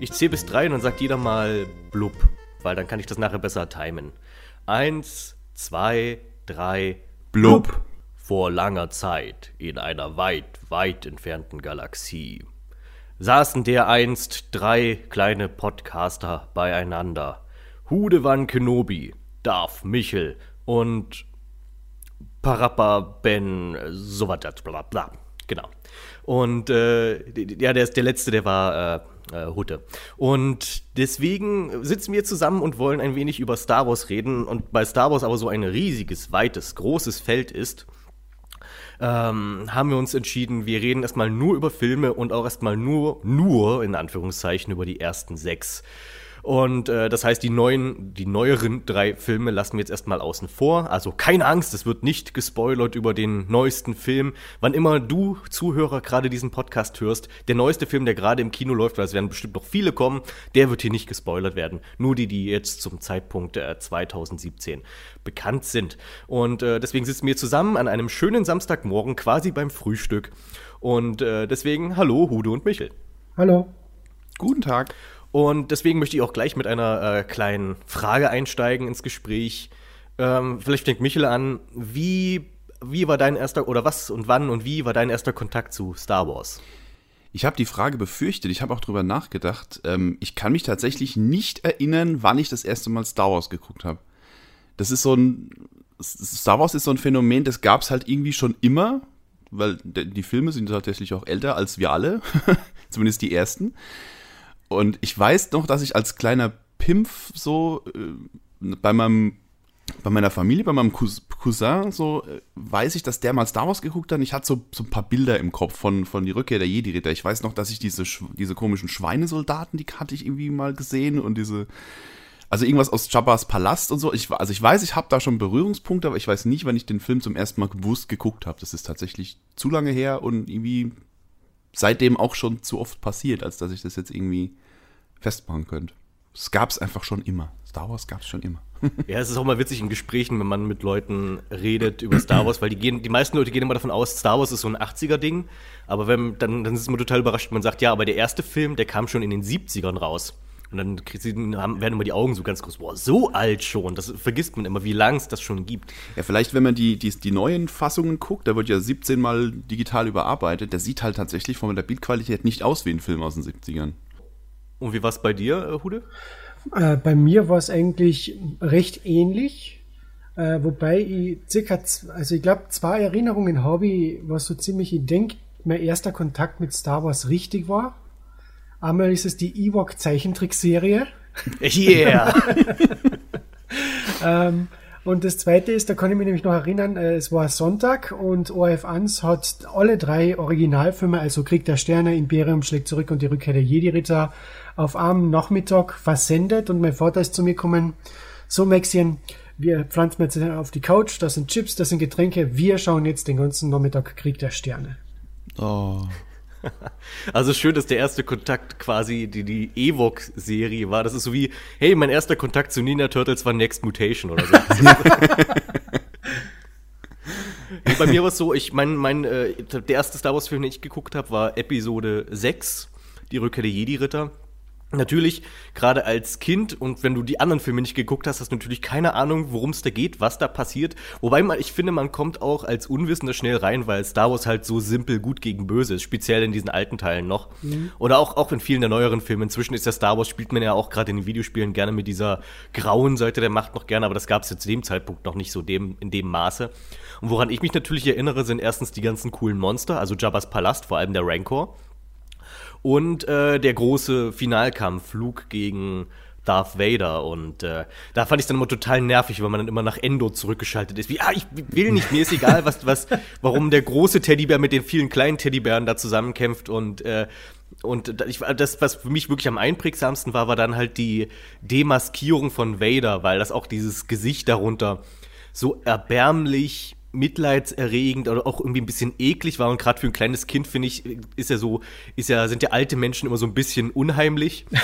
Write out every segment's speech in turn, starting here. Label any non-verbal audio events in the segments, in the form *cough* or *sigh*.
Ich zähle bis drei und dann sagt jeder mal blub, weil dann kann ich das nachher besser timen. Eins, zwei, drei, blub. Vor langer Zeit, in einer weit, weit entfernten Galaxie, saßen dereinst drei kleine Podcaster beieinander. Hudewan Kenobi, Darth Michel und Parappa Ben Sovatat, bla bla. Genau. Und äh, ja, der ist der letzte, der war äh, äh, Hutte. Und deswegen sitzen wir zusammen und wollen ein wenig über Star Wars reden. Und bei Star Wars aber so ein riesiges, weites, großes Feld ist, ähm, haben wir uns entschieden, wir reden erstmal nur über Filme und auch erstmal nur, nur in Anführungszeichen über die ersten sechs. Und äh, das heißt, die neuen, die neueren drei Filme lassen wir jetzt erstmal außen vor. Also keine Angst, es wird nicht gespoilert über den neuesten Film. Wann immer du, Zuhörer, gerade diesen Podcast hörst, der neueste Film, der gerade im Kino läuft, weil es werden bestimmt noch viele kommen, der wird hier nicht gespoilert werden. Nur die, die jetzt zum Zeitpunkt äh, 2017 bekannt sind. Und äh, deswegen sitzen wir zusammen an einem schönen Samstagmorgen, quasi beim Frühstück. Und äh, deswegen, hallo, Hude und Michel. Hallo. Guten Tag. Und deswegen möchte ich auch gleich mit einer äh, kleinen Frage einsteigen ins Gespräch. Ähm, vielleicht fängt Michel an. Wie, wie war dein erster, oder was und wann und wie war dein erster Kontakt zu Star Wars? Ich habe die Frage befürchtet, ich habe auch drüber nachgedacht. Ähm, ich kann mich tatsächlich nicht erinnern, wann ich das erste Mal Star Wars geguckt habe. Das ist so ein. Star Wars ist so ein Phänomen, das gab es halt irgendwie schon immer, weil die Filme sind tatsächlich auch älter als wir alle, *laughs* zumindest die ersten. Und ich weiß noch, dass ich als kleiner Pimpf so äh, bei meinem bei meiner Familie, bei meinem Cousin, so äh, weiß ich, dass der mal Star Wars geguckt hat. Ich hatte so, so ein paar Bilder im Kopf von, von die Rückkehr der Jedi-Ritter. Ich weiß noch, dass ich diese, diese komischen Schweinesoldaten, die hatte ich irgendwie mal gesehen und diese, also irgendwas aus Jabba's Palast und so. Ich, also ich weiß, ich habe da schon Berührungspunkte, aber ich weiß nicht, wann ich den Film zum ersten Mal bewusst geguckt habe. Das ist tatsächlich zu lange her und irgendwie seitdem auch schon zu oft passiert, als dass ich das jetzt irgendwie festmachen könnte. Es gab es einfach schon immer. Star Wars gab es schon immer. *laughs* ja, es ist auch mal witzig in Gesprächen, wenn man mit Leuten redet über Star Wars, weil die gehen, die meisten Leute gehen immer davon aus, Star Wars ist so ein 80er-Ding. Aber wenn, dann, dann ist es immer total überrascht, wenn man sagt, ja, aber der erste Film, der kam schon in den 70ern raus. Und dann werden immer die Augen so ganz groß, boah, so alt schon. Das vergisst man immer, wie lang es das schon gibt. Ja, vielleicht, wenn man die, die, die neuen Fassungen guckt, da wird ja 17 Mal digital überarbeitet, der sieht halt tatsächlich von der Bildqualität nicht aus wie ein Film aus den 70ern. Und wie war es bei dir, äh, Hude? Äh, bei mir war es eigentlich recht ähnlich. Äh, wobei ich circa, also ich glaube, zwei Erinnerungen habe ich, was so ziemlich, ich denke, mein erster Kontakt mit Star Wars richtig war. Einmal ist es die Ewok Zeichentrickserie. *laughs* Yeah! *laughs* ähm, und das zweite ist, da kann ich mich nämlich noch erinnern, äh, es war Sonntag und ORF1 hat alle drei Originalfilme, also Krieg der Sterne, Imperium schlägt zurück und die Rückkehr der Jedi-Ritter, auf einem Nachmittag versendet und mein Vater ist zu mir gekommen, so Maxien, wir pflanzen jetzt auf die Couch, das sind Chips, das sind Getränke, wir schauen jetzt den ganzen Nachmittag Krieg der Sterne. Oh. *laughs* Also schön, dass der erste Kontakt quasi die, die Evox-Serie war. Das ist so wie, hey, mein erster Kontakt zu Nina Turtles war Next Mutation oder so. *laughs* Bei mir war es so, ich mein, mein, äh, der erste Star Wars-Film, den ich geguckt habe, war Episode 6, die Rückkehr der Jedi-Ritter. Natürlich, gerade als Kind und wenn du die anderen Filme nicht geguckt hast, hast du natürlich keine Ahnung, worum es da geht, was da passiert. Wobei man, ich finde, man kommt auch als Unwissender schnell rein, weil Star Wars halt so simpel gut gegen böse ist, speziell in diesen alten Teilen noch. Mhm. Oder auch, auch in vielen der neueren Filme. Inzwischen ist ja Star Wars, spielt man ja auch gerade in den Videospielen gerne mit dieser grauen Seite der Macht noch gerne, aber das gab es zu dem Zeitpunkt noch nicht so dem, in dem Maße. Und woran ich mich natürlich erinnere, sind erstens die ganzen coolen Monster, also Jabba's Palast, vor allem der Rancor und äh, der große Finalkampf, Luke gegen Darth Vader. Und äh, da fand ich dann immer total nervig, weil man dann immer nach Endor zurückgeschaltet ist. Wie, ah, ich will nicht, mir ist egal, was, was, warum der große Teddybär mit den vielen kleinen Teddybären da zusammenkämpft und äh, und das, was für mich wirklich am einprägsamsten war, war dann halt die Demaskierung von Vader, weil das auch dieses Gesicht darunter so erbärmlich mitleidserregend oder auch irgendwie ein bisschen eklig war. Und gerade für ein kleines Kind finde ich ist ja so ist ja sind ja alte Menschen immer so ein bisschen unheimlich. *laughs*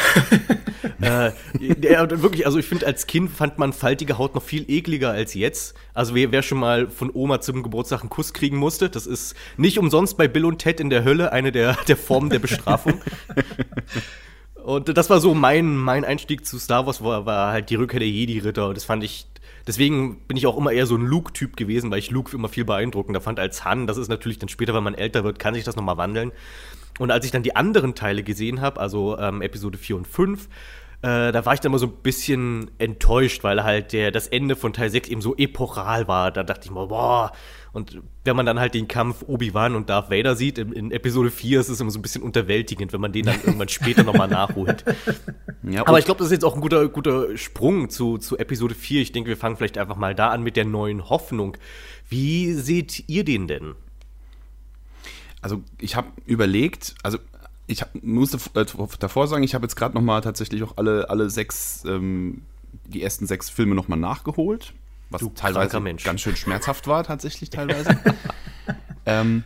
Äh, der, wirklich also ich finde als Kind fand man faltige Haut noch viel ekliger als jetzt. Also wer, wer schon mal von Oma zum Geburtstag einen Kuss kriegen musste das ist nicht umsonst bei Bill und Ted in der Hölle eine der *laughs* der Formen der Bestrafung. Und das war so mein, mein Einstieg zu Star Wars, war, war halt die Rückkehr der Jedi-Ritter. Und das fand ich, deswegen bin ich auch immer eher so ein Luke-Typ gewesen, weil ich Luke immer viel beeindruckender fand als Han. Das ist natürlich dann später, wenn man älter wird, kann sich das nochmal wandeln. Und als ich dann die anderen Teile gesehen habe, also ähm, Episode 4 und 5, äh, da war ich dann mal so ein bisschen enttäuscht, weil halt der, das Ende von Teil 6 eben so epochal war. Da dachte ich mal, boah. Und wenn man dann halt den Kampf Obi-Wan und Darth Vader sieht, in, in, Episode 4 ist es immer so ein bisschen unterwältigend, wenn man den dann *laughs* irgendwann später nochmal nachholt. Ja, Aber ich glaube, das ist jetzt auch ein guter, guter Sprung zu, zu Episode 4. Ich denke, wir fangen vielleicht einfach mal da an mit der neuen Hoffnung. Wie seht ihr den denn? Also ich habe überlegt, also ich hab, musste äh, davor sagen, ich habe jetzt gerade noch mal tatsächlich auch alle, alle sechs, ähm, die ersten sechs Filme noch mal nachgeholt, was du teilweise ganz schön schmerzhaft war tatsächlich teilweise. *laughs* ähm,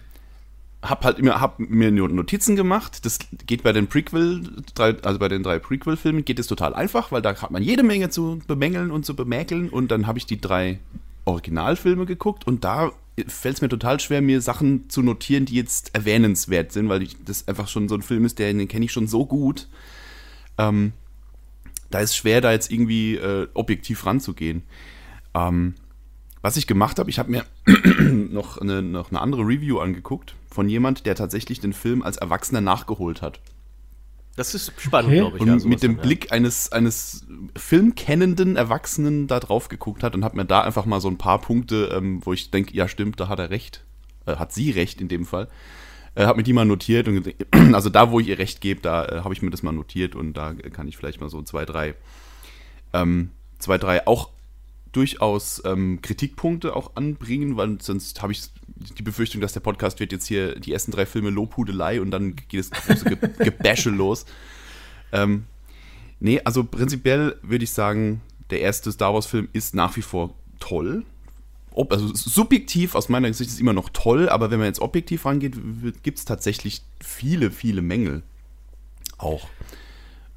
hab halt immer, hab mir Notizen gemacht. Das geht bei den Prequel, drei, also bei den drei Prequel-Filmen geht es total einfach, weil da hat man jede Menge zu bemängeln und zu bemäkeln. Und dann habe ich die drei Originalfilme geguckt und da fällt es mir total schwer, mir Sachen zu notieren, die jetzt erwähnenswert sind, weil ich, das einfach schon so ein Film ist, der, den kenne ich schon so gut. Ähm, da ist schwer, da jetzt irgendwie äh, objektiv ranzugehen. Ähm, was ich gemacht habe, ich habe mir *clears throat* noch, eine, noch eine andere Review angeguckt von jemand, der tatsächlich den Film als Erwachsener nachgeholt hat. Das ist spannend, okay. glaube ich. Und ja, mit dem dann, Blick eines, eines filmkennenden Erwachsenen da drauf geguckt hat und hat mir da einfach mal so ein paar Punkte, ähm, wo ich denke, ja stimmt, da hat er recht. Äh, hat sie recht in dem Fall. Äh, hat mir die mal notiert und *clears throat* also da, wo ich ihr recht gebe, da äh, habe ich mir das mal notiert und da kann ich vielleicht mal so zwei, drei, ähm, zwei, drei auch durchaus ähm, Kritikpunkte auch anbringen, weil sonst habe ich die Befürchtung, dass der Podcast wird jetzt hier die ersten drei Filme Lobhudelei und dann geht das große Ge *laughs* Gebäsche los. Ähm, nee, also prinzipiell würde ich sagen, der erste Star Wars-Film ist nach wie vor toll. Ob, also subjektiv aus meiner Sicht ist es immer noch toll, aber wenn man jetzt objektiv rangeht, gibt es tatsächlich viele, viele Mängel. Auch.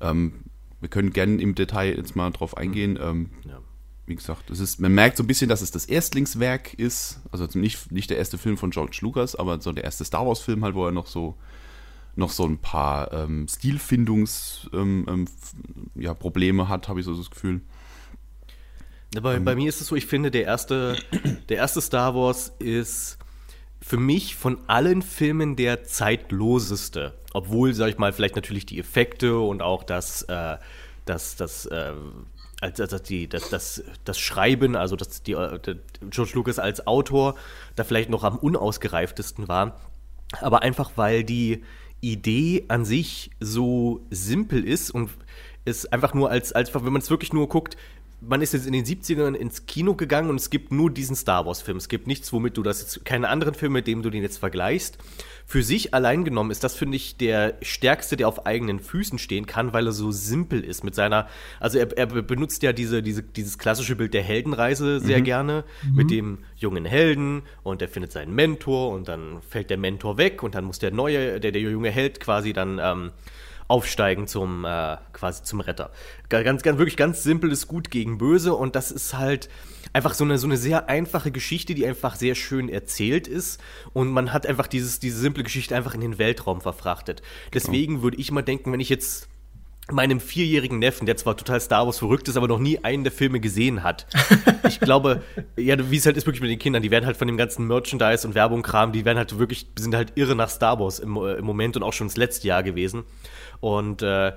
Ähm, wir können gerne im Detail jetzt mal drauf eingehen. Ähm, ja wie gesagt, es ist, man merkt so ein bisschen, dass es das Erstlingswerk ist. Also nicht, nicht der erste Film von George Lucas, aber so der erste Star Wars-Film halt, wo er noch so noch so ein paar ähm, Stilfindungsprobleme ähm, ähm, ja, hat, habe ich so das Gefühl. Bei, bei mir ist es so, ich finde, der erste, *clears throat* der erste Star Wars ist für mich von allen Filmen der zeitloseste. Obwohl, sag ich mal, vielleicht natürlich die Effekte und auch das, äh, das, das äh, als, als die, das, das, das Schreiben, also dass die, George Lucas als Autor da vielleicht noch am unausgereiftesten war. Aber einfach weil die Idee an sich so simpel ist und es einfach nur als, als wenn man es wirklich nur guckt, man ist jetzt in den 70ern ins Kino gegangen und es gibt nur diesen Star Wars-Film. Es gibt nichts, womit du das jetzt, keine anderen Filme, mit denen du den jetzt vergleichst. Für sich allein genommen ist das, finde ich, der stärkste, der auf eigenen Füßen stehen kann, weil er so simpel ist mit seiner, also er, er benutzt ja diese, diese, dieses klassische Bild der Heldenreise sehr mhm. gerne, mhm. mit dem jungen Helden und er findet seinen Mentor und dann fällt der Mentor weg und dann muss der neue, der, der junge Held quasi dann, ähm, aufsteigen zum äh, quasi zum Retter. Ganz, ganz wirklich ganz simpel ist gut gegen böse und das ist halt einfach so eine so eine sehr einfache Geschichte, die einfach sehr schön erzählt ist und man hat einfach dieses diese simple Geschichte einfach in den Weltraum verfrachtet. Deswegen genau. würde ich mal denken, wenn ich jetzt meinem vierjährigen Neffen, der zwar total Star Wars verrückt ist, aber noch nie einen der Filme gesehen hat. *laughs* Ich glaube, ja, wie es halt ist wirklich mit den Kindern, die werden halt von dem ganzen Merchandise und Werbung-Kram, die werden halt wirklich, sind halt irre nach Star Wars im, äh, im Moment und auch schon das letzte Jahr gewesen. Und äh,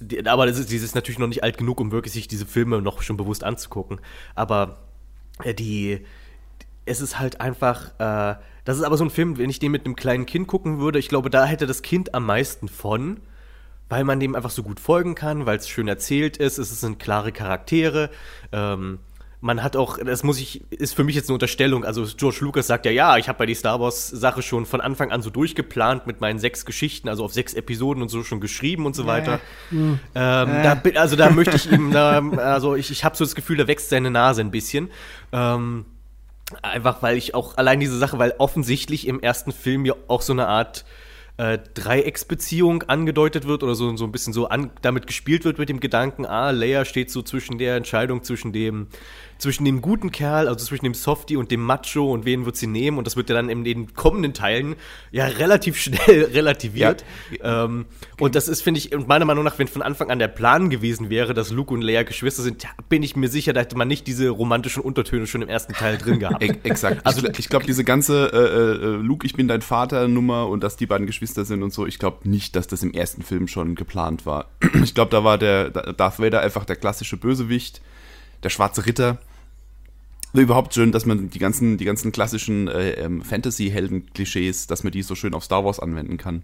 die, aber das ist, die ist natürlich noch nicht alt genug, um wirklich sich diese Filme noch schon bewusst anzugucken. Aber äh, die, es ist halt einfach, äh, das ist aber so ein Film, wenn ich den mit einem kleinen Kind gucken würde, ich glaube, da hätte das Kind am meisten von, weil man dem einfach so gut folgen kann, weil es schön erzählt ist, es sind klare Charaktere. Ähm, man hat auch, das muss ich, ist für mich jetzt eine Unterstellung. Also George Lucas sagt ja, ja, ich habe bei die Star Wars Sache schon von Anfang an so durchgeplant mit meinen sechs Geschichten, also auf sechs Episoden und so schon geschrieben und so weiter. Äh. Ähm, äh. Da, also da möchte ich ihm, da, also ich, ich habe so das Gefühl, da wächst seine Nase ein bisschen. Ähm, einfach weil ich auch allein diese Sache, weil offensichtlich im ersten Film ja auch so eine Art äh, Dreiecksbeziehung angedeutet wird oder so, so ein bisschen so an, damit gespielt wird mit dem Gedanken, ah, Leia steht so zwischen der Entscheidung zwischen dem zwischen dem guten Kerl, also zwischen dem Softie und dem Macho und wen wird sie nehmen und das wird ja dann in den kommenden Teilen ja relativ *laughs* schnell relativiert. Ja. Ähm, und das ist, finde ich, und meiner Meinung nach, wenn von Anfang an der Plan gewesen wäre, dass Luke und Leia Geschwister sind, bin ich mir sicher, da hätte man nicht diese romantischen Untertöne schon im ersten Teil drin gehabt. Exakt. Also ich, ich glaube, diese ganze äh, äh, Luke, ich bin dein Vater Nummer und dass die beiden Geschwister sind und so, ich glaube nicht, dass das im ersten Film schon geplant war. *clears throat* Ich glaube, da war der Darth Vader einfach der klassische Bösewicht, der schwarze Ritter. Überhaupt schön, dass man die ganzen, die ganzen klassischen äh, ähm, Fantasy-Helden-Klischees, dass man die so schön auf Star Wars anwenden kann.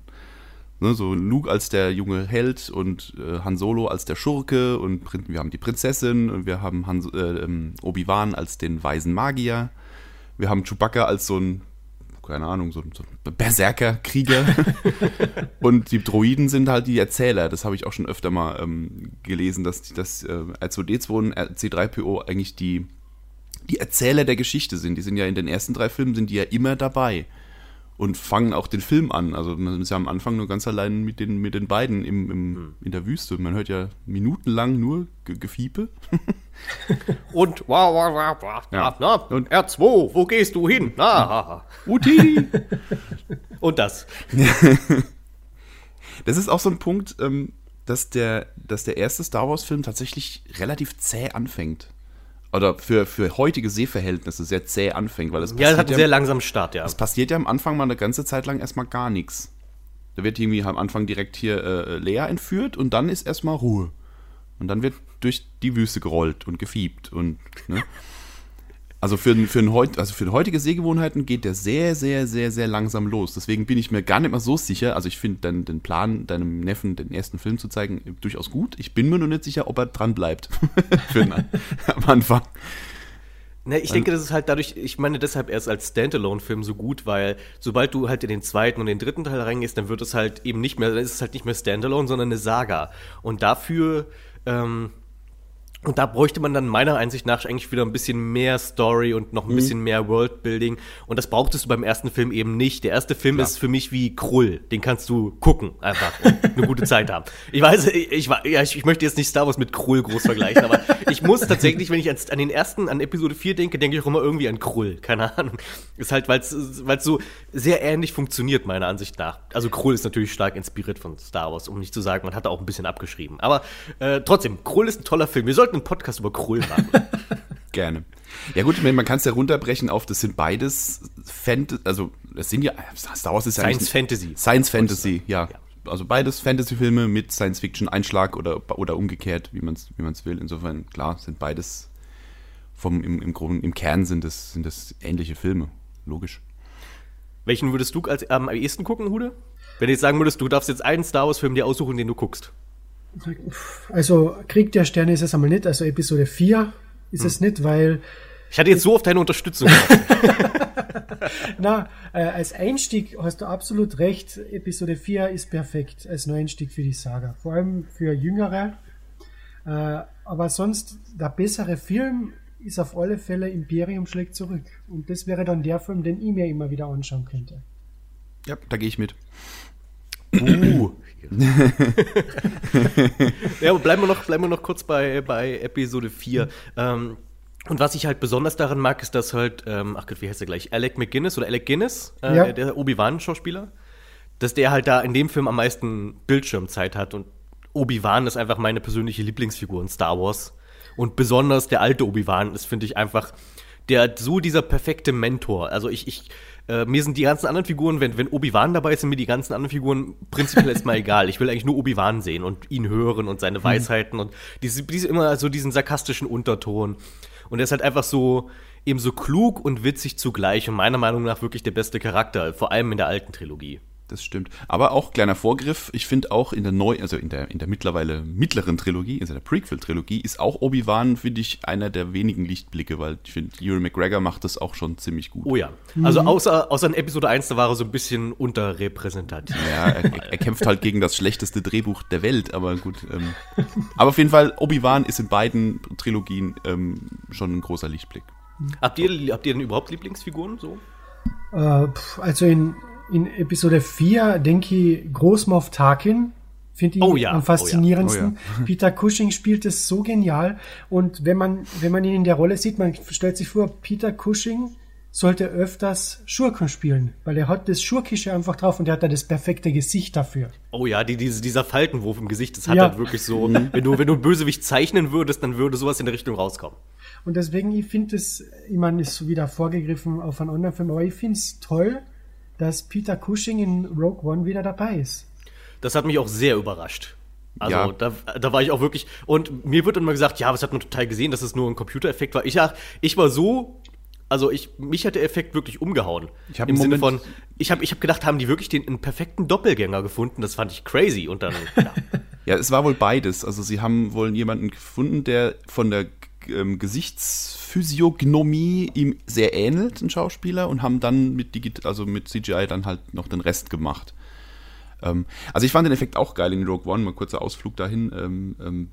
Ne, so Luke als der junge Held und äh, Han Solo als der Schurke und wir haben die Prinzessin und wir haben Han, äh, ähm, Obi-Wan als den weisen Magier. Wir haben Chewbacca als so ein, keine Ahnung, so, so ein Berserker-Krieger. *laughs* und die Droiden sind halt die Erzähler. Das habe ich auch schon öfter mal ähm, gelesen, dass, dass äh, R2D2 und C3PO eigentlich die, die Erzähler der Geschichte sind. Die sind ja in den ersten drei Filmen sind die ja immer dabei und fangen auch den Film an. Also man ist ja am Anfang nur ganz allein mit den, mit den beiden im, im hm. in der Wüste. Man hört ja minutenlang nur Ge Gefiepe. *laughs* und wow, wow, wow, wow, ja. na, und R2, wo gehst du hin? Na, Uti! *laughs* und das. *laughs* das ist auch so ein Punkt, ähm, dass der, dass der erste Star Wars-Film tatsächlich relativ zäh anfängt oder für, für heutige Sehverhältnisse sehr zäh anfängt, weil es Ja, es hat einen ja, sehr langsamen Start, ja. Es passiert ja am Anfang mal eine ganze Zeit lang erstmal gar nichts. Da wird irgendwie am Anfang direkt hier äh, Lea entführt und dann ist erstmal Ruhe. Und dann wird durch die Wüste gerollt und gefiebt und ne? Also für, für, ein, also für heutige Sehgewohnheiten geht der sehr, sehr, sehr, sehr langsam los. Deswegen bin ich mir gar nicht mal so sicher. Also ich finde den, den Plan, deinem Neffen den ersten Film zu zeigen, durchaus gut. Ich bin mir nur nicht sicher, ob er dran bleibt. *laughs* *laughs* am Anfang. Ne, ich denke, das ist halt dadurch, ich meine deshalb erst als Standalone-Film so gut, weil sobald du halt in den zweiten und den dritten Teil reingehst, dann wird es halt eben nicht mehr, dann ist es halt nicht mehr Standalone, sondern eine Saga. Und dafür ähm, und da bräuchte man dann meiner Einsicht nach eigentlich wieder ein bisschen mehr Story und noch ein mhm. bisschen mehr Worldbuilding. Und das brauchtest du beim ersten Film eben nicht. Der erste Film Klar. ist für mich wie Krull. Den kannst du gucken einfach und *laughs* eine gute Zeit haben. Ich weiß, ich, ich, ja, ich, ich, möchte jetzt nicht Star Wars mit Krull groß vergleichen, aber *laughs* ich muss tatsächlich, wenn ich an, den ersten, an Episode 4 denke, denke ich auch immer irgendwie an Krull. Keine Ahnung. Ist halt, weil es so sehr ähnlich funktioniert, meiner Ansicht nach. Also Krull ist natürlich stark inspiriert von Star Wars, um nicht zu sagen, man hat auch ein bisschen abgeschrieben. Aber äh, trotzdem, Krull ist ein toller Film. Wir sollten sollten einen Podcast über Krull machen. *laughs* Gerne. Ja gut, man kann es ja runterbrechen auf, das sind beides Fantasy, also das sind ja, Star Wars ist ja Science Fantasy. Science Fantasy, ja. ja. Also beides Fantasy-Filme mit Science-Fiction-Einschlag oder, oder umgekehrt, wie man es wie will. Insofern, klar, sind beides vom, im, im, Grund, im Kern sind das, sind das ähnliche Filme, logisch. Welchen würdest du als, ähm, am ehesten gucken, Hude? Wenn du jetzt sagen würdest, du darfst jetzt einen Star Wars-Film dir aussuchen, den du guckst. Also Krieg der Sterne ist es einmal nicht, also Episode 4 ist hm. es nicht, weil. Ich hatte jetzt so auf deine Unterstützung. *laughs* Na, äh, als Einstieg hast du absolut recht. Episode 4 ist perfekt als Neueinstieg für die Saga. Vor allem für Jüngere. Äh, aber sonst, der bessere Film ist auf alle Fälle Imperium schlägt zurück. Und das wäre dann der Film, den ich mir immer wieder anschauen könnte. Ja, da gehe ich mit. Uh, *laughs* ja, aber bleiben wir noch, bleiben wir noch kurz bei, bei Episode 4. Ähm, und was ich halt besonders daran mag, ist, dass halt, ähm, ach Gott, wie heißt er gleich? Alec McGuinness oder Alec Guinness, äh, ja. der, der Obi-Wan-Schauspieler, dass der halt da in dem Film am meisten Bildschirmzeit hat. Und Obi-Wan ist einfach meine persönliche Lieblingsfigur in Star Wars. Und besonders der alte Obi-Wan ist, finde ich, einfach der so dieser perfekte Mentor. Also ich, ich äh, mir sind die ganzen anderen Figuren, wenn, wenn Obi-Wan dabei ist, sind mir die ganzen anderen Figuren prinzipiell *laughs* erstmal egal. Ich will eigentlich nur Obi-Wan sehen und ihn hören und seine mhm. Weisheiten mhm. und diese, diese immer so diesen sarkastischen Unterton. Und er ist halt einfach so, eben so klug und witzig zugleich und meiner Meinung nach wirklich der beste Charakter, vor allem in der alten Trilogie das stimmt. Aber auch kleiner Vorgriff, ich finde auch in der neu, also in der, in der mittlerweile mittleren Trilogie, also der Prequel-Trilogie, ist auch Obi-Wan, finde ich, einer der wenigen Lichtblicke, weil ich finde, Ewan McGregor macht das auch schon ziemlich gut. Oh ja. Also außer, außer in Episode 1, da war er so ein bisschen unterrepräsentativ. Ja, er, er kämpft halt gegen das schlechteste Drehbuch der Welt, aber gut. Ähm, aber auf jeden Fall, Obi-Wan ist in beiden Trilogien ähm, schon ein großer Lichtblick. Habt ihr, habt ihr denn überhaupt Lieblingsfiguren so? Äh, also in in Episode 4 denke ich Großmoff Tarkin, Finde ich Oh ja, am faszinierendsten. Oh *laughs* Peter Cushing spielt es so genial. Und wenn man, wenn man ihn in der Rolle sieht, man stellt sich vor, Peter Cushing sollte öfters Schurken spielen, weil er hat das Schurkische einfach drauf und er hat da das perfekte Gesicht dafür. Oh ja, die, diese, dieser Faltenwurf im Gesicht, das hat Ja. halt wirklich so, wenn du, wenn du Bösewicht zeichnen würdest, dann würde sowas in der Richtung rauskommen. Und deswegen, ich finde es, ich meine, ist wieder vorgegriffen auf einen anderen Film, aber ich finde es toll, dass Peter Cushing in Rogue One wieder dabei ist. Das hat mich auch sehr überrascht. Also Ja. da, da war ich auch wirklich. Und mir wird dann mal gesagt, ja, aber es hat man total gesehen, dass es nur ein Computereffekt war. Ich, ich war so. Also ich, mich hat der Effekt wirklich umgehauen. Ich Im im Sinne von, ich habe ich hab gedacht, haben die wirklich den einen perfekten Doppelgänger gefunden? Das fand ich crazy. Und dann, ja. *laughs* Ja, es war wohl beides. Also sie haben wohl jemanden gefunden, der von der ähm, Gesichtsphysiognomie ihm sehr ähnelt, ein Schauspieler, und haben dann mit Digit also mit CGI dann halt noch den Rest gemacht. Ähm, also ich fand den Effekt auch geil in Rogue One, mal kurzer Ausflug dahin. Ähm, ähm,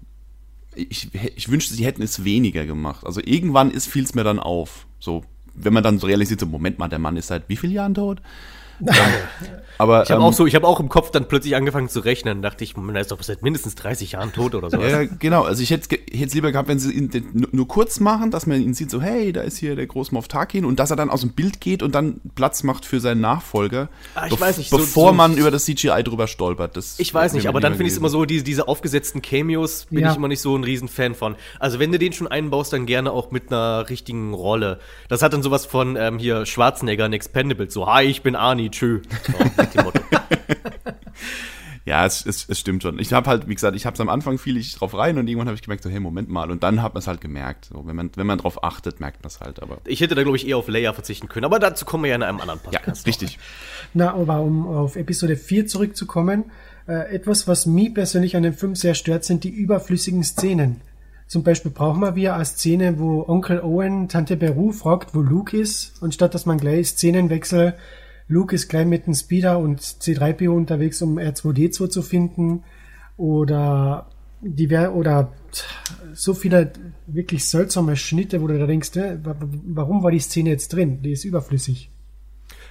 ich, ich wünschte, sie hätten es weniger gemacht. Also irgendwann fiel es mir dann auf. So, wenn man dann so realisiert, so, Moment mal, der Mann ist seit wie vielen Jahren tot? Aber Ich habe ähm, auch so, ich habe auch im Kopf dann plötzlich angefangen zu rechnen. Dachte ich, man ist doch seit mindestens 30 Jahren tot oder so. Ja, genau. Also ich hätte es lieber gehabt, wenn sie ihn den- nur, kurz machen, dass man ihn sieht, so, hey, da ist hier der Großmoff Tarkin und dass er dann aus dem Bild geht und dann Platz macht für seinen Nachfolger, Ah, ich weiß nicht, so- bevor so- man über das CGI drüber stolpert. Das Ich weiß nicht, aber dann finde ich es immer so, diese, diese aufgesetzten Cameos bin Ja. ich immer nicht so ein Riesenfan von. Also wenn du den schon einbaust, dann gerne auch mit einer richtigen Rolle. Das hat dann sowas von ähm, hier Schwarzenegger in Expendables, so, hi, ich bin Arnie, tschö. So. Ja, es, es, es stimmt schon. Ich habe halt, wie gesagt, ich habe es am Anfang fiel ich drauf rein und irgendwann habe ich gemerkt, so, hey, Moment mal. Und dann hat man es halt gemerkt. So, wenn man, wenn man drauf achtet, merkt man es halt. Aber Ich hätte da, glaube ich, eher auf Leia verzichten können, aber dazu kommen wir ja in einem anderen ja, Podcast. noch. richtig. Na, aber um auf Episode 4 zurückzukommen, äh, etwas, was mich persönlich an dem Film sehr stört, sind die überflüssigen Szenen. Zum Beispiel brauchen wir wieder eine Szene, wo Onkel Owen Tante Beru fragt, wo Luke ist, und statt dass man gleich Szenenwechsel, Luke ist gleich mit dem Speeder und C3PO unterwegs, um R2D2 zu finden, oder die oder so viele wirklich seltsame Schnitte, wo du da denkst, wa- wa- warum war die Szene jetzt drin? Die ist überflüssig.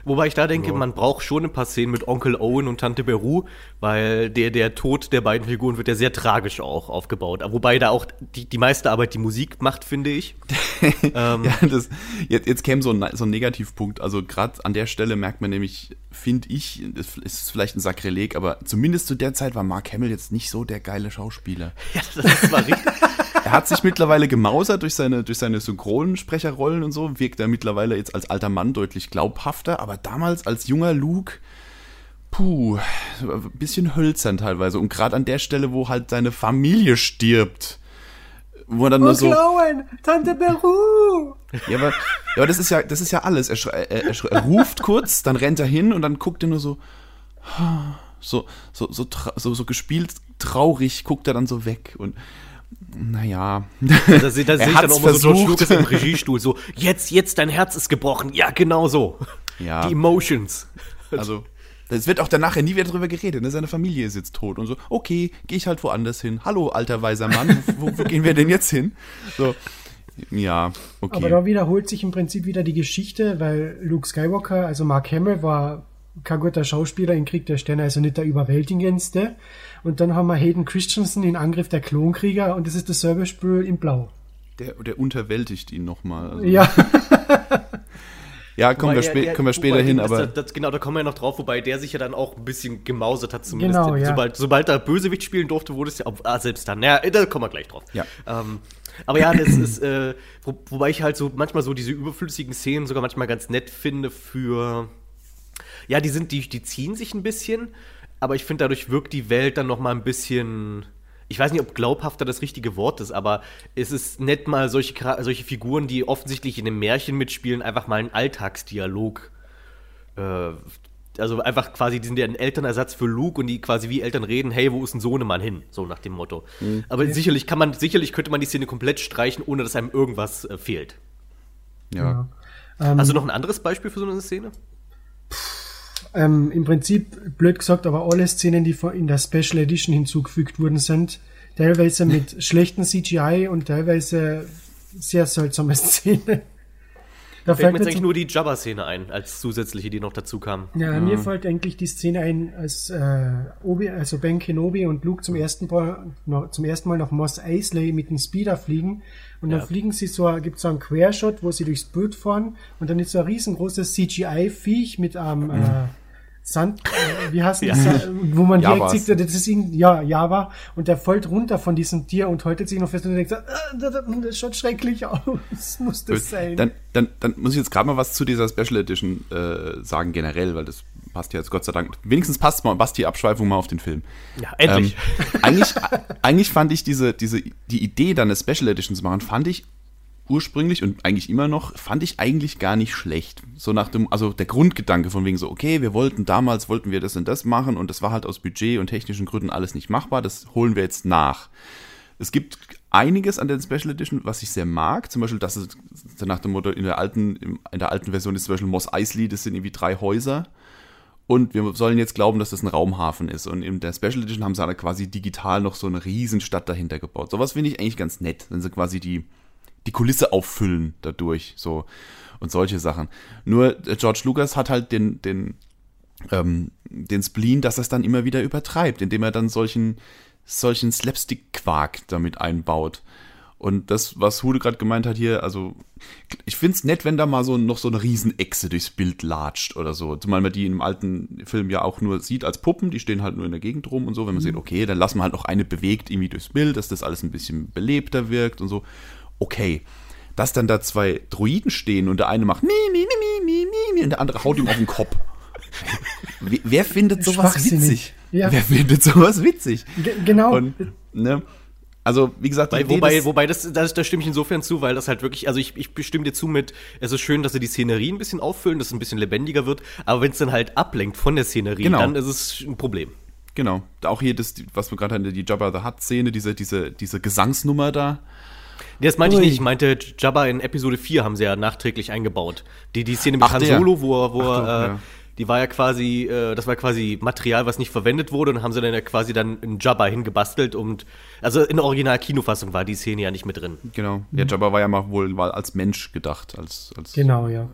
Wobei ich da denke, man braucht schon ein paar Szenen mit Onkel Owen und Tante Beru, weil der, der Tod der beiden Figuren wird ja sehr tragisch auch aufgebaut. Wobei da auch die, die meiste Arbeit die Musik macht, finde ich. *laughs* Ja, das, jetzt, jetzt käme so ein, so ein Negativpunkt. Also gerade an der Stelle merkt man nämlich, finde ich, das ist vielleicht ein Sakrileg, aber zumindest zu der Zeit war Mark Hamill jetzt nicht so der geile Schauspieler. *laughs* Ja, das ist zwar richtig. Er hat sich mittlerweile gemausert durch seine, durch seine Synchronsprecherrollen und so, wirkt er mittlerweile jetzt als alter Mann deutlich glaubhafter, aber damals als junger Luke, puh, ein bisschen hölzern teilweise. Und gerade an der Stelle, wo halt seine Familie stirbt, wo er dann nur so. Owen, Tante Beru! Ja, aber, ja, aber das ist ja, das ist ja alles. Er, er, er, er ruft kurz, dann rennt er hin und dann guckt er nur so, so, so, so, so, so gespielt traurig, guckt er dann so weg und naja. Da, da *laughs* Er sehe ich dann auch mal so George versucht. Lucas im Regiestuhl, so, jetzt, jetzt, dein Herz ist gebrochen. Ja, genau so. Ja. Die Emotions. Also, es wird auch danach ja nie wieder drüber geredet, ne? Seine Familie ist jetzt tot und so, okay, gehe ich halt woanders hin. Hallo, alter weiser Mann, wo, wo gehen wir denn jetzt hin? So, ja, okay. Aber da wiederholt sich im Prinzip wieder die Geschichte, weil Luke Skywalker, also Mark Hamill, war kein guter Schauspieler in Krieg der Sterne, also nicht der überwältigendste. Und dann haben wir Hayden Christensen in Angriff der Klonkrieger und das ist dasselbe Spiel in Blau. der, der unterwältigt ihn nochmal. Also, Ja, *laughs* ja, kommen wir, Wobei der- der- kommen wir später hin, das- aber. Das, genau, da kommen wir ja noch drauf, wobei der sich ja dann auch ein bisschen gemausert hat, zumindest. Genau, ja. sobald, sobald er Bösewicht spielen durfte, wurde es ja. Ah, selbst dann. Ja, da kommen wir gleich drauf. Ja. Ähm, aber ja, das ist, äh, wo, wobei ich halt so manchmal so diese überflüssigen Szenen sogar manchmal ganz nett finde für. Ja, die sind, die, die ziehen sich ein bisschen, aber ich finde, dadurch wirkt die Welt dann noch mal ein bisschen. Ich weiß nicht, ob glaubhafter das richtige Wort ist, aber es ist nett mal solche, solche Figuren, die offensichtlich in einem Märchen mitspielen, einfach mal einen Alltagsdialog äh, also einfach quasi, die sind ja ein Elternersatz für Luke und die quasi wie Eltern reden, hey, wo ist ein Sohnemann hin? So nach dem Motto. Aber sicherlich kann man, sicherlich könnte man die Szene komplett streichen, ohne dass einem irgendwas äh, fehlt. ja. ähm, Hast du noch ein anderes Beispiel für so eine Szene? Ähm, im Prinzip, blöd gesagt, aber alle Szenen, die in der Special Edition hinzugefügt worden sind, teilweise mit schlechten CGI und teilweise sehr seltsame *laughs* Szenen. Da fällt mir jetzt eigentlich nur die Jabba-Szene ein, als zusätzliche, die noch dazu kam. Ja, mhm. mir fällt eigentlich die Szene ein, als äh, Obi, also Ben Kenobi und Luke zum ersten Mal, noch, zum ersten Mal nach Moss Eisley mit dem Speeder fliegen. Und dann ja. fliegen sie so, gibt so einen Quershot, wo sie durchs Bild fahren und dann ist so ein riesengroßes CGI-Viech mit einem ähm, mhm. äh, Sand, äh, wie heißt *laughs* ja. das, wo man direkt sieht, das ist irgendwie, ja, Java, und der folgt runter von diesem Tier und häutet sich noch fest und denkt, äh, das schaut schrecklich aus, *laughs* muss das Gut. sein. Dann, dann, dann muss ich jetzt gerade mal was zu dieser Special Edition äh, sagen, generell, weil das passt ja jetzt Gott sei Dank, wenigstens passt mal Basti-Abschweifung mal auf den Film. Ja, endlich. Ähm, eigentlich, eigentlich fand ich diese, diese, die Idee, dann eine Special Edition zu machen, fand ich ursprünglich und eigentlich immer noch, fand ich eigentlich gar nicht schlecht. So nach dem, also der Grundgedanke von wegen so, okay, wir wollten damals, wollten wir das und das machen und das war halt aus Budget und technischen Gründen alles nicht machbar, das holen wir jetzt nach. Es gibt einiges an der Special Edition, was ich sehr mag. Zum Beispiel, dass es nach dem Motto, in der alten, in der alten Version ist zum Beispiel Moss Eisley, das sind irgendwie drei Häuser. Und wir sollen jetzt glauben, dass das ein Raumhafen ist. Und in der Special Edition haben sie halt quasi digital noch so eine Riesenstadt dahinter gebaut. Sowas finde ich eigentlich ganz nett, wenn sie quasi die, die Kulisse auffüllen dadurch, so und solche Sachen. Nur äh, George Lucas hat halt den, den, ähm, den Spleen, dass er es dann immer wieder übertreibt, indem er dann solchen, solchen Slapstick-Quark damit einbaut. Und das, was Hude gerade gemeint hat hier, also ich finde es nett, wenn da mal so noch so eine Riesenechse durchs Bild latscht oder so. Zumal man die im alten Film ja auch nur sieht als Puppen, die stehen halt nur in der Gegend rum und so. Wenn man mhm. sieht, okay, dann lassen wir halt noch eine bewegt irgendwie durchs Bild, dass das alles ein bisschen belebter wirkt und so okay. Dass dann da zwei Druiden stehen und der eine macht mi, mi, mi, mi, mi, mi und der andere haut ihm auf den Kopf. *laughs* Wer, wer findet sowas witzig? Ja. Wer findet sowas witzig? G genau. Und, ne? Also, wie gesagt, Bei, wobei, wobei das, das, das stimme ich insofern zu, weil das halt wirklich, also ich, ich bestimme dir zu mit, es ist schön, dass sie die Szenerie ein bisschen auffüllen, dass es ein bisschen lebendiger wird, aber wenn es dann halt ablenkt von der Szenerie, genau. dann ist es ein Problem. Genau. Auch hier das, was wir gerade hatten, die Jabba the Hutt-Szene, diese, diese, diese Gesangsnummer da. Das meinte Ui. ich nicht. Ich meinte, Jabba in Episode 4 haben sie ja nachträglich eingebaut. Die, die Szene mit Ach, Han Solo, wo, wo Ach, er, äh, ja. die war ja quasi, äh, das war quasi Material, was nicht verwendet wurde und haben sie dann ja quasi dann in Jabba hingebastelt und, also in der Original-Kinofassung war die Szene ja nicht mit drin. Genau. Ja, mhm. Jabba war ja mal wohl als Mensch gedacht, als, als. Genau, ja.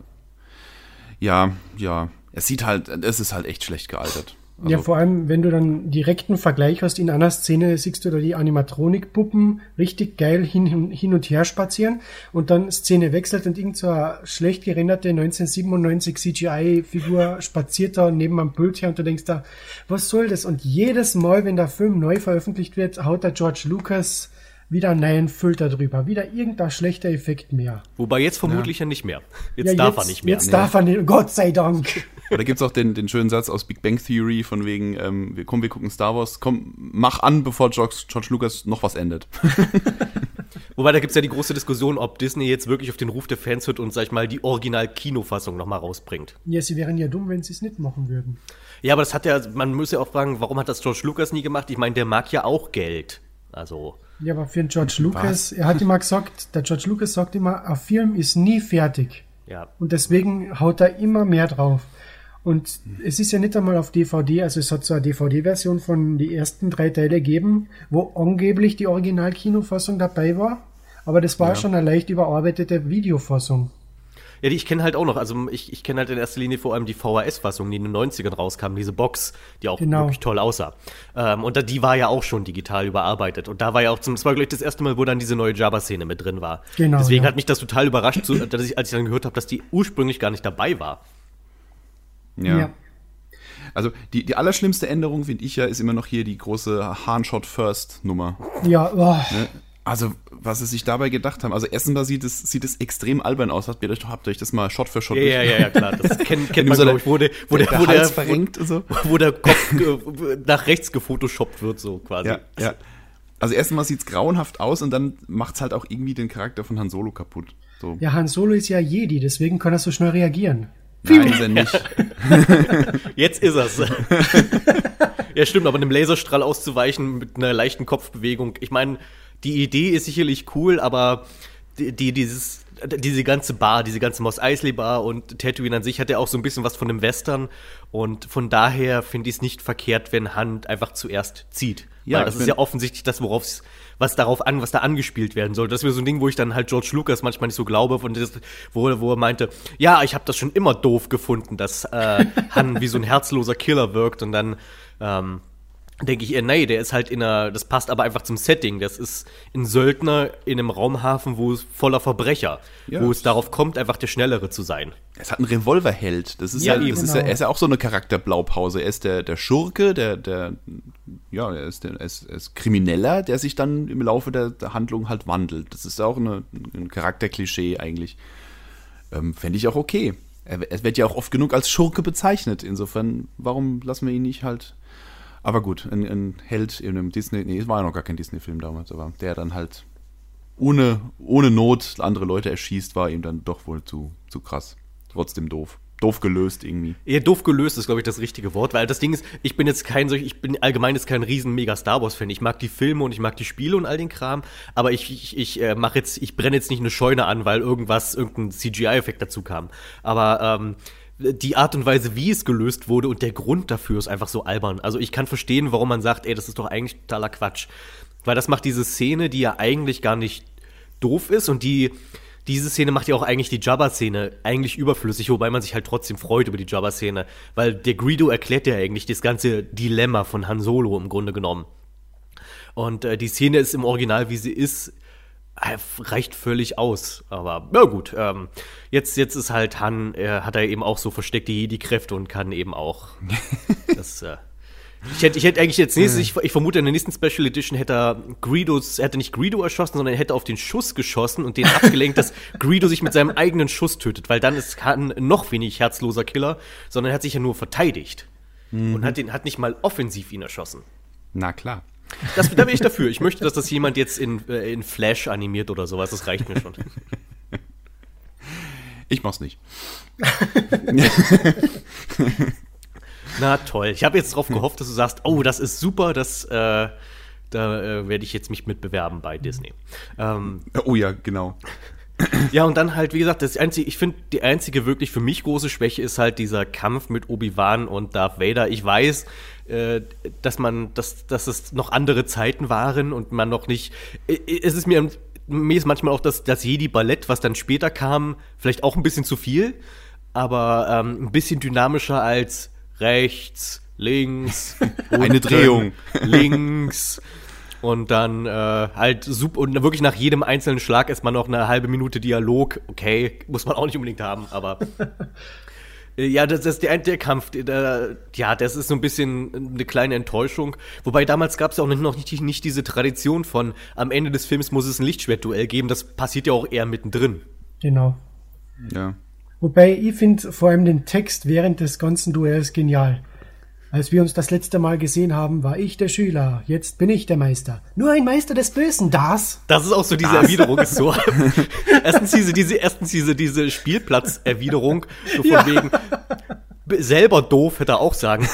Ja, ja. Es sieht halt, es ist halt echt schlecht gealtert. Also ja, vor allem, wenn du dann direkten Vergleich hast, in einer Szene siehst du da die Animatronikpuppen richtig geil hin, hin und her spazieren und dann Szene wechselt und irgend so eine schlecht gerenderte 1997 CGI-Figur spaziert da neben am Bild her und du denkst da, was soll das? Und jedes Mal, wenn der Film neu veröffentlicht wird, haut der George Lucas wieder einen neuen Filter drüber, wieder irgendein schlechter Effekt mehr. Wobei jetzt vermutlich ja, ja nicht mehr. Jetzt ja, darf jetzt, er nicht mehr. Jetzt nee. darf er nicht, Gott sei Dank. Oder gibt es auch den, den schönen Satz aus Big Bang Theory von wegen, ähm, wir, komm, wir gucken Star Wars, komm, mach an, bevor George, George Lucas noch was endet. *laughs* Wobei, da gibt es ja die große Diskussion, ob Disney jetzt wirklich auf den Ruf der Fans hört und, sag ich mal, die Original-Kinofassung nochmal rausbringt. Ja, sie wären ja dumm, wenn sie es nicht machen würden. Ja, aber das hat ja, man muss ja auch fragen, warum hat das George Lucas nie gemacht? Ich meine, der mag ja auch Geld. Also. Ja, aber für George Lucas, Was? er hat immer gesagt, der George Lucas sagt immer, ein Film ist nie fertig. Ja. Und deswegen haut er immer mehr drauf. Und es ist ja nicht einmal auf DVD, also es hat so eine DVD-Version von die ersten drei Teile gegeben, wo angeblich die Original-Kinofassung dabei war. Aber das war ja. schon eine leicht überarbeitete Videofassung. Ja, die ich kenne halt auch noch. Also ich, ich kenne halt in erster Linie vor allem die VHS-Fassung, die in den 90ern rauskam, diese Box, die auch genau. wirklich toll aussah. Ähm, und da, die war ja auch schon digital überarbeitet. Und da war ja auch zum, das war, glaube ich, das erste Mal, wo dann diese neue Java-Szene mit drin war. Genau. Deswegen ja. hat mich das total überrascht, so, dass ich, als ich dann gehört habe, dass die ursprünglich gar nicht dabei war. Ja. ja. Also die, die allerschlimmste Änderung, finde ich ja, ist immer noch hier die große Handshot First Nummer. Ja, oh. ne? Also, was sie sich dabei gedacht haben. Also, erstens sieht es, sieht es extrem albern aus. Habt ihr, euch, habt ihr euch das mal Shot für Shot Ja, ja, ja, klar. Das *laughs* kennt, kennt man, so glaube ich, wo der, wo der, wo der, verrenkt wo, so. wo der Kopf *laughs* nach rechts gefotoshoppt wird, so quasi. Ja, ja. Also, erstmal sieht es grauenhaft aus und dann macht es halt auch irgendwie den Charakter von Han Solo kaputt. So. Ja, Han Solo ist ja Jedi, deswegen kann er so schnell reagieren. Nein, ist er nicht. *laughs* Jetzt ist er's. ja, stimmt, aber einem Laserstrahl auszuweichen mit einer leichten Kopfbewegung. Ich meine, die Idee ist sicherlich cool, aber die, die, dieses, diese ganze Bar, diese ganze Moss Eisley Bar und Tatooine an sich hat ja auch so ein bisschen was von einem Western. Und von daher finde ich es nicht verkehrt, wenn Hand einfach zuerst zieht. Ja, Weil das ist ja offensichtlich das, worauf was darauf an, was da angespielt werden soll. Das wäre so ein Ding, wo ich dann halt George Lucas manchmal nicht so glaube, von das, wo, wo er meinte, ja, ich habe das schon immer doof gefunden, dass äh, *laughs* Han wie so ein herzloser Killer wirkt und dann ähm, denke ich eher, nee, der ist halt in einer, das passt aber einfach zum Setting. Das ist ein Söldner in einem Raumhafen, wo es voller Verbrecher, ja. wo es darauf kommt, einfach der Schnellere zu sein. Es hat einen Revolverheld. Das ist ja, ja, das genau. ist ja, er ist ja auch so eine Charakterblaupause. Er ist der, der Schurke, der, der, ja, er ist, der, er ist, er ist Krimineller, der sich dann im Laufe der, der Handlung halt wandelt. Das ist auch eine, ein Charakterklischee eigentlich. Ähm, Fände ich auch okay. Er, er wird ja auch oft genug als Schurke bezeichnet. Insofern, warum lassen wir ihn nicht halt aber gut, ein, ein Held in einem Disney, nee, es war ja noch gar kein Disney-Film damals, aber der dann halt ohne, ohne Not andere Leute erschießt, war ihm dann doch wohl zu, zu krass. Trotzdem doof. Doof gelöst irgendwie. Ja, doof gelöst ist, glaube ich, das richtige Wort, weil das Ding ist, ich bin jetzt kein solch, ich bin allgemein jetzt kein riesen mega Star Wars-Fan. Ich mag die Filme und ich mag die Spiele und all den Kram, aber ich, ich, ich äh, mache jetzt, ich brenne jetzt nicht eine Scheune an, weil irgendwas, irgendein CGI-Effekt dazu kam. Aber ähm, die Art und Weise, wie es gelöst wurde und der Grund dafür ist einfach so albern. Also ich kann verstehen, warum man sagt, ey, das ist doch eigentlich totaler Quatsch. Weil das macht diese Szene, die ja eigentlich gar nicht doof ist und die, diese Szene macht ja auch eigentlich die Jabba-Szene eigentlich überflüssig, wobei man sich halt trotzdem freut über die Jabba-Szene. Weil der Greedo erklärt ja eigentlich das ganze Dilemma von Han Solo im Grunde genommen. Und äh, die Szene ist im Original, wie sie ist, äh, reicht völlig aus. Aber na gut, ähm, jetzt, jetzt ist halt Han, äh, hat er eben auch so versteckte Jedi-Kräfte und kann eben auch *laughs* das, äh, ich hätte, ich hätte eigentlich jetzt nächstes, ich, ich, vermute in der nächsten Special Edition hätte er Greedos, er hätte nicht Greedo erschossen, sondern er hätte auf den Schuss geschossen und den *laughs* abgelenkt, dass Greedo sich mit seinem eigenen Schuss tötet, weil dann ist Han noch wenig herzloser Killer, sondern er hat sich ja nur verteidigt mhm. und hat den, hat nicht mal offensiv ihn erschossen. Na klar. Das, da bin ich dafür. Ich *laughs* möchte, dass das jemand jetzt in, äh, in Flash animiert oder sowas. Das reicht mir schon. Ich mach's nicht. *laughs* Na toll. Ich habe jetzt darauf gehofft, dass du sagst, oh, das ist super, das, äh, da äh, werde ich jetzt mich mitbewerben bei Disney. Ähm, oh ja, genau. Ja, und dann halt, wie gesagt, das einzige, ich finde, die einzige wirklich für mich große Schwäche ist halt dieser Kampf mit Obi-Wan und Darth Vader. Ich weiß, äh, dass man, dass, dass es noch andere Zeiten waren und man noch nicht. Äh, es ist mir, mir ist manchmal auch das, das Jedi-Ballett, was dann später kam, vielleicht auch ein bisschen zu viel, aber ähm, ein bisschen dynamischer als rechts, links, *laughs* eine Drehung, links. Und dann äh, halt super und wirklich nach jedem einzelnen Schlag ist man noch eine halbe Minute Dialog. Okay, muss man auch nicht unbedingt haben, aber *laughs* ja, das, das ist der, der Kampf. Der, ja, das ist so ein bisschen eine kleine Enttäuschung. Wobei damals gab es ja auch noch nicht, nicht diese Tradition von am Ende des Films muss es ein Lichtschwertduell geben. Das passiert ja auch eher mittendrin. Genau. Ja. Wobei ich finde vor allem den Text während des ganzen Duells genial. Als wir uns das letzte Mal gesehen haben, war ich der Schüler, jetzt bin ich der Meister. Nur ein Meister des Bösen, das? Das ist auch so diese das. Erwiderung, ist so. *laughs* erstens diese, diese, erstens diese, diese Spielplatz-Erwiderung, so von ja. wegen, selber doof, hätte er auch sagen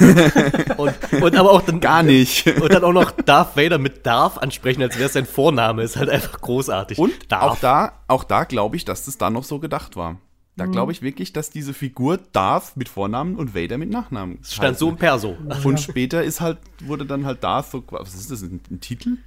*laughs* und, und aber auch dann gar nicht. Und dann auch noch Darth Vader mit Darth ansprechen, als wäre es sein Vorname, ist halt einfach großartig. Und Darth. auch da, auch da glaube ich, dass das da noch so gedacht war. Da mhm. glaube ich wirklich, dass diese Figur Darth mit Vornamen und Vader mit Nachnamen. Das stand so im Perso. Und später ist halt, wurde dann halt Darth so, was ist das, ein, ein Titel?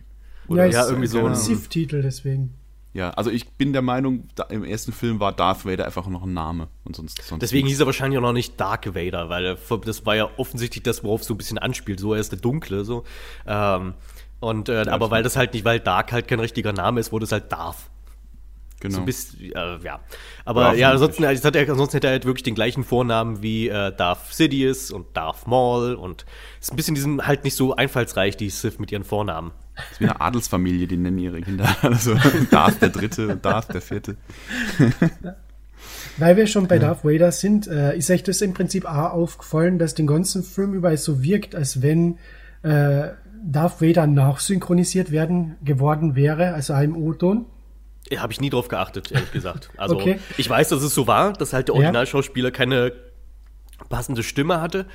Oder ja, ja irgendwie so ein Sith-Titel deswegen. Ja, also ich bin der Meinung, da, im ersten Film war Darth Vader einfach noch ein Name und sonst. sonst Deswegen hieß er wahrscheinlich auch noch nicht Dark Vader, weil das war ja offensichtlich das, worauf es so ein bisschen anspielt. So er ist der Dunkle, so. Ähm, und äh, ja, aber weil das halt nicht, weil Dark halt kein richtiger Name ist, wurde es halt Darth. Genau. So bis, äh, ja. Aber ja, ansonsten, also, hat er, ansonsten hätte er halt wirklich den gleichen Vornamen wie äh, Darth Sidious und Darth Maul und ist ein bisschen diesen halt nicht so einfallsreich, die Sith mit ihren Vornamen. Das ist wie eine Adelsfamilie, die nennen ihre Kinder. *laughs* Also Darth der Dritte und Darth der Vierte. Weil wir schon bei Darth Vader sind, äh, ist euch das im Prinzip auch aufgefallen, dass den ganzen Film über es so wirkt, als wenn äh, Darth Vader nachsynchronisiert werden geworden wäre, also einem O-Ton. Habe ich nie drauf geachtet, ehrlich *laughs* gesagt. Also okay. ich weiß, dass es so war, dass halt der Originalschauspieler keine passende Stimme hatte,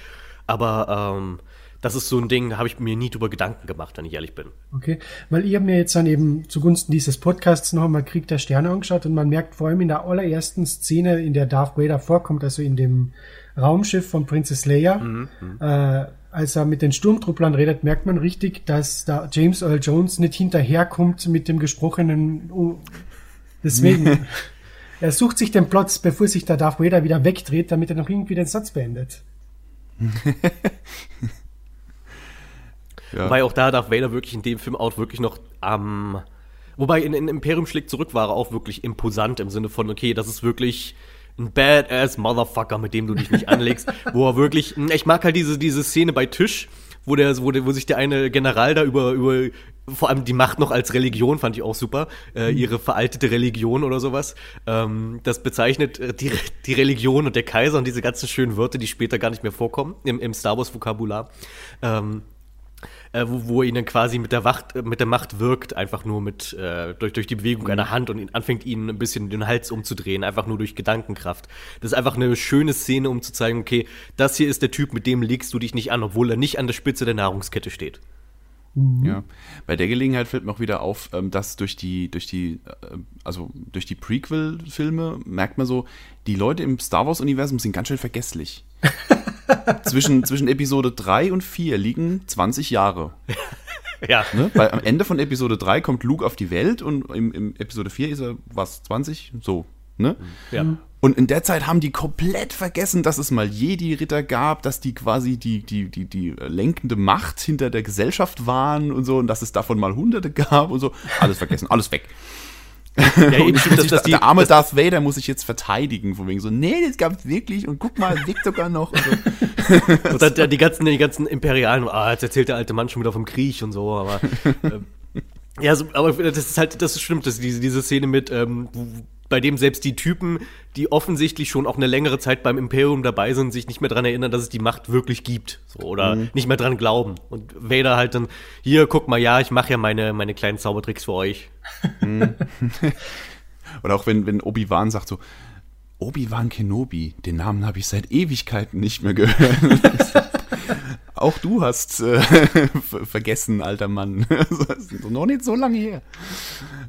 aber ähm, das ist so ein Ding, habe ich mir nie drüber Gedanken gemacht, wenn ich ehrlich bin. Okay, weil ich habe mir jetzt dann eben zugunsten dieses Podcasts noch einmal Krieg der Sterne angeschaut und man merkt vor allem in der allerersten Szene, in der Darth Vader vorkommt, also in dem Raumschiff von Princess Leia, mhm, äh, als er mit den Sturmtrupplern redet, merkt man richtig, dass da James Earl Jones nicht hinterherkommt mit dem gesprochenen. Uh, deswegen, *laughs* er sucht sich den Plot, bevor sich der Darth Vader wieder wegdreht, damit er noch irgendwie den Satz beendet. *laughs* Ja. Wobei auch da Darth Vader wirklich in dem Film auch wirklich noch am. Ähm, wobei in, in Imperium schlägt zurück war er auch wirklich imposant im Sinne von, okay, das ist wirklich ein badass Motherfucker, mit dem du dich nicht *laughs* anlegst, wo er wirklich, ich mag halt diese, diese Szene bei Tisch, wo der, wo der, wo sich der eine General da über, über, vor allem die Macht noch als Religion fand ich auch super, äh, mhm. ihre veraltete Religion oder sowas. Ähm, das bezeichnet äh, die, die Religion und der Kaiser und diese ganzen schönen Wörter, die später gar nicht mehr vorkommen im, im Star Wars Vokabular. Ähm, äh, wo, wo ihn dann quasi mit der, Wacht, mit der Macht wirkt, einfach nur mit äh, durch, durch die Bewegung mhm. einer Hand und ihn, anfängt ihn ein bisschen den Hals umzudrehen, einfach nur durch Gedankenkraft. Das ist einfach eine schöne Szene, um zu zeigen, okay, das hier ist der Typ, mit dem legst du dich nicht an, obwohl er nicht an der Spitze der Nahrungskette steht. Mhm. Ja, bei der Gelegenheit fällt mir auch wieder auf, ähm, dass durch die, durch die, äh, also durch die Prequel-Filme merkt man so, die Leute im Star Wars-Universum sind ganz schön vergesslich. *laughs* zwischen, zwischen Episode 3 und 4 liegen 20 Jahre. *laughs* Ja. Ne? Weil am Ende von Episode 3 kommt Luke auf die Welt und im, im Episode 4 ist er, was, 20? So, ne? Ja. Und in der Zeit haben die komplett vergessen, dass es mal Jedi-Ritter gab, dass die quasi die, die, die, die lenkende Macht hinter der Gesellschaft waren und so und dass es davon mal Hunderte gab und so. Alles vergessen, alles weg. *laughs* Ja, eben stimmt, dass, dass die, der arme Darth Vader muss sich jetzt verteidigen, von wegen so, nee, das gab's wirklich und guck mal, liegt sogar noch. Und, so. *laughs* und dann die ganzen, die ganzen Imperialen, ah, jetzt erzählt der alte Mann schon wieder vom Krieg und so, aber *laughs* äh, ja, so, aber das ist halt, das stimmt, dass diese, diese Szene mit, ähm, bei dem selbst die Typen, die offensichtlich schon auch eine längere Zeit beim Imperium dabei sind, sich nicht mehr dran erinnern, dass es die Macht wirklich gibt. So, oder mhm. nicht mehr dran glauben. Und Vader halt dann, hier, guck mal, ja, ich mache ja meine, meine kleinen Zaubertricks für euch. Mhm. *laughs* oder auch wenn, wenn Obi-Wan sagt so, Obi-Wan Kenobi, den Namen habe ich seit Ewigkeiten nicht mehr gehört. *laughs* auch du hast äh, vergessen, alter Mann. *laughs* noch nicht so lange her.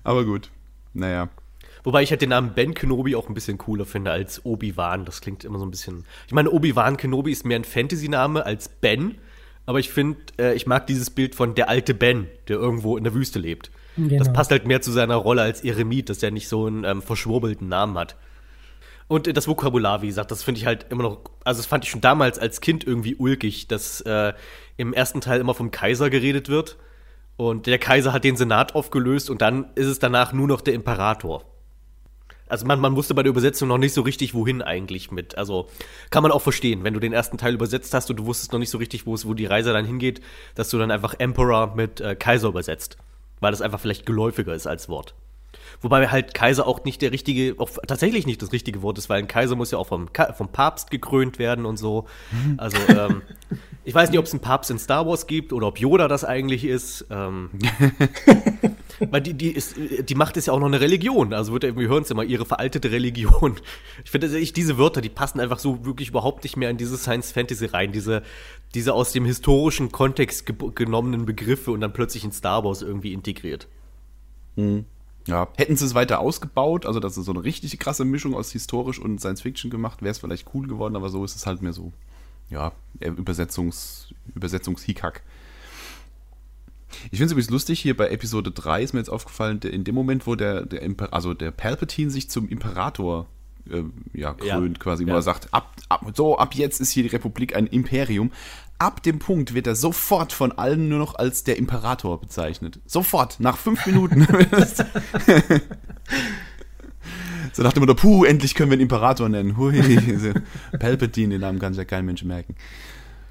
Aber gut, naja. Wobei ich halt den Namen Ben Kenobi auch ein bisschen cooler finde als Obi-Wan. Das klingt immer so ein bisschen. Ich meine, Obi-Wan Kenobi ist mehr ein Fantasy-Name als Ben. Aber ich finde, äh, ich mag dieses Bild von der alte Ben, der irgendwo in der Wüste lebt. Genau. Das passt halt mehr zu seiner Rolle als Eremit, dass er nicht so einen ähm, verschwurbelten Namen hat. Und äh, das Vokabular, wie gesagt, das finde ich halt immer noch, also das fand ich schon damals als Kind irgendwie ulkig, dass äh, im ersten Teil immer vom Kaiser geredet wird. Und der Kaiser hat den Senat aufgelöst und dann ist es danach nur noch der Imperator. Also man, man wusste bei der Übersetzung noch nicht so richtig, wohin eigentlich mit. Also kann man auch verstehen, wenn du den ersten Teil übersetzt hast und du wusstest noch nicht so richtig, wo es, wo die Reise dann hingeht, dass du dann einfach Emperor mit äh, Kaiser übersetzt. Weil das einfach vielleicht geläufiger ist als Wort. Wobei halt Kaiser auch nicht der richtige, auch tatsächlich nicht das richtige Wort ist, weil ein Kaiser muss ja auch vom, vom Papst gekrönt werden und so. *laughs* Also, ähm, ich weiß nicht, ob es einen Papst in Star Wars gibt oder ob Yoda das eigentlich ist. Ähm, *laughs* weil die, die, ist, die Macht ist ja auch noch eine Religion. Also wird wir hören es immer, ihre veraltete Religion. Ich finde, ich, diese Wörter, die passen einfach so wirklich überhaupt nicht mehr in diese Science Fantasy rein. Diese, diese aus dem historischen Kontext ge genommenen Begriffe und dann plötzlich in Star Wars irgendwie integriert. Mhm. Ja, hätten sie es weiter ausgebaut, also dass es so eine richtig krasse Mischung aus historisch und Science Fiction gemacht, wäre es vielleicht cool geworden, aber so ist es halt mehr so, ja, Übersetzungs, Übersetzungshickhack. Ich finde es übrigens lustig, hier bei Episode 3 ist mir jetzt aufgefallen, in dem Moment, wo der, der Imper also der Palpatine sich zum Imperator äh, ja, krönt, ja. quasi, wo ja. er sagt, ab, ab, so, ab jetzt ist hier die Republik ein Imperium. Ab dem Punkt wird er sofort von allen nur noch als der Imperator bezeichnet. Sofort, nach fünf Minuten. *laughs* so nach dem Motto, puh, endlich können wir einen Imperator nennen. Hui, Palpatine, den Namen kann sich ja kein Mensch merken.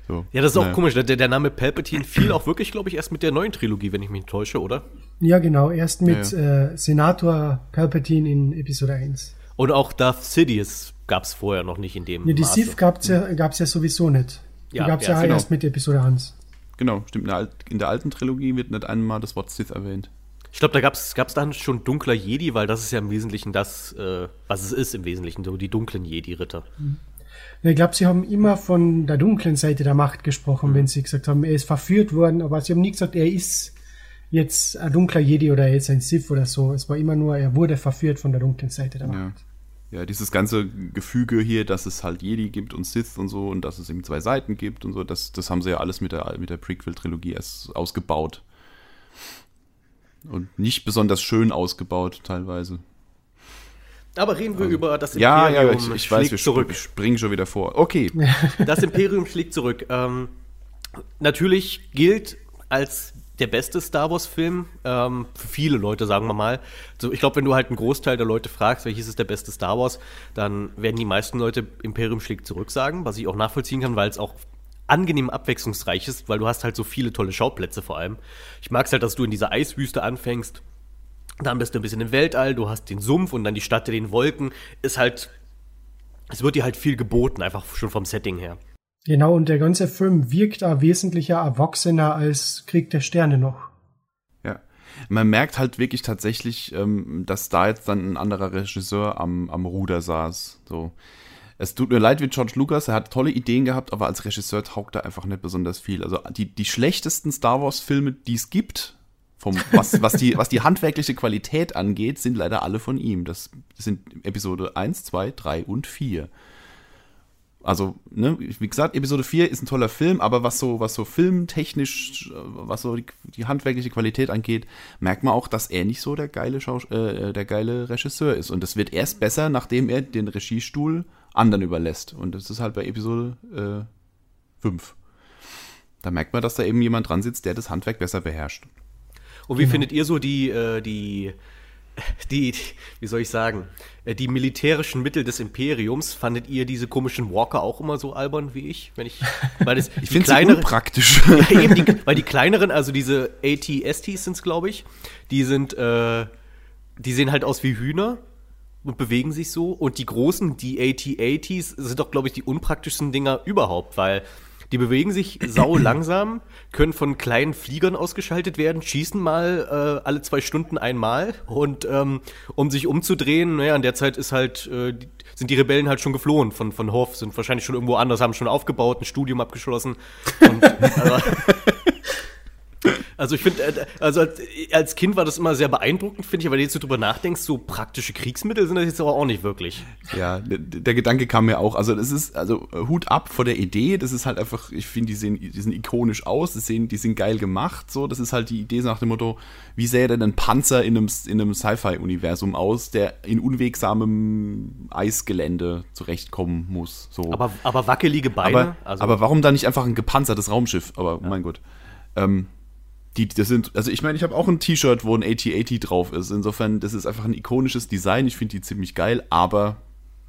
So, ja, das ist naja. auch komisch. Der, der, Name Palpatine fiel auch wirklich, glaube ich, erst mit der neuen Trilogie, wenn ich mich täusche, oder? Ja, genau. Erst mit ja, ja. Äh, Senator Palpatine in Episode 1. Und auch Darth Sidious gab es vorher noch nicht in dem Ja, die Maße. Sith gab es ja, ja sowieso nicht. Die ja, gab es ja, ja genau. erst mit Episode 1. Genau, stimmt. In der, in der, alten Trilogie wird nicht einmal das Wort Sith erwähnt. Ich glaube, da gab es dann schon dunkler Jedi, weil das ist ja im Wesentlichen das, äh, was es ist im Wesentlichen, so die dunklen Jedi-Ritter. Mhm. Ich glaube, sie haben immer von der dunklen Seite der Macht gesprochen, wenn sie gesagt haben, er ist verführt worden, aber sie haben nie gesagt, er ist jetzt ein dunkler Jedi oder er ist ein Sith oder so. Es war immer nur, er wurde verführt von der dunklen Seite der Macht. Ja. Ja, dieses ganze Gefüge hier, dass es halt Jedi gibt und Sith und so und dass es eben zwei Seiten gibt und so, das, das haben sie ja alles mit der, mit der Prequel-Trilogie erst ausgebaut. Und nicht besonders schön ausgebaut, teilweise. Aber reden wir also, über das Imperium. Ja, ja, ich, ich weiß, wir zurück. springen schon wieder vor. Okay. Das Imperium schlägt zurück. Ähm, natürlich gilt als der beste Star Wars-Film ähm, für viele Leute, sagen wir mal. So, ich glaube, wenn du halt einen Großteil der Leute fragst, welches ist der beste Star Wars, dann werden die meisten Leute Imperium schlägt zurück sagen, was ich auch nachvollziehen kann, weil es auch angenehm abwechslungsreich ist, weil du hast halt so viele tolle Schauplätze vor allem. Ich mag es halt, dass du in dieser Eiswüste anfängst dann bist du ein bisschen im Weltall, du hast den Sumpf und dann die Stadt in den Wolken. Ist halt, es wird dir halt viel geboten, einfach schon vom Setting her. Genau, und der ganze Film wirkt auch wesentlicher erwachsener als Krieg der Sterne noch. Ja, man merkt halt wirklich tatsächlich, ähm, dass da jetzt dann ein anderer Regisseur am, am Ruder saß. So. Es tut mir leid wie George Lucas, er hat tolle Ideen gehabt, aber als Regisseur taugt er einfach nicht besonders viel. Also die, die schlechtesten Star Wars-Filme, die es gibt, vom, was, was, die, was die handwerkliche Qualität angeht, sind leider alle von ihm. Das sind Episode 1, 2, 3 und 4. Also, ne, wie gesagt, Episode 4 ist ein toller Film, aber was so, was so filmtechnisch, was so die, die handwerkliche Qualität angeht, merkt man auch, dass er nicht so der geile, Schaus äh, der geile Regisseur ist. Und das wird erst besser, nachdem er den Regiestuhl anderen überlässt. Und das ist halt bei Episode äh, 5. Da merkt man, dass da eben jemand dran sitzt, der das Handwerk besser beherrscht. Und wie genau. findet ihr so die, äh, die, die, wie soll ich sagen, äh, die militärischen Mittel des Imperiums? Fandet ihr diese komischen Walker auch immer so albern wie ich? Wenn ich, weil es, *laughs* ich finde sie praktisch. *laughs* Ja, eben die, weil die kleineren, also diese AT-STs sind es, glaube ich, die sind, äh, die sehen halt aus wie Hühner und bewegen sich so. Und die großen, die AT-ATs, sind doch, glaube ich, die unpraktischsten Dinger überhaupt, weil die bewegen sich sau langsam, können von kleinen Fliegern ausgeschaltet werden, schießen mal äh, alle zwei Stunden einmal und ähm, um sich umzudrehen, naja, in der Zeit ist halt, äh, sind die Rebellen halt schon geflohen von, von Hof, sind wahrscheinlich schon irgendwo anders, haben schon aufgebaut, ein Studium abgeschlossen. Und, *laughs* also, also ich finde, äh, also als Kind war das immer sehr beeindruckend, finde ich, aber jetzt du drüber nachdenkst, so praktische Kriegsmittel sind das jetzt aber auch nicht wirklich. Ja, der, der Gedanke kam mir auch. Also das ist, also Hut ab vor der Idee, das ist halt einfach, ich finde, die sehen, die sind ikonisch aus, die, sehen, die sind geil gemacht, so, das ist halt die Idee nach dem Motto, wie sähe denn ein Panzer in einem, in einem Sci-Fi-Universum aus, der in unwegsamem Eisgelände zurechtkommen muss, so. Aber, aber wackelige Beine? Aber, also aber warum dann nicht einfach ein gepanzertes Raumschiff? Aber ja. mein Gott. Ähm, die, das sind, also ich meine, ich habe auch ein T-Shirt, wo ein AT-80 drauf ist. Insofern, das ist einfach ein ikonisches Design. Ich finde die ziemlich geil, aber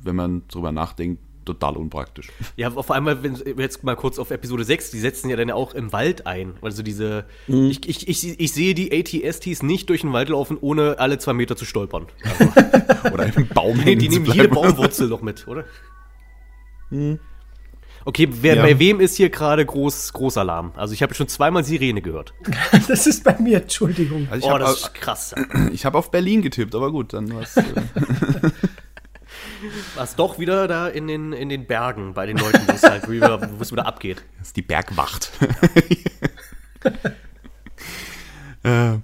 wenn man drüber nachdenkt, total unpraktisch. Ja, vor allem, wenn jetzt mal kurz auf Episode 6, die setzen ja dann auch im Wald ein. Also diese, mhm. ich, ich, ich, ich sehe die ATSTs nicht durch den Wald laufen, ohne alle zwei Meter zu stolpern. Also. *laughs* oder einen Baum nee, Die nehmen jede Baumwurzel noch mit, oder? Mhm. Okay, wer, ja. bei wem ist hier gerade groß, Großalarm? Also ich habe schon zweimal Sirene gehört. *laughs* das ist bei mir, Entschuldigung. Also oh, das ist krass. *clears throat* Ich habe auf Berlin getippt, aber gut, dann was. Äh *laughs* warst doch wieder da in den, in den Bergen bei den Leuten, wo es halt wieder, wieder abgeht. Das ist die Bergwacht. *laughs* äh,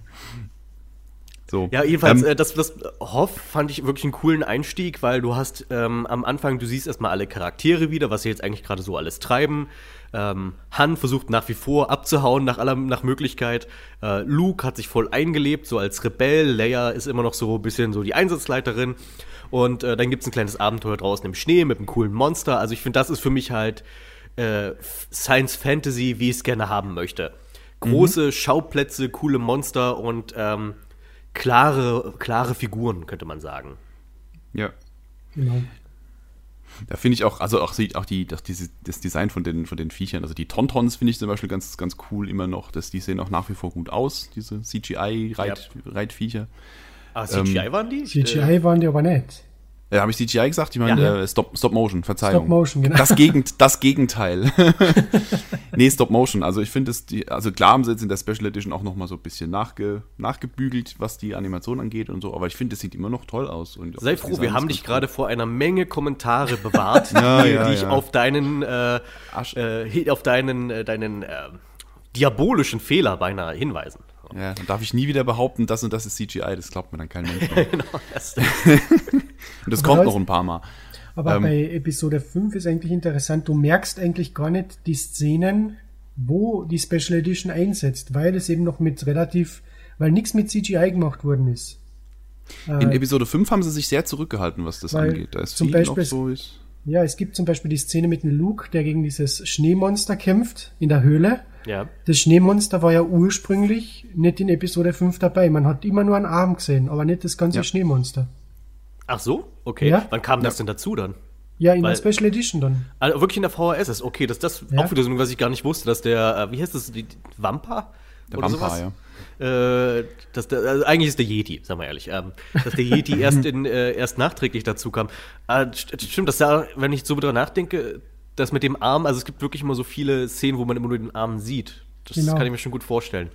so. Ja, jedenfalls, ähm, äh, das, das Hoff fand ich wirklich einen coolen Einstieg, weil du hast ähm, am Anfang, du siehst erstmal alle Charaktere wieder, was sie jetzt eigentlich gerade so alles treiben. Ähm, Han versucht nach wie vor abzuhauen nach aller nach Möglichkeit. Äh, Luke hat sich voll eingelebt, so als Rebell. Leia ist immer noch so ein bisschen so die Einsatzleiterin. Und äh, dann gibt es ein kleines Abenteuer draußen im Schnee mit einem coolen Monster. Also ich finde, das ist für mich halt äh, Science Fantasy, wie ich es gerne haben möchte. Große mhm. Schauplätze, coole Monster und ähm, klare, klare Figuren, könnte man sagen. Ja. Genau. Da finde ich auch, also auch, auch die, das, diese, das Design von den, von den Viechern, also die Tontons finde ich zum Beispiel ganz, ganz cool immer noch. Dass die sehen auch nach wie vor gut aus, diese CGI-Reitviecher. Ja. Ah, CGI ähm, waren die? CGI waren die aber nicht. Ja, habe ich CGI gesagt? Ich meine Ja. äh, Stop, Stop Motion, Verzeihung. Stop Motion, genau. Das, Gegend, *laughs* das Gegenteil. *laughs* nee, Stop Motion. Also ich finde es, also klar haben sie jetzt in der Special Edition auch noch mal so ein bisschen nachge, nachgebügelt, was die Animation angeht und so, aber ich finde, es sieht immer noch toll aus. Sei froh, wir haben dich gerade vor einer Menge Kommentare bewahrt, *laughs* Ja, die, ja, die ich ja. auf deinen, äh, äh, auf deinen, äh, deinen äh, diabolischen Fehler beinahe hinweisen. Ja, dann darf ich nie wieder behaupten, das und das ist CGI, das glaubt mir dann kein Mensch mehr. *laughs* genau. Das, Und das Aber kommt das- noch ein paar Mal. Aber Ähm, bei Episode 5 ist eigentlich interessant, du merkst eigentlich gar nicht die Szenen, wo die Special Edition einsetzt, weil es eben noch mit relativ, weil nichts mit CGI gemacht worden ist. In Episode 5 haben sie sich sehr zurückgehalten, was das angeht. Da ist zum viel Beispiel noch so ist. Ja, es gibt zum Beispiel die Szene mit dem Luke, der gegen dieses Schneemonster kämpft in der Höhle. Ja. Das Schneemonster war ja ursprünglich nicht in Episode 5 dabei. Man hat immer nur einen Arm gesehen, aber nicht das ganze Ja. Schneemonster. Ach so? Okay. Ja. Wann kam das denn dazu dann? Ja, in Weil- der Special Edition dann. Also wirklich in der VHS ist okay, dass das Ja. auch wieder so, was ich gar nicht wusste, dass der, äh, wie heißt das, die, die Vampa? Der Oder Vampire, sowas? ja. Äh, dass der, also eigentlich ist der Yeti, sagen wir ehrlich, ähm, dass der Yeti *laughs* erst, in, äh, erst nachträglich dazu kam. Äh, st- stimmt, dass da, wenn ich so drüber nachdenke, das mit dem Arm, also es gibt wirklich immer so viele Szenen, wo man immer nur den Arm sieht. Das Genau. kann ich mir schon gut vorstellen.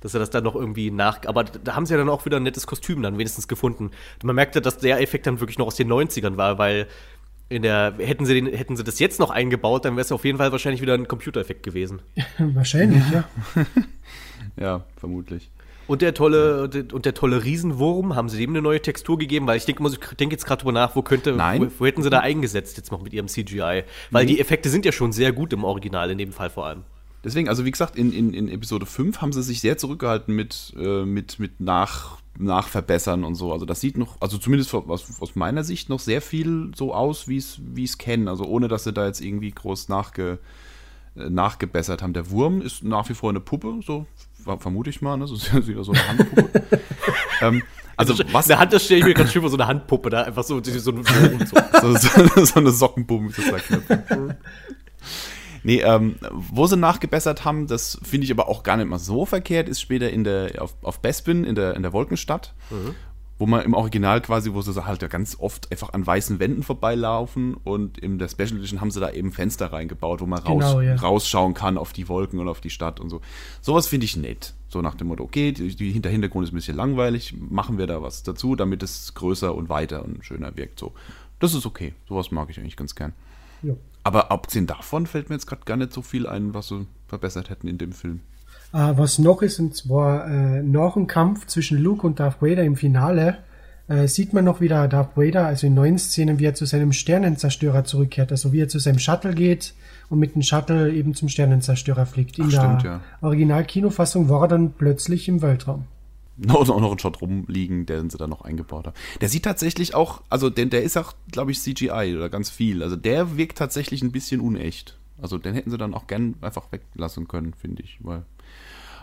Dass er das dann noch irgendwie nach. Aber da haben sie ja dann auch wieder ein nettes Kostüm dann wenigstens gefunden. Man merkte, dass der Effekt dann wirklich noch aus den 90ern war, weil in der, hätten sie, den, hätten sie das jetzt noch eingebaut, dann wäre es auf jeden Fall wahrscheinlich wieder ein Computereffekt gewesen. *laughs* Wahrscheinlich, ja. *laughs* Ja, vermutlich. Und der tolle, und der tolle Riesenwurm, haben sie dem eine neue Textur gegeben? Weil ich denke, denke jetzt gerade drüber nach, wo könnte. Wo, wo hätten sie da eingesetzt jetzt noch mit ihrem CGI? Weil die Effekte sind ja schon sehr gut im Original, in dem Fall vor allem. Deswegen, also wie gesagt, in, in, in Episode 5 haben sie sich sehr zurückgehalten mit, äh, mit, mit nach, Nachverbessern und so. Also das sieht noch, also zumindest aus, aus meiner Sicht noch sehr viel so aus, wie es wie es kennen. Also ohne, dass sie da jetzt irgendwie groß nachge, äh, nachgebessert haben. Der Wurm ist nach wie vor eine Puppe, so vermute ich mal, ne? So ist wieder so eine Handpuppe. ähm, also was, In der Hand, das stelle ich mir ganz schön vor, so eine Handpuppe da, einfach so, so. So. *laughs* so, so, so eine Sockenbumm mit so zwei Knöpfen. Nee, ähm, wo sie nachgebessert haben, das finde ich aber auch gar nicht mal so verkehrt, ist später in der, auf, auf Bespin, in der, in der Wolkenstadt, wo man im Original quasi, wo sie halt ganz oft einfach an weißen Wänden vorbeilaufen und in der Special Edition haben sie da eben Fenster reingebaut, wo man raus, Genau, ja. rausschauen kann auf die Wolken und auf die Stadt und so. Sowas finde ich nett. So nach dem Motto, okay, die, die, der Hintergrund ist ein bisschen langweilig, machen wir da was dazu, damit es größer und weiter und schöner wirkt. So. Das ist okay. Sowas mag ich eigentlich ganz gern. ja. Aber abgesehen davon fällt mir jetzt gerade gar nicht so viel ein, was sie verbessert hätten in dem Film. Äh, was noch ist, und zwar äh, nach dem Kampf zwischen Luke und Darth Vader im Finale, äh, sieht man noch wieder Darth Vader, also in neuen Szenen, wie er zu seinem Sternenzerstörer zurückkehrt, also wie er zu seinem Shuttle geht und mit dem Shuttle eben zum Sternenzerstörer fliegt. In Ach, der stimmt, ja. Original-Kinofassung war er dann plötzlich im Weltraum. Noch, auch noch ein Shot rumliegen, den sie da noch eingebaut haben. Der sieht tatsächlich auch, also der, der ist auch, glaube ich, CGI oder ganz viel. Also der wirkt tatsächlich ein bisschen unecht. Also den hätten sie dann auch gern einfach weglassen können, finde ich. Weil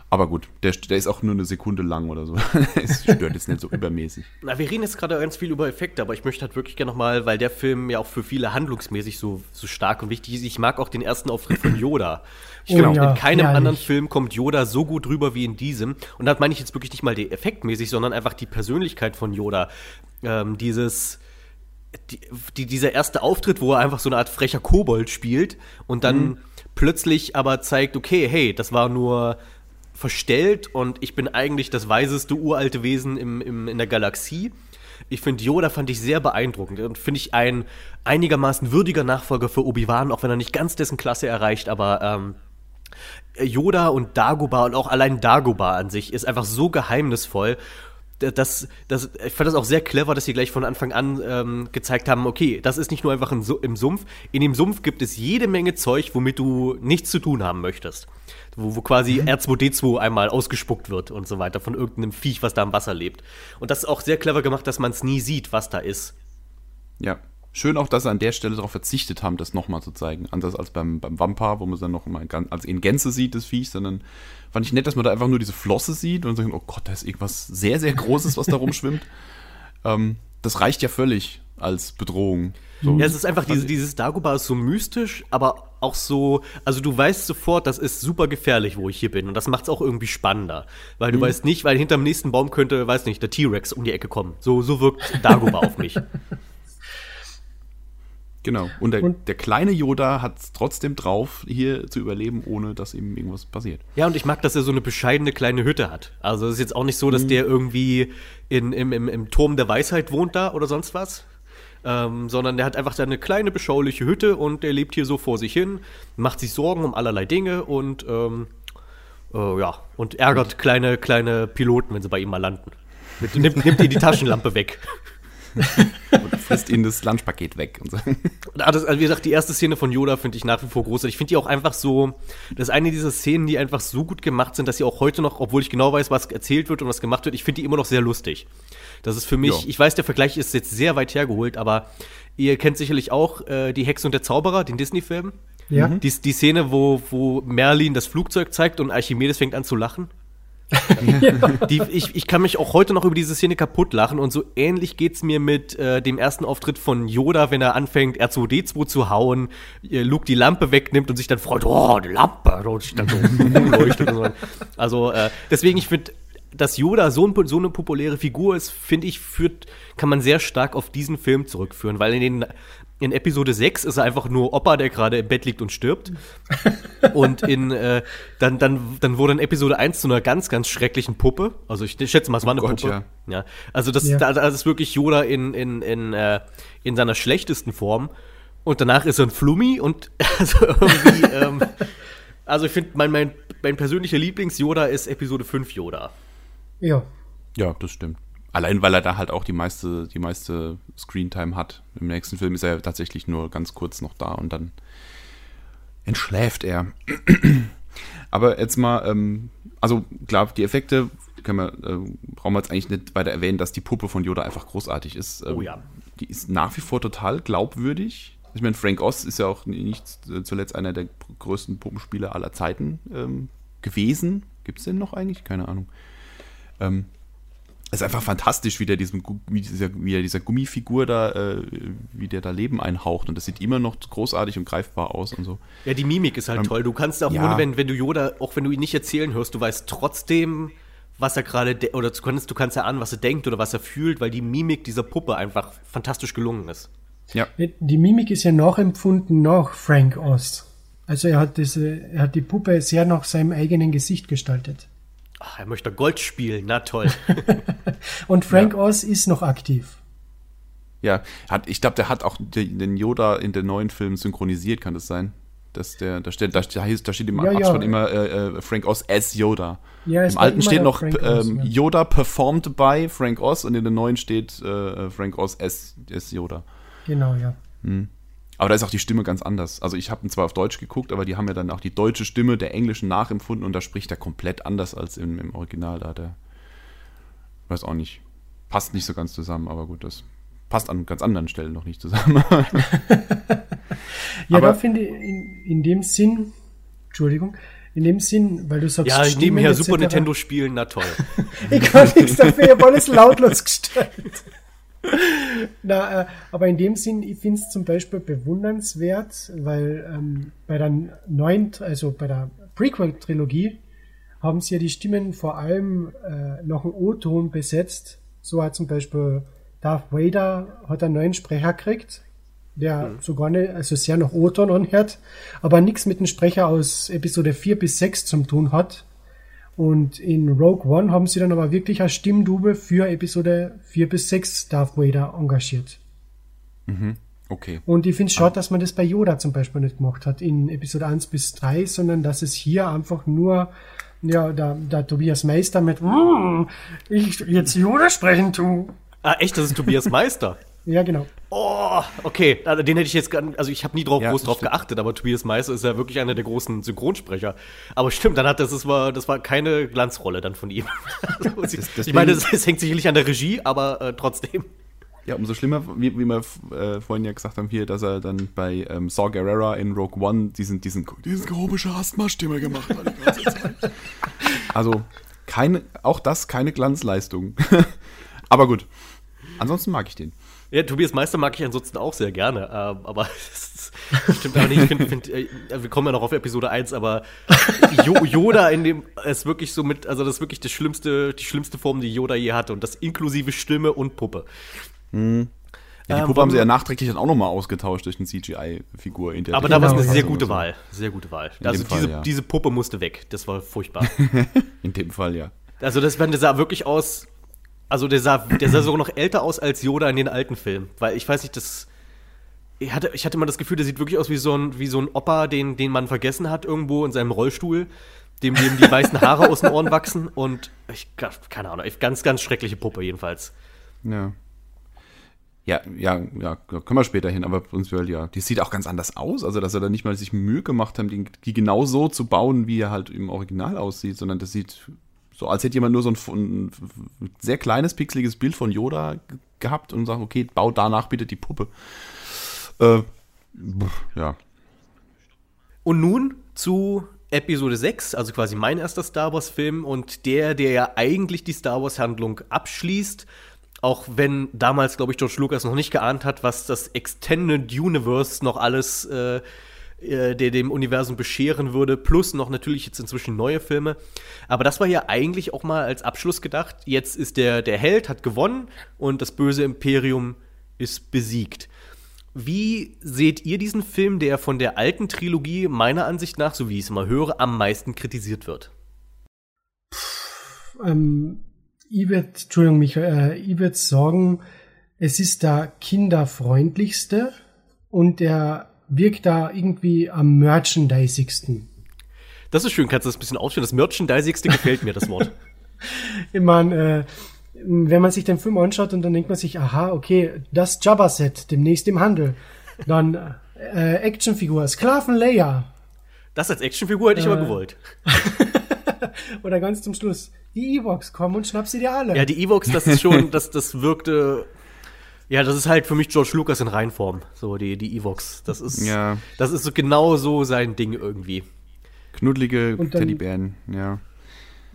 aber gut, der, der ist auch nur eine Sekunde lang oder so. *laughs* Es stört jetzt nicht so übermäßig. Na, wir reden jetzt gerade ganz viel über Effekte, aber ich möchte halt wirklich gerne nochmal, weil der Film ja auch für viele handlungsmäßig so, so stark und wichtig ist. Ich mag auch den ersten Auftritt von Yoda. Ich Oh finde, ja, in keinem herrlich. anderen Film kommt Yoda so gut rüber wie in diesem. Und das meine ich jetzt wirklich nicht mal die effektmäßig, sondern einfach die Persönlichkeit von Yoda. Ähm, dieses, die, die, dieser erste Auftritt, wo er einfach so eine Art frecher Kobold spielt und dann Mhm. Plötzlich aber zeigt, okay, hey, das war nur verstellt und ich bin eigentlich das weiseste uralte Wesen im, im, in der Galaxie. Ich finde, Yoda fand ich sehr beeindruckend und finde ich ein einigermaßen würdiger Nachfolger für Obi-Wan, auch wenn er nicht ganz dessen Klasse erreicht, aber ähm, Yoda und Dagobah und auch allein Dagobah an sich ist einfach so geheimnisvoll. Das, das, ich fand das auch sehr clever, dass sie gleich von Anfang an ähm, gezeigt haben, okay, das ist nicht nur einfach ein im Sumpf. In dem Sumpf gibt es jede Menge Zeug, womit du nichts zu tun haben möchtest. Wo, wo quasi R2D2 einmal ausgespuckt wird und so weiter von irgendeinem Viech, was da im Wasser lebt. Und das ist auch sehr clever gemacht, dass man es nie sieht, was da ist. Ja. Schön auch, dass sie an der Stelle darauf verzichtet haben, das nochmal zu zeigen. Anders als beim, beim Vampar, wo man es dann noch mal ganz, also in Gänze sieht, das Viech, sondern fand ich nett, dass man da einfach nur diese Flosse sieht und sagt, oh Gott, da ist irgendwas sehr, sehr Großes, was da rumschwimmt. *laughs* ähm, das reicht ja völlig als Bedrohung. So. Ja, es ist einfach, diese, dieses Dagobah ist so mystisch, aber auch so, also du weißt sofort, das ist super gefährlich, wo ich hier bin. Und das macht es auch irgendwie spannender. Weil du weißt nicht, weil hinterm nächsten Baum könnte, weiß nicht, der T-Rex um die Ecke kommen. So, so wirkt Dagobah auf mich. *laughs* Genau. Und der, Und- der kleine Yoda hat es trotzdem drauf, hier zu überleben, ohne dass ihm irgendwas passiert. Ja, und ich mag, dass er so eine bescheidene kleine Hütte hat. Also es ist jetzt auch nicht so, dass der irgendwie in, im, im, im Turm der Weisheit wohnt da oder sonst was. Ähm, sondern der hat einfach seine kleine, beschauliche Hütte und der lebt hier so vor sich hin, macht sich Sorgen um allerlei Dinge und ähm, äh, ja, und ärgert kleine, kleine Piloten, wenn sie bei ihm mal landen. Mit, nimmt, *laughs* nimmt ihr die Taschenlampe weg. *laughs* Und frisst ihnen das Lunchpaket weg und so. Ah, also wie gesagt, die erste Szene von Yoda finde ich nach wie vor großartig. Ich finde die auch einfach so, das ist eine dieser Szenen, die einfach so gut gemacht sind, dass sie auch heute noch, obwohl ich genau weiß, was erzählt wird und was gemacht wird, ich finde die immer noch sehr lustig. Das ist für mich, Ja. ich weiß, der Vergleich ist jetzt sehr weit hergeholt, aber ihr kennt sicherlich auch äh, die Hexe und der Zauberer, den Disney-Film. Ja. Die, die Szene, wo, wo Merlin das Flugzeug zeigt und Archimedes fängt an zu lachen. *laughs* Die, ich, ich kann mich auch heute noch über diese Szene kaputt lachen und so ähnlich geht's mir mit äh, dem ersten Auftritt von Yoda, wenn er anfängt, R2D2 zu hauen, äh, Luke die Lampe wegnimmt und sich dann freut, oh, die Lampe, und sich dann so *laughs* leuchtet und so. Also äh, deswegen, ich finde, dass Yoda so, ein, so eine populäre Figur ist, finde ich, führt, kann man sehr stark auf diesen Film zurückführen, weil in den in Episode 6 ist er einfach nur Opa, der gerade im Bett liegt und stirbt. Und in, äh, dann, dann, dann wurde in Episode 1 zu einer ganz, ganz schrecklichen Puppe. Also ich schätze mal, es war eine Oh Gott, Puppe. Ja. Also das, Ja. da, das ist wirklich Yoda in, in, in, äh, in seiner schlechtesten Form. Und danach ist er ein Flummi und *laughs* also irgendwie, ähm, also ich finde, mein, mein, mein persönlicher Lieblings-Yoda ist Episode 5 Yoda. Ja. Ja, das stimmt. Allein, weil er da halt auch die meiste, die meiste Screentime hat. Im nächsten Film ist er tatsächlich nur ganz kurz noch da und dann entschläft er. *clears throat* Aber jetzt mal, ähm, also klar, die Effekte können wir, äh, brauchen wir jetzt eigentlich nicht weiter erwähnen, dass die Puppe von Yoda einfach großartig ist. Ähm, Oh ja. Die ist nach wie vor total glaubwürdig. Ich meine, Frank Oz ist ja auch nicht zuletzt einer der größten Puppenspieler aller Zeiten ähm, gewesen. Gibt es den noch eigentlich? Keine Ahnung. Ähm, es ist einfach fantastisch, wie der, diesem, wie dieser, wie er dieser Gummifigur da, äh, wie der da Leben einhaucht. Und das sieht immer noch großartig und greifbar aus und so. Ja, die Mimik ist halt Ähm, toll. Du kannst auch, ja. ohne, wenn, wenn du Yoda, auch wenn du ihn nicht erzählen hörst, du weißt trotzdem, was er gerade, de- oder du kannst, du kannst erahnen, was er denkt oder was er fühlt, weil die Mimik dieser Puppe einfach fantastisch gelungen ist. Ja, Die Mimik ist ja nachempfunden nach Frank Oz. Also er hat diese, er hat die Puppe sehr nach seinem eigenen Gesicht gestaltet. Ach, er möchte Gold spielen, na toll. *laughs* Und Frank Oz ist noch aktiv. ja. Hat, ich glaube, der hat auch den Yoda in den neuen Filmen synchronisiert, kann das sein? Dass der, da steht, da, heißt- da steht im Ja, ja. Abspann immer äh, äh, Frank Oz as Yoda. Ja, Im alten steht noch Oz, ähm, ja. Yoda performed by Frank Oz und in den neuen steht äh, Frank Oz as, as Yoda. Genau, ja. Aber da ist auch die Stimme ganz anders. Also ich habe ihn zwar auf Deutsch geguckt, aber die haben ja dann auch die deutsche Stimme der englischen nachempfunden und da spricht er komplett anders als im, im Original. Da hat er, weiß auch nicht, passt nicht so ganz zusammen, aber gut, das passt an ganz anderen Stellen noch nicht zusammen. *laughs* Ja, Aber- da finde ich in, in dem Sinn, Entschuldigung, in dem Sinn, weil du sagst, ja, nebenher. Super Nintendo spielen, na toll. *laughs* Ich kann nichts dafür, ich habe alles lautlos gestellt. *laughs* Na, äh, aber in dem Sinn, ich finde es zum Beispiel bewundernswert, weil ähm, bei der neuen, also bei der Prequel-Trilogie haben sie ja die Stimmen vor allem äh, noch einen O-Ton besetzt. So hat zum Beispiel Darth Vader hat einen neuen Sprecher gekriegt, der sogar nicht, also sehr noch O-Ton anhört, aber nichts mit dem Sprecher aus Episode 4 bis 6 zum tun hat. Und in Rogue One haben sie dann aber wirklich als Stimmdube für Episode 4 bis 6 Darth Vader engagiert. okay. Und ich finde es schade, dass man das bei Yoda zum Beispiel nicht gemacht hat in Episode 1 bis 3, sondern dass es hier einfach nur, ja, der, der Tobias Meister mit, "Mm, ich jetzt Yoda sprechen tu. Ah, echt, das ist Tobias Meister. *laughs* Ja, genau. Oh, okay. Also Den hätte ich jetzt gar nicht, also ich habe nie drauf, Ja, groß drauf stimmt. geachtet, aber Tobias Meister ist ja wirklich einer der großen Synchronsprecher. Aber stimmt, dann hat das, das war, das war keine Glanzrolle dann von ihm. *laughs* Also, ich deswegen- meine, es, hängt sicherlich an der Regie, aber äh, trotzdem. Ja, umso schlimmer, wie, wie wir äh, vorhin ja gesagt haben hier, dass er dann bei ähm, Saw Gerrera in Rogue One diesen, diesen, diese komische Asthma-Stimme gemacht hat die ganze Zeit. *laughs* also, keine, auch das keine Glanzleistung. *laughs* Aber gut. Ansonsten mag ich den. Ja, Tobias Meister mag ich ansonsten auch sehr gerne, ähm, aber *laughs* das stimmt aber nicht. Ich find, find, äh, wir kommen ja noch auf Episode 1, aber *laughs* Jo- Yoda in dem ist wirklich so mit, also das ist wirklich das schlimmste, die schlimmste Form, die Yoda je hatte und das inklusive Stimme und Puppe. Ja, die Ähm, Puppe haben sie ja wollen- nachträglich dann auch nochmal ausgetauscht durch eine CGI-Figur. in der Aber da war es eine sehr also gute so. Wahl. Sehr gute Wahl. In also Fall, diese, ja. diese Puppe musste weg. Das war furchtbar. *laughs* In dem Fall, ja. also das, sah wirklich aus. Also der sah, der sah sogar noch älter aus als Yoda in den alten Filmen. Weil ich weiß nicht, das. Ich hatte, ich hatte mal das Gefühl, der sieht wirklich aus wie so ein, wie so ein Opa, den, den man vergessen hat irgendwo in seinem Rollstuhl, dem, dem die weißen Haare aus den Ohren wachsen. Und ich, keine Ahnung, ganz, ganz schreckliche Puppe jedenfalls. Ja. Ja, ja, ja, können wir später hin, aber prinzipiell ja. Die sieht auch ganz anders aus, also dass er da nicht mal sich Mühe gemacht haben, die, die genau so zu bauen, wie er halt im Original aussieht, sondern das sieht so, als hätte jemand nur so ein, ein sehr kleines, pixeliges Bild von Yoda gehabt und sagt, okay, bau danach bitte die Puppe. Äh, ja. Und nun zu Episode 6, also quasi mein erster Star Wars-Film und der, der ja eigentlich die Star Wars-Handlung abschließt. Auch wenn damals, glaube ich, George Lucas noch nicht geahnt hat, was das Extended Universe noch alles äh, äh, der dem Universum bescheren würde, plus noch natürlich jetzt inzwischen neue Filme. Aber das war ja eigentlich auch mal als Abschluss gedacht. Jetzt ist der, der Held, hat gewonnen und das böse Imperium ist besiegt. Wie seht ihr diesen Film, der von der alten Trilogie meiner Ansicht nach, so wie ich es mal höre, am meisten kritisiert wird? Ähm, ich würde, Entschuldigung, mich, äh, ich würde sagen, es ist der kinderfreundlichste und der wirkt da irgendwie am merchandisigsten. Das ist schön, kannst du das ein bisschen ausführen? Das Merchandisigste gefällt mir, das Wort. *laughs* Ich meine, äh, wenn man sich den Film anschaut und dann denkt man sich, aha, okay, das Jabba-Set demnächst im Handel. Dann äh, Actionfigur, Sklaven Leia. Das als Actionfigur hätte ich aber Äh. gewollt. *laughs* Oder ganz zum Schluss, die Ewoks kommen und schnapp sie dir alle. Ja, die Evox, das ist schon, das, das wirkte. Ja, das ist halt für mich George Lucas in Reinform. So, die, die Evox. Das ist, Ja. das ist so genau so sein Ding irgendwie. Knuddelige dann- Teddybären, ja.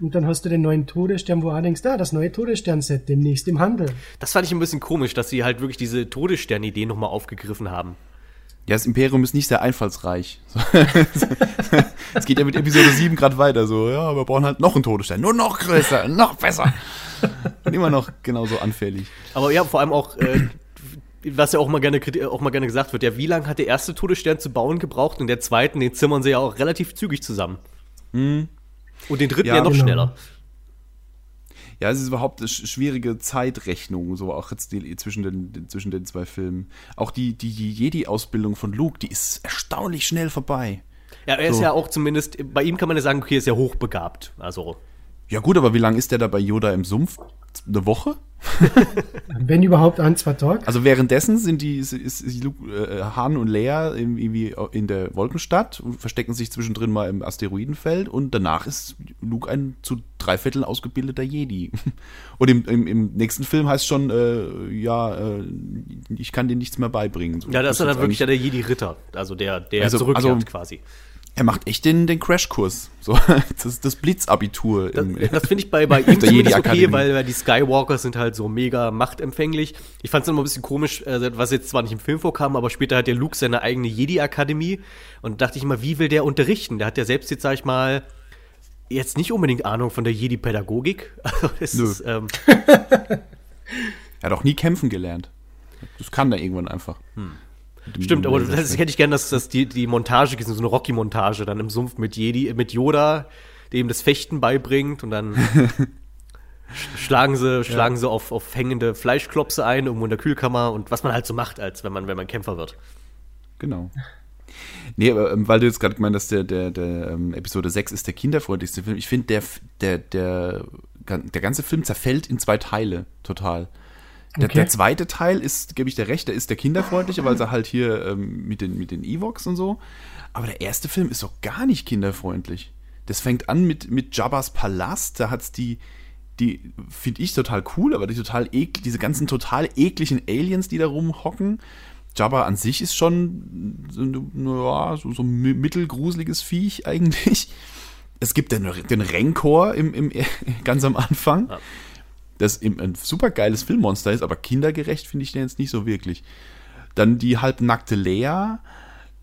Und dann hast du den neuen Todesstern, wo du denkst, ah, das neue Todesstern-Set demnächst im Handel. Das fand ich ein bisschen komisch, dass sie halt wirklich diese Todesstern-Idee nochmal aufgegriffen haben. Ja, das Imperium ist nicht sehr einfallsreich. *laughs* Es geht ja mit Episode 7 gerade weiter. So, ja, wir brauchen halt noch einen Todesstern. Nur noch größer, noch besser. Und immer noch genauso anfällig. Aber ja, vor allem auch, äh, was ja auch mal, gerne, auch mal gerne gesagt wird, ja, wie lange hat der erste Todesstern zu bauen gebraucht und der zweiten, den zimmern sie ja auch relativ zügig zusammen. Und den dritten Ja, ja, noch genau. schneller. Ja, es ist überhaupt eine sch- schwierige Zeitrechnung, so auch jetzt die, zwischen, den, zwischen den zwei Filmen. Auch die, die, die Jedi-Ausbildung von Luke, die ist erstaunlich schnell vorbei. Ja, er ist So. ja auch zumindest, bei ihm kann man ja sagen, okay, er ist ja hochbegabt. Also, Ja gut, aber wie lange ist der da bei Yoda im Sumpf? Eine Woche? *laughs* Wenn überhaupt ein, zwei Tage. Also währenddessen sind die ist, ist Luke, äh, Han und Leia irgendwie in der Wolkenstadt und verstecken sich zwischendrin mal im Asteroidenfeld und danach ist Luke ein zu drei Vierteln ausgebildeter Jedi. *laughs* Und im, im, im nächsten Film heißt schon, äh, ja, äh, ich kann dir nichts mehr beibringen. So, ja, das ist dann wirklich der Jedi-Ritter. Also der, der Also- zurückkehrt also- quasi. Er macht echt den, den Crashkurs. So, *laughs* das, das Blitzabitur. Das, das finde ich bei, bei *laughs* ihm zumindest okay, weil, weil die Skywalkers sind halt so mega machtempfänglich. Ich fand es immer ein bisschen komisch, äh, was jetzt zwar nicht im Film vorkam, aber später hat der Luke seine eigene Jedi-Akademie und dachte ich immer, wie will der unterrichten? Der hat ja selbst jetzt, sag ich mal, jetzt nicht unbedingt Ahnung von der Jedi-Pädagogik. *laughs* Also ist, ähm, er hat auch nie kämpfen gelernt. Das kann er irgendwann einfach. Dem- Stimmt, aber dem- das hätte ich gern, dass das die, die Montage so eine Rocky-Montage dann im Sumpf mit Jedi, mit Yoda, der ihm das Fechten beibringt und dann sch- *laughs* schlagen sie, schlagen sie auf, auf hängende Fleischklopse ein, irgendwo in der Kühlkammer und was man halt so macht, als wenn man, wenn man Kämpfer wird. Genau. Nee, aber ähm, weil du jetzt gerade gemeint hast, der, der, der ähm, Episode 6 ist der kinderfreundlichste Film. Ich finde, der, der, der, der ganze Film zerfällt in zwei Teile, total. Der, Okay. der zweite Teil ist, gebe ich dir recht, der ist der kinderfreundliche, weil er halt hier ähm, mit, den, mit den Evox und so. Aber der erste Film ist doch gar nicht kinderfreundlich. Das fängt an mit, mit Jabba's Palast, da hat's die, die finde ich total cool, aber die total ekl, diese ganzen total ekligen Aliens, die da rumhocken. Jabba an sich ist schon so, ja, so, so ein mi- mittelgruseliges Viech eigentlich. Es gibt den, den Renkor im, im, *laughs* ganz am Anfang. Ja. Das im, ein super geiles Filmmonster ist, aber kindergerecht finde ich den jetzt nicht so wirklich. Dann die halbnackte Lea,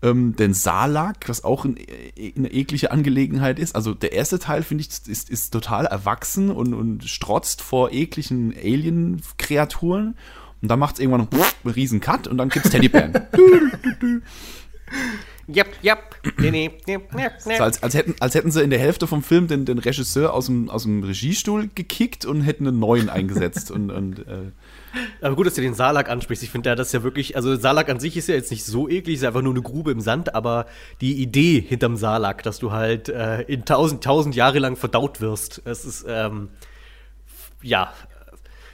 ähm, den Salak, was auch ein, äh, eine eklige Angelegenheit ist. Also der erste Teil, finde ich, ist, ist total erwachsen und, und strotzt vor ekligen Alien-Kreaturen. Und Und dann macht es irgendwann einen riesen Cut und dann gibt's Teddybären. *laughs* *laughs* Yep, yep. Nee, nee, nee, nee, nee. So, als, als, hätten, als hätten sie in der Hälfte vom Film den, den Regisseur aus dem, aus dem Regiestuhl gekickt und hätten einen neuen eingesetzt. und, und äh, Aber gut, dass du den Salak ansprichst. Ich finde, ja, das ist ja wirklich, also Salak an sich ist ja jetzt nicht so eklig, ist einfach nur eine Grube im Sand, aber die Idee hinterm Salak, dass du halt äh, in tausend, tausend Jahre lang verdaut wirst, es ist, ähm, ja.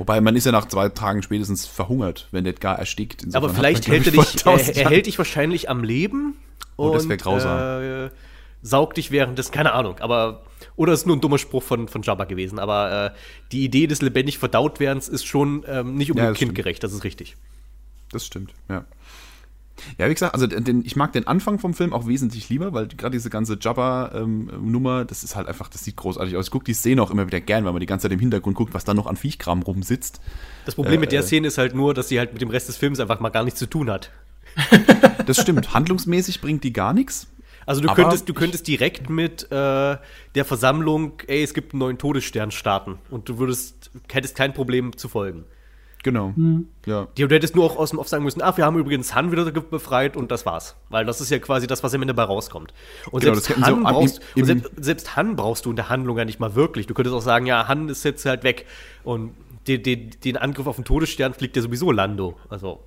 Wobei man ist ja nach zwei Tagen spätestens verhungert, wenn nicht gar erstickt. Insofern Aber vielleicht man, hält er *laughs* dich, er, 1000 er hält dich wahrscheinlich am Leben. Oh, das wär und, grausam. Äh, saugt dich während des, keine Ahnung, aber, oder ist nur ein dummer Spruch von, von Jabba gewesen, aber äh, die Idee des lebendig verdaut werdens ist schon ähm, nicht Ja, unbedingt stimmt. kindgerecht, das ist richtig. Das stimmt, ja. Ja, wie gesagt, also den, ich mag den Anfang vom Film auch wesentlich lieber, weil gerade diese ganze Jabba-Nummer, das ist halt einfach, das sieht großartig aus. Ich gucke die Szene auch immer wieder gern, weil man die ganze Zeit im Hintergrund guckt, was da noch an Viechkram rumsitzt. Das Problem mit der Äh, Szene ist halt nur, dass sie halt mit dem Rest des Films einfach mal gar nichts zu tun hat. *laughs* Das stimmt, handlungsmäßig bringt die gar nichts. Also du Aber könntest, du könntest direkt mit äh, der Versammlung, ey, es gibt einen neuen Todesstern starten und du würdest, hättest kein Problem zu folgen. Genau. Ja. Du hättest nur auch aus dem Off sagen müssen, ach, wir haben übrigens Han wieder befreit und das war's. Weil das ist ja quasi das, was am Ende dabei rauskommt. Und Genau, selbst, Han brauchst, und selbst, selbst Han brauchst du in der Handlung ja nicht mal wirklich. Du könntest auch sagen, ja, Han ist jetzt halt weg. Und den, den, den Angriff auf den Todesstern fliegt ja sowieso Lando. Also,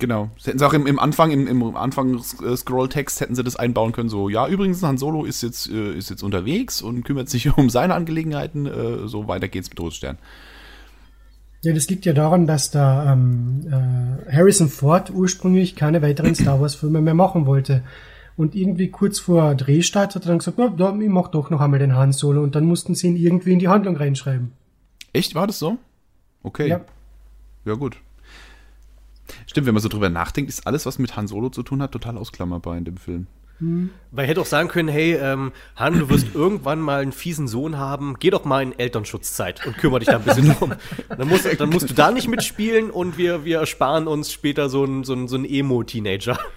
Genau. Das hätten sie auch im, im Anfang, im, im Anfang äh, Scrolltext hätten sie das einbauen können, so, ja, übrigens, Han Solo ist jetzt, äh, ist jetzt unterwegs und kümmert sich *laughs* um seine Angelegenheiten, äh, so weiter geht's mit Todesstern. Ja, das liegt ja daran, dass da ähm, äh, Harrison Ford ursprünglich keine weiteren Star Wars Filme mehr machen wollte. Und irgendwie kurz vor Drehstart hat er dann gesagt, na, da, ich mach doch noch einmal den Han Solo. Und dann mussten sie ihn irgendwie in die Handlung reinschreiben. Echt, war das so? Okay. Ja. Ja, gut. Stimmt, wenn man so drüber nachdenkt, ist alles, was mit Han Solo zu tun hat, total ausklammerbar in dem Film. Man hätte auch sagen können, hey, ähm, Han, du wirst irgendwann mal einen fiesen Sohn haben, geh doch mal in Elternschutzzeit und kümmere dich da ein bisschen drum. Dann musst, dann musst du da nicht mitspielen und wir, wir ersparen uns später so einen so so einen Emo-Teenager. *laughs*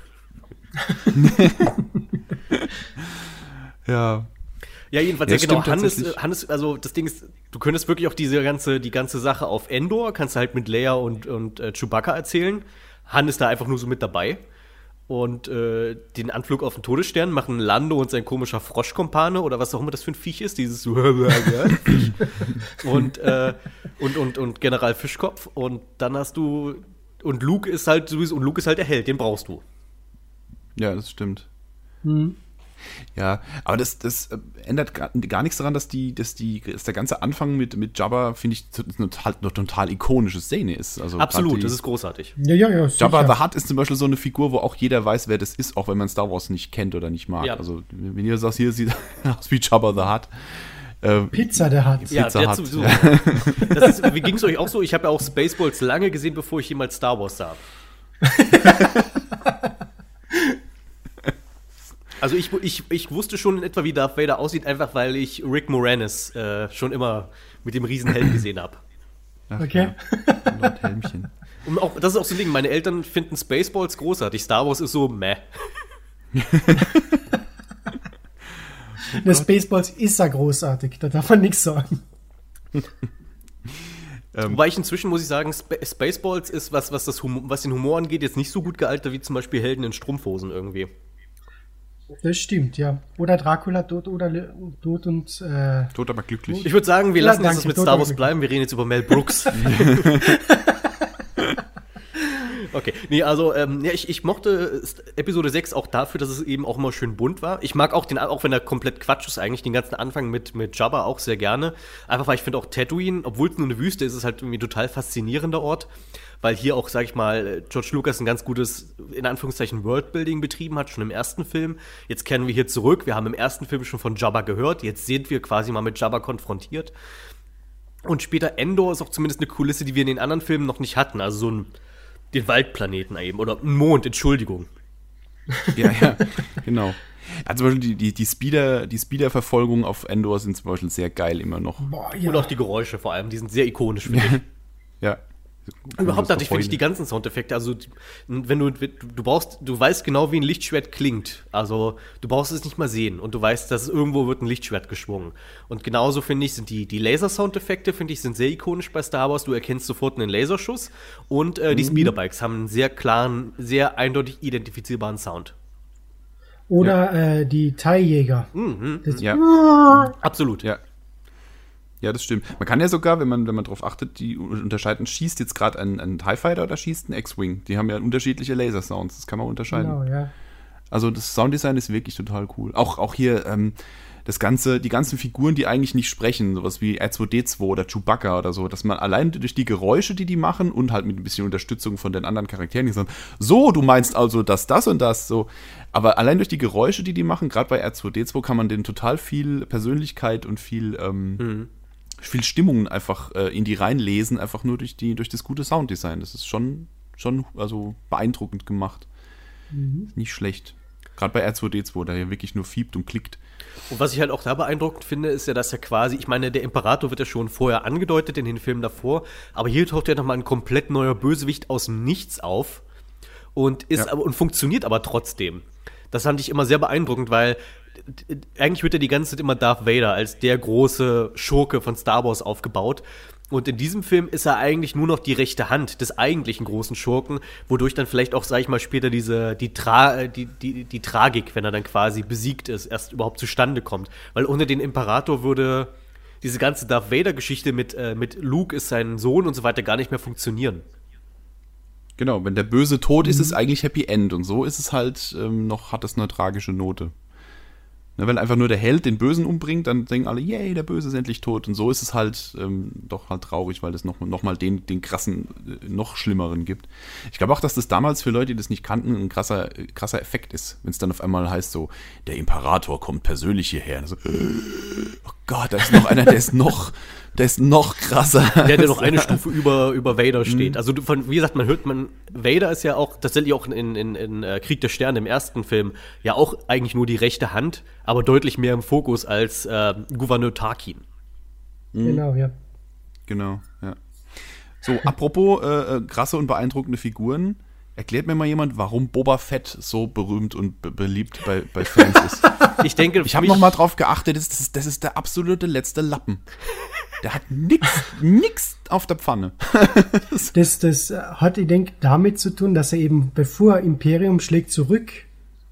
Ja. Ja, jedenfalls, Ja, ja, genau. Hannes. Hannes, also das Ding ist, du könntest wirklich auch diese ganze, die ganze Sache auf Endor, kannst du halt mit Leia und, und äh, Chewbacca erzählen. Han ist da einfach nur so mit dabei. Und äh, den Anflug auf den Todesstern machen Lando und sein komischer Froschkompane oder was auch immer das für ein Viech ist, dieses *laughs* und, äh, und, und, und General Fischkopf. Und dann hast du. Und Luke ist halt sowieso, und Luke ist halt der Held, den brauchst du. Ja, das stimmt. Hm. Ja, aber das, das äh, ändert gar, gar nichts daran, dass die, dass die, dass der ganze Anfang mit, mit Jabba, finde ich, eine total, eine total ikonische Szene ist. Also Absolut, die, das ist großartig. Ja, ja, ja. Jabba sicher. the Hutt ist zum Beispiel so eine Figur, wo auch jeder weiß, wer das ist, auch wenn man Star Wars nicht kennt oder nicht mag. Ja. Also, wenn ihr sagt, hier sieht *laughs* aus wie Jabba the Hutt. Äh, Pizza, der hat. Ja, Pizza der Hut. sowieso. Das ist, wie ging es euch auch so? Ich habe ja auch Spaceballs lange gesehen, bevor ich jemals Star Wars sah. *laughs* Also ich, ich, ich wusste schon in etwa, wie Darth Vader aussieht, einfach weil ich Rick Moranis äh, schon immer mit dem Riesenhelm gesehen habe. Okay. Ja, Lord Helmchen. *laughs* Und auch, das ist auch so ein Ding, meine Eltern finden Spaceballs großartig. Star Wars ist so meh. *laughs* Der Spaceballs ist ja großartig, da darf man nichts sagen. *laughs* Wobei ich inzwischen, muss ich sagen, Sp Spaceballs ist was, was, das Humor, was den Humor angeht, jetzt nicht so gut gealtert wie zum Beispiel Helden in Strumpfhosen irgendwie. Das stimmt, ja. Oder Dracula tot oder Le- tot und äh, Tot aber glücklich. Ich würde sagen, wir Ja, lassen danke, es mit Star Wars bleiben. Wir reden jetzt über Mel Brooks. *laughs* *laughs* okay, nee, also ähm, ja, ich, ich mochte St- Episode 6 auch dafür, dass es eben auch mal schön bunt war. Ich mag auch den, auch wenn er komplett Quatsch ist, eigentlich den ganzen Anfang mit, mit Jabba auch sehr gerne. Einfach weil ich finde auch Tatooine, obwohl es nur eine Wüste ist, ist es halt irgendwie ein total faszinierender Ort. Weil hier auch, sag ich mal, George Lucas ein ganz gutes, in Anführungszeichen, Worldbuilding betrieben hat, schon im ersten Film. Jetzt kehren wir hier zurück. Wir haben im ersten Film schon von Jabba gehört. Jetzt sind wir quasi mal mit Jabba konfrontiert. Und später Endor ist auch zumindest eine Kulisse, die wir in den anderen Filmen noch nicht hatten. Also so ein, den Waldplaneten eben. Oder ein Mond, Entschuldigung. *laughs* Ja, ja, genau. Ja, zum Beispiel die, die, die Speeder, die Speeder-Verfolgung auf Endor sind zum Beispiel sehr geil immer noch. boah, ja. Und auch die Geräusche vor allem, die sind sehr ikonisch, finde ich. Ja. Überhaupt natürlich finde ich die ganzen Soundeffekte, also wenn du, du brauchst, du weißt genau, wie ein Lichtschwert klingt. Also du brauchst es nicht mal sehen und du weißt, dass irgendwo wird ein Lichtschwert geschwungen. Und genauso finde ich, sind die, die Laser-Soundeffekte, finde ich, sind sehr ikonisch bei Star Wars. Du erkennst sofort einen Laserschuss und äh, die mhm. Speederbikes haben einen sehr klaren, sehr eindeutig identifizierbaren Sound. Oder ja. äh, die Teiljäger. Mhm. Ja. Absolut. Ja. Ja, das stimmt. Man kann ja sogar, wenn man, wenn man darauf achtet, die unterscheiden, schießt jetzt gerade ein, ein TIE Fighter oder schießt ein X-Wing. Die haben ja unterschiedliche Laser-Sounds, das kann man unterscheiden. Genau, ja. Also das Sounddesign ist wirklich total cool. Auch, auch hier ähm, das ganze, die ganzen Figuren, die eigentlich nicht sprechen, sowas wie R2D2 oder Chewbacca oder so, dass man allein durch die Geräusche, die die machen und halt mit ein bisschen Unterstützung von den anderen Charakteren, die sagen, so, du meinst also, dass das und das so. Aber allein durch die Geräusche, die die machen, gerade bei R2D2 kann man denen total viel Persönlichkeit und viel ähm, mhm viel Stimmung einfach äh, in die reinlesen, einfach nur durch, die, durch das gute Sounddesign. Das ist schon, schon also beeindruckend gemacht. Mhm. Nicht schlecht. Gerade bei R2D2, der ja wirklich nur fiebt und klickt. Und was ich halt auch da beeindruckend finde, ist ja, dass er quasi, ich meine, der Imperator wird ja schon vorher angedeutet in den Filmen davor, aber hier taucht ja nochmal ein komplett neuer Bösewicht aus dem Nichts auf und ist ja. aber und funktioniert aber trotzdem. Das fand ich immer sehr beeindruckend, weil eigentlich wird er die ganze Zeit immer Darth Vader als der große Schurke von Star Wars aufgebaut. Und in diesem Film ist er eigentlich nur noch die rechte Hand des eigentlichen großen Schurken, wodurch dann vielleicht auch, sag ich mal, später diese, die, Tra die, die, die Tragik, wenn er dann quasi besiegt ist, erst überhaupt zustande kommt. Weil ohne den Imperator würde diese ganze Darth Vader-Geschichte mit, äh, mit Luke ist sein Sohn und so weiter gar nicht mehr funktionieren. Genau, wenn der Böse tot ist, mhm. ist es eigentlich Happy End und so ist es halt ähm, noch, hat es eine tragische Note. Ne, wenn einfach nur der Held den Bösen umbringt, dann denken alle, yay, der Böse ist endlich tot. Und so ist es halt ähm, doch halt traurig, weil es noch, noch den, den krassen, äh, noch schlimmeren gibt. Ich glaube auch, dass das damals für Leute, die das nicht kannten, ein krasser, krasser Effekt ist, wenn es dann auf einmal heißt so, der Imperator kommt persönlich hierher. So, *gasps* oh Gott, da ist noch einer, der ist noch, der ist noch krasser. Der, der noch *laughs* eine Stufe über, über Vader steht. Mhm. Also von, wie gesagt, man hört, man, Vader ist ja auch tatsächlich auch in, in, in äh, Krieg der Sterne im ersten Film ja auch eigentlich nur die rechte Hand, aber deutlich mehr im Fokus als äh, Gouverneur Tarkin. Mhm. Genau, ja. Genau, ja. So, apropos äh, äh krasse und beeindruckende Figuren. Erklärt mir mal jemand, warum Boba Fett so berühmt und be beliebt bei, bei Fans ist. *laughs* Ich denke, ich habe noch mal drauf geachtet, das ist, das ist der absolute letzte Lappen. Der hat nix, *laughs* nix auf der Pfanne. *laughs* das, das hat, ich denke, damit zu tun, dass er eben, bevor Imperium schlägt zurück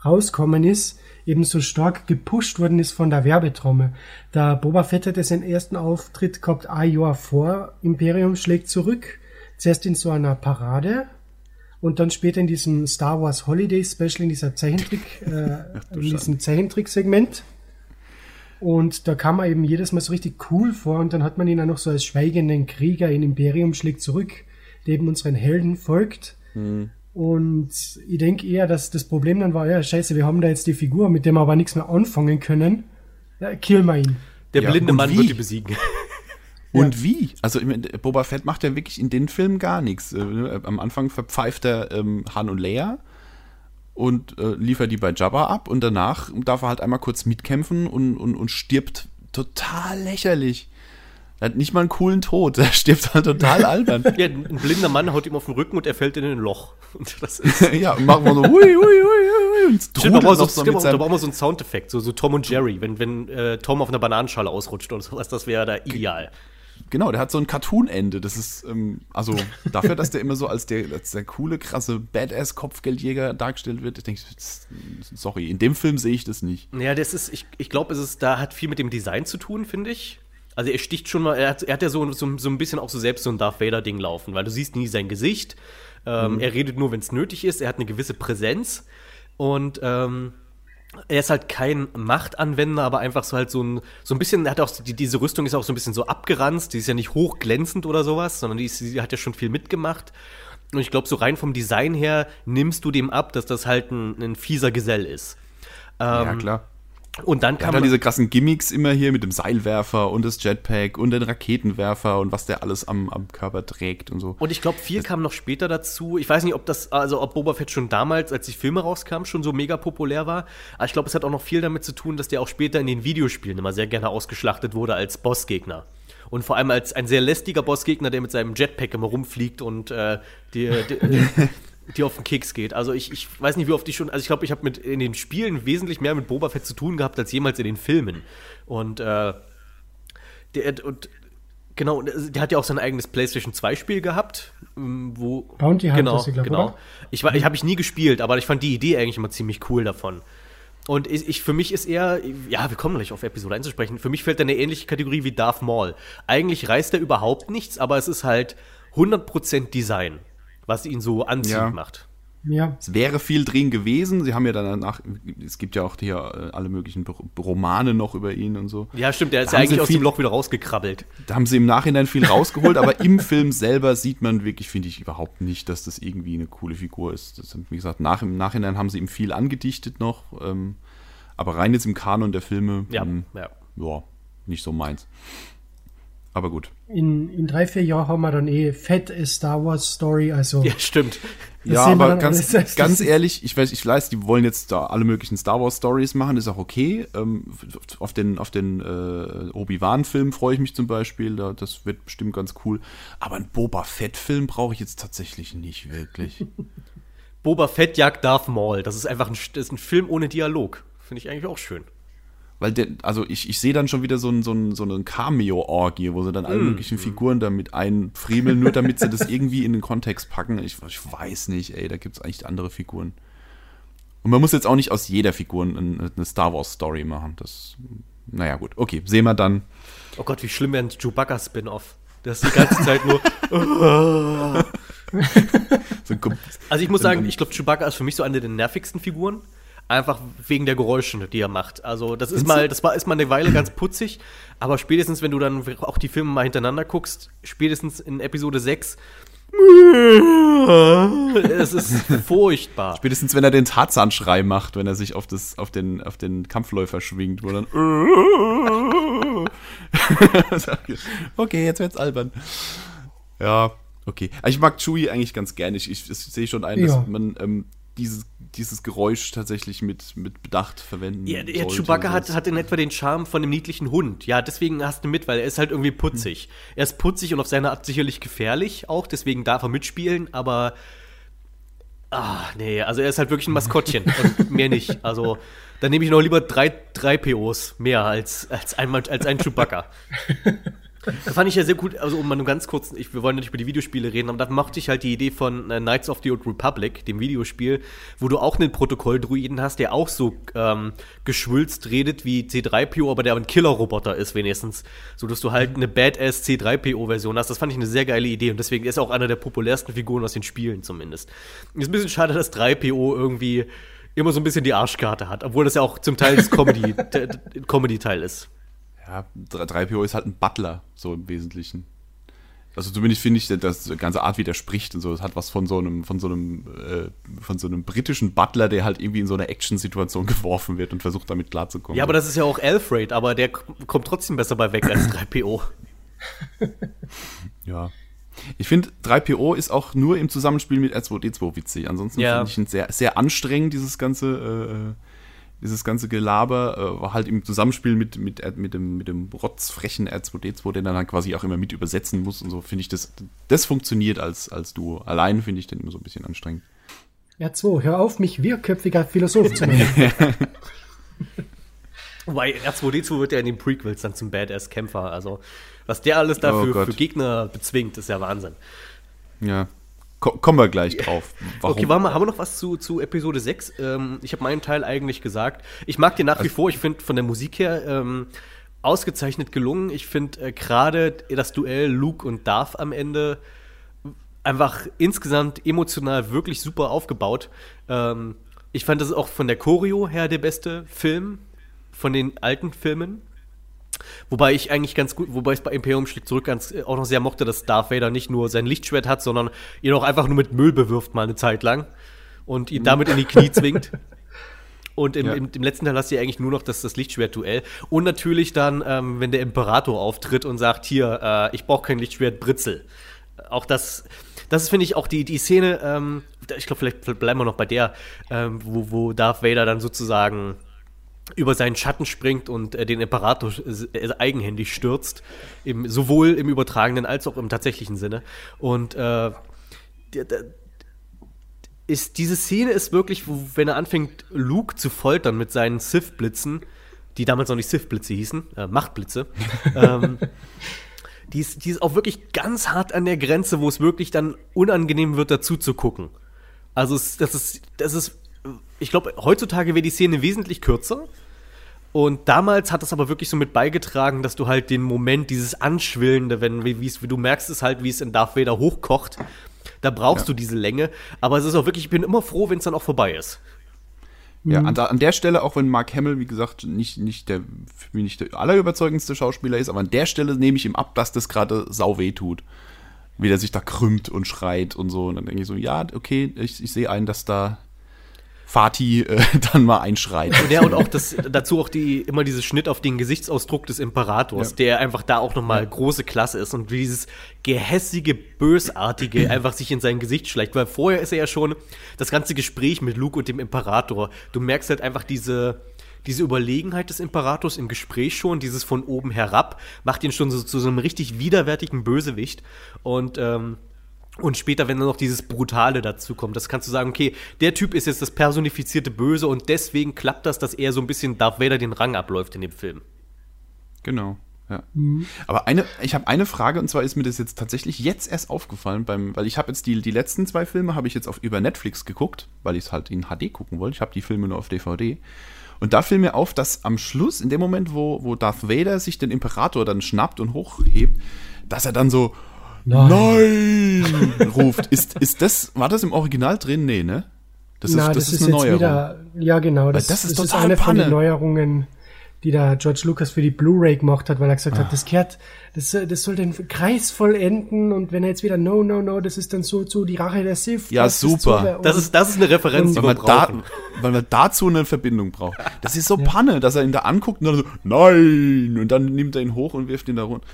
rauskommen ist, eben so stark gepusht worden ist von der Werbetrommel. Der Boba Fett hat seinen ersten Auftritt gehabt ein Jahr vor Imperium schlägt zurück. Zuerst in so einer Parade und dann später in diesem Star Wars Holiday Special, in dieser Zeichentrick, *laughs* äh, in diesem Zeichentrick-Segment. Und da kam er eben jedes Mal so richtig cool vor und dann hat man ihn auch noch so als schweigenden Krieger in Imperium schlägt zurück, der eben unseren Helden folgt. Mhm. Und ich denke eher, dass das Problem dann war, ja, scheiße, wir haben da jetzt die Figur, mit der wir aber nichts mehr anfangen können. Ja, kill mal ihn. Der ja, blinde Mann wie? wird die besiegen. Und ja. wie? Also Boba Fett macht ja wirklich in den Filmen gar nichts. Äh, am Anfang verpfeift er ähm, Han und Leia und äh, liefert die bei Jabba ab und danach darf er halt einmal kurz mitkämpfen und, und, und stirbt total lächerlich. Er hat nicht mal einen coolen Tod. *laughs* Er stirbt halt total albern. ja, ein blinder Mann haut ihm auf den Rücken und er fällt in ein Loch. *laughs* Und das ist *laughs* ja, und machen wir so, hui, hui, hui, hui. Stimmt, da brauchen wir so, wir so einen Soundeffekt, so, so Tom und Jerry, wenn, wenn äh, Tom auf einer Bananenschale ausrutscht oder sowas, das wäre da ideal. Genau, der hat so ein Cartoon-Ende. Das ist, ähm, also dafür, dass der immer so als der, als der coole, krasse Badass-Kopfgeldjäger dargestellt wird, ich denke, sorry, in dem Film sehe ich das nicht. Ja, das ist, ich, ich glaube, es ist, da hat viel mit dem Design zu tun, finde ich. Also er sticht schon mal, er hat, er hat ja so, so, so ein bisschen auch so selbst so ein Darth Vader-Ding laufen, weil du siehst nie sein Gesicht. Ähm, mhm. Er redet nur, wenn es nötig ist. Er hat eine gewisse Präsenz. Und ähm, er ist halt kein Machtanwender, aber einfach so halt so ein, so ein bisschen, er hat auch, die, diese Rüstung ist auch so ein bisschen so abgeranzt, die ist ja nicht hochglänzend oder sowas, sondern die, ist, die hat ja schon viel mitgemacht. Und ich glaube, so rein vom Design her nimmst du dem ab, dass das halt ein, ein fieser Gesell ist. Ähm, ja, klar. Und dann kann man. diese krassen Gimmicks immer hier mit dem Seilwerfer und das Jetpack und den Raketenwerfer und was der alles am, am Körper trägt und so. Und ich glaube, viel das kam noch später dazu. Ich weiß nicht, ob das, also ob Boba Fett schon damals, als die Filme rauskamen, schon so mega populär war. Aber ich glaube, es hat auch noch viel damit zu tun, dass der auch später in den Videospielen immer sehr gerne ausgeschlachtet wurde als Bossgegner. Und vor allem als ein sehr lästiger Bossgegner, der mit seinem Jetpack immer rumfliegt und äh, die, die, *laughs* die auf den Keks geht. Also ich, ich weiß nicht, wie oft ich schon, also ich glaube, ich habe mit in den Spielen wesentlich mehr mit Boba Fett zu tun gehabt als jemals in den Filmen. Und äh, der, und genau, der hat ja auch sein eigenes PlayStation 2 Spiel gehabt, ähm, wo Bounty Hunters, genau, ich glaub, genau. oder? Ich war, ich habe ich nie gespielt, aber ich fand die Idee eigentlich immer ziemlich cool davon. Und ich, ich, für mich ist eher, ja, wir kommen gleich auf Episode einzusprechen. Für mich fällt er eine ähnliche Kategorie wie Darth Maul. Eigentlich reißt er überhaupt nichts, aber es ist halt 100% Design, was ihn so anziehend Ja. macht. Ja, Es wäre viel drin gewesen. Sie haben ja danach, es gibt ja auch hier äh, alle möglichen Ro- Romane noch über ihn und so. Ja, stimmt, der ist Da ja haben sie eigentlich aus viel- dem Loch wieder rausgekrabbelt. Da haben sie im Nachhinein viel rausgeholt, aber im Film selber sieht man wirklich, finde ich, überhaupt nicht, dass das irgendwie eine coole Figur ist. Das, wie gesagt, nach, im Nachhinein haben sie ihm viel angedichtet noch, ähm, aber rein jetzt im Kanon der Filme, Ja, ähm, ja. ja, nicht so meins. Aber gut. In, in drei, vier Jahren haben wir dann eh fette Star Wars Story, also Ja, stimmt. Ja, aber ganz, alles *laughs* ganz ehrlich, ich weiß, ich weiß, die wollen jetzt da alle möglichen Star Wars Stories machen, ist auch okay. Ähm, auf den, auf den äh, Obi-Wan-Film freue ich mich zum Beispiel, da, das wird bestimmt ganz cool. Aber einen Boba Fett-Film brauche ich jetzt tatsächlich nicht wirklich. *laughs* Boba Fett jagt Darth Maul. Das ist einfach ein, das ist ein Film ohne Dialog. Finde ich eigentlich auch schön. Weil der, also ich, ich sehe dann schon wieder so, ein, so, ein, so eine Cameo-Orgie, wo sie dann alle Mm. möglichen Figuren damit einfriemeln, nur damit sie das irgendwie in den Kontext packen. Ich, ich weiß nicht, ey, da gibt es eigentlich andere Figuren. Und man muss jetzt auch nicht aus jeder Figur eine, eine Star Wars-Story machen. Das, naja, gut. Okay, sehen wir dann. Oh Gott, wie schlimm wäre ein Chewbacca-Spin-Off. Das ist die ganze Zeit nur. *laughs* Also ich muss sagen, ich glaube, Chewbacca ist für mich so eine der nervigsten Figuren. Einfach wegen der Geräusche, die er macht. Also, das ist Findest mal, du? das war, ist mal eine Weile ganz putzig, aber spätestens, wenn du dann auch die Filme mal hintereinander guckst, spätestens in Episode 6, es ist *laughs* furchtbar. spätestens wenn er den Tarzan-Schrei macht, wenn er sich auf, das, auf, den, auf den Kampfläufer schwingt, wo dann. *laughs* okay, jetzt wird's albern. Ja, okay. Aber Ich mag Chewie eigentlich ganz gerne. Ich, ich, ich sehe schon ein, Ja. dass man ähm, dieses, dieses Geräusch tatsächlich mit, mit Bedacht verwenden Ja, der sollte. Chewbacca hat, hat in etwa den Charme von einem niedlichen Hund. Ja, deswegen hast du mit, weil er ist halt irgendwie putzig. Er ist putzig und auf seine Art sicherlich gefährlich auch, deswegen darf er mitspielen, aber. Ah, nee, also er ist halt wirklich ein Maskottchen *laughs* und mehr nicht. Also, dann nehme ich noch lieber drei, drei POs mehr als, als, ein, als ein Chewbacca. *laughs* Da fand ich ja sehr gut, also um mal nur ganz kurz, ich, wir wollen nicht über die Videospiele reden, aber da mochte ich halt die Idee von äh, Knights of the Old Republic, dem Videospiel, wo du auch einen Protokolldruiden hast, der auch so ähm, geschwülzt redet wie C3PO, aber der ein Killer-Roboter ist wenigstens, so dass du halt eine Badass C3PO-Version hast. Das fand ich eine sehr geile Idee und deswegen ist er auch einer der populärsten Figuren aus den Spielen zumindest. Ist ein bisschen schade, dass 3PO irgendwie immer so ein bisschen die Arschkarte hat, obwohl das ja auch zum Teil das Comedy- *laughs* Comedy-Teil ist. Ja, 3PO ist halt ein Butler, so im Wesentlichen. Also zumindest finde ich, dass die ganze Art, wie der spricht und so, es hat was von so einem, von so einem, äh, von so einem britischen Butler, der halt irgendwie in so eine Action-Situation *laughs* geworfen wird und versucht damit klarzukommen. Ja, aber das ist ja auch Alfred, aber der kommt trotzdem besser bei weg als 3PO. *laughs* Ja. Ich finde, 3PO ist auch nur im Zusammenspiel mit R2D2 witzig. Ansonsten Ja. finde ich ihn sehr, sehr anstrengend, dieses ganze, äh, dieses ganze Gelaber, äh, halt im Zusammenspiel mit, mit, mit, dem, mit dem rotzfrechen R2D2, den er dann quasi auch immer mit übersetzen muss und so, finde ich, das, das funktioniert als, als Duo. Allein finde ich den immer so ein bisschen anstrengend. Ja, zwei, hör auf, mich wirrköpfiger Philosoph zu nennen. *laughs* Wobei R2D2 wird ja in den Prequels dann zum Badass-Kämpfer. Also, was der alles Oh dafür Gott. für Gegner bezwingt, ist ja Wahnsinn. Ja. Ko kommen wir gleich drauf. Warum? Okay, warte mal, haben wir noch was zu, zu Episode 6? Ähm, ich habe meinen Teil eigentlich gesagt. Ich mag den nach Also wie vor. Ich finde von der Musik her ähm, ausgezeichnet gelungen. Ich finde äh, gerade das Duell Luke und Darth am Ende einfach insgesamt emotional wirklich super aufgebaut. Ähm, ich fand das ist auch von der Choreo her der beste Film von den alten Filmen. Wobei ich eigentlich ganz gut, wobei ich es bei Imperium schlägt zurück ganz äh, auch noch sehr mochte, dass Darth Vader nicht nur sein Lichtschwert hat, sondern ihn auch einfach nur mit Müll bewirft mal eine Zeit lang und ihn damit in die Knie *laughs* zwingt. Und im, Ja. im, im letzten Teil hast du ja eigentlich nur noch das, das Lichtschwert-Duell. Und natürlich dann, ähm, wenn der Imperator auftritt und sagt, hier, äh, ich brauche kein Lichtschwert, Britzel. Auch das, das ist, finde ich, auch die, die Szene, ähm, ich glaube, vielleicht bleiben wir noch bei der, ähm, wo, wo Darth Vader dann sozusagen über seinen Schatten springt und äh, den Imperator äh, eigenhändig stürzt, im, sowohl im übertragenen als auch im tatsächlichen Sinne. Und äh, ist, diese Szene ist wirklich, wo, wenn er anfängt, Luke zu foltern mit seinen Sith-Blitzen, die damals noch nicht Sith-Blitze hießen, äh, Machtblitze, *laughs* ähm, die, ist, die ist auch wirklich ganz hart an der Grenze, wo es wirklich dann unangenehm wird, dazu zu gucken. Also, das ist, das ist, ich glaube, heutzutage wäre die Szene wesentlich kürzer. Und damals hat das aber wirklich so mit beigetragen, dass du halt den Moment, dieses Anschwillende, wenn, wie, wie du merkst es halt, wie es in Darth Vader hochkocht, da brauchst ja. du diese Länge. Aber es ist auch wirklich, ich bin immer froh, wenn es dann auch vorbei ist. Ja, an, an, der Stelle, auch wenn Mark Hamill, wie gesagt, nicht, nicht der, für mich nicht der allerüberzeugendste Schauspieler ist, aber an der Stelle nehme ich ihm ab, dass das gerade sau weh tut. Wie der sich da krümmt und schreit und so. Und dann denke ich so, ja, okay, ich, ich sehe ein, dass da Fatih äh, *laughs* dann mal einschreit. Ja, und auch das, dazu auch die, immer dieses Schnitt auf den Gesichtsausdruck des Imperators, ja. der einfach da auch nochmal ja. große Klasse ist und dieses gehässige, bösartige *clears throat* einfach sich in sein Gesicht schleicht. Weil vorher ist er ja schon das ganze Gespräch mit Luke und dem Imperator. Du merkst halt einfach diese, diese Überlegenheit des Imperators im Gespräch schon, dieses von oben herab, macht ihn schon so, zu so einem richtig widerwärtigen Bösewicht. Und ähm, und später, wenn dann noch dieses Brutale dazu kommt, das kannst du sagen, okay, der Typ ist jetzt das personifizierte Böse und deswegen klappt das, dass er so ein bisschen Darth Vader den Rang abläuft in dem Film. Genau. Ja. Mhm. Aber eine, ich habe eine Frage und zwar ist mir das jetzt tatsächlich jetzt erst aufgefallen, beim, weil ich habe jetzt die, die letzten zwei Filme habe ich jetzt auf über Netflix geguckt, weil ich es halt in HD gucken wollte. Ich habe die Filme nur auf DVD. Und da fiel mir auf, dass am Schluss, in dem Moment, wo, wo Darth Vader sich den Imperator dann schnappt und hochhebt, dass er dann so, Nein! Nein! *laughs* ruft. Ist, ist das, war das im Original drin? Nee, ne? Das ist, Na, das, das ist, ist eine Neuerung. Wieder, ja, genau. Das, das ist, das ist eine Panne. von den Neuerungen, die da George Lucas für die Blu-ray gemacht hat, weil er gesagt ah. hat, das kehrt, das, das soll den Kreis vollenden und wenn er jetzt wieder No, No, No, das ist dann so, so die Rache der Sith. Ja, super. das ist, das ist eine Referenz, die wir brauchen. Da, weil man dazu eine Verbindung braucht. Das ist so ja. Panne, dass er ihn da anguckt und dann so, nein! Und dann nimmt er ihn hoch und wirft ihn da runter.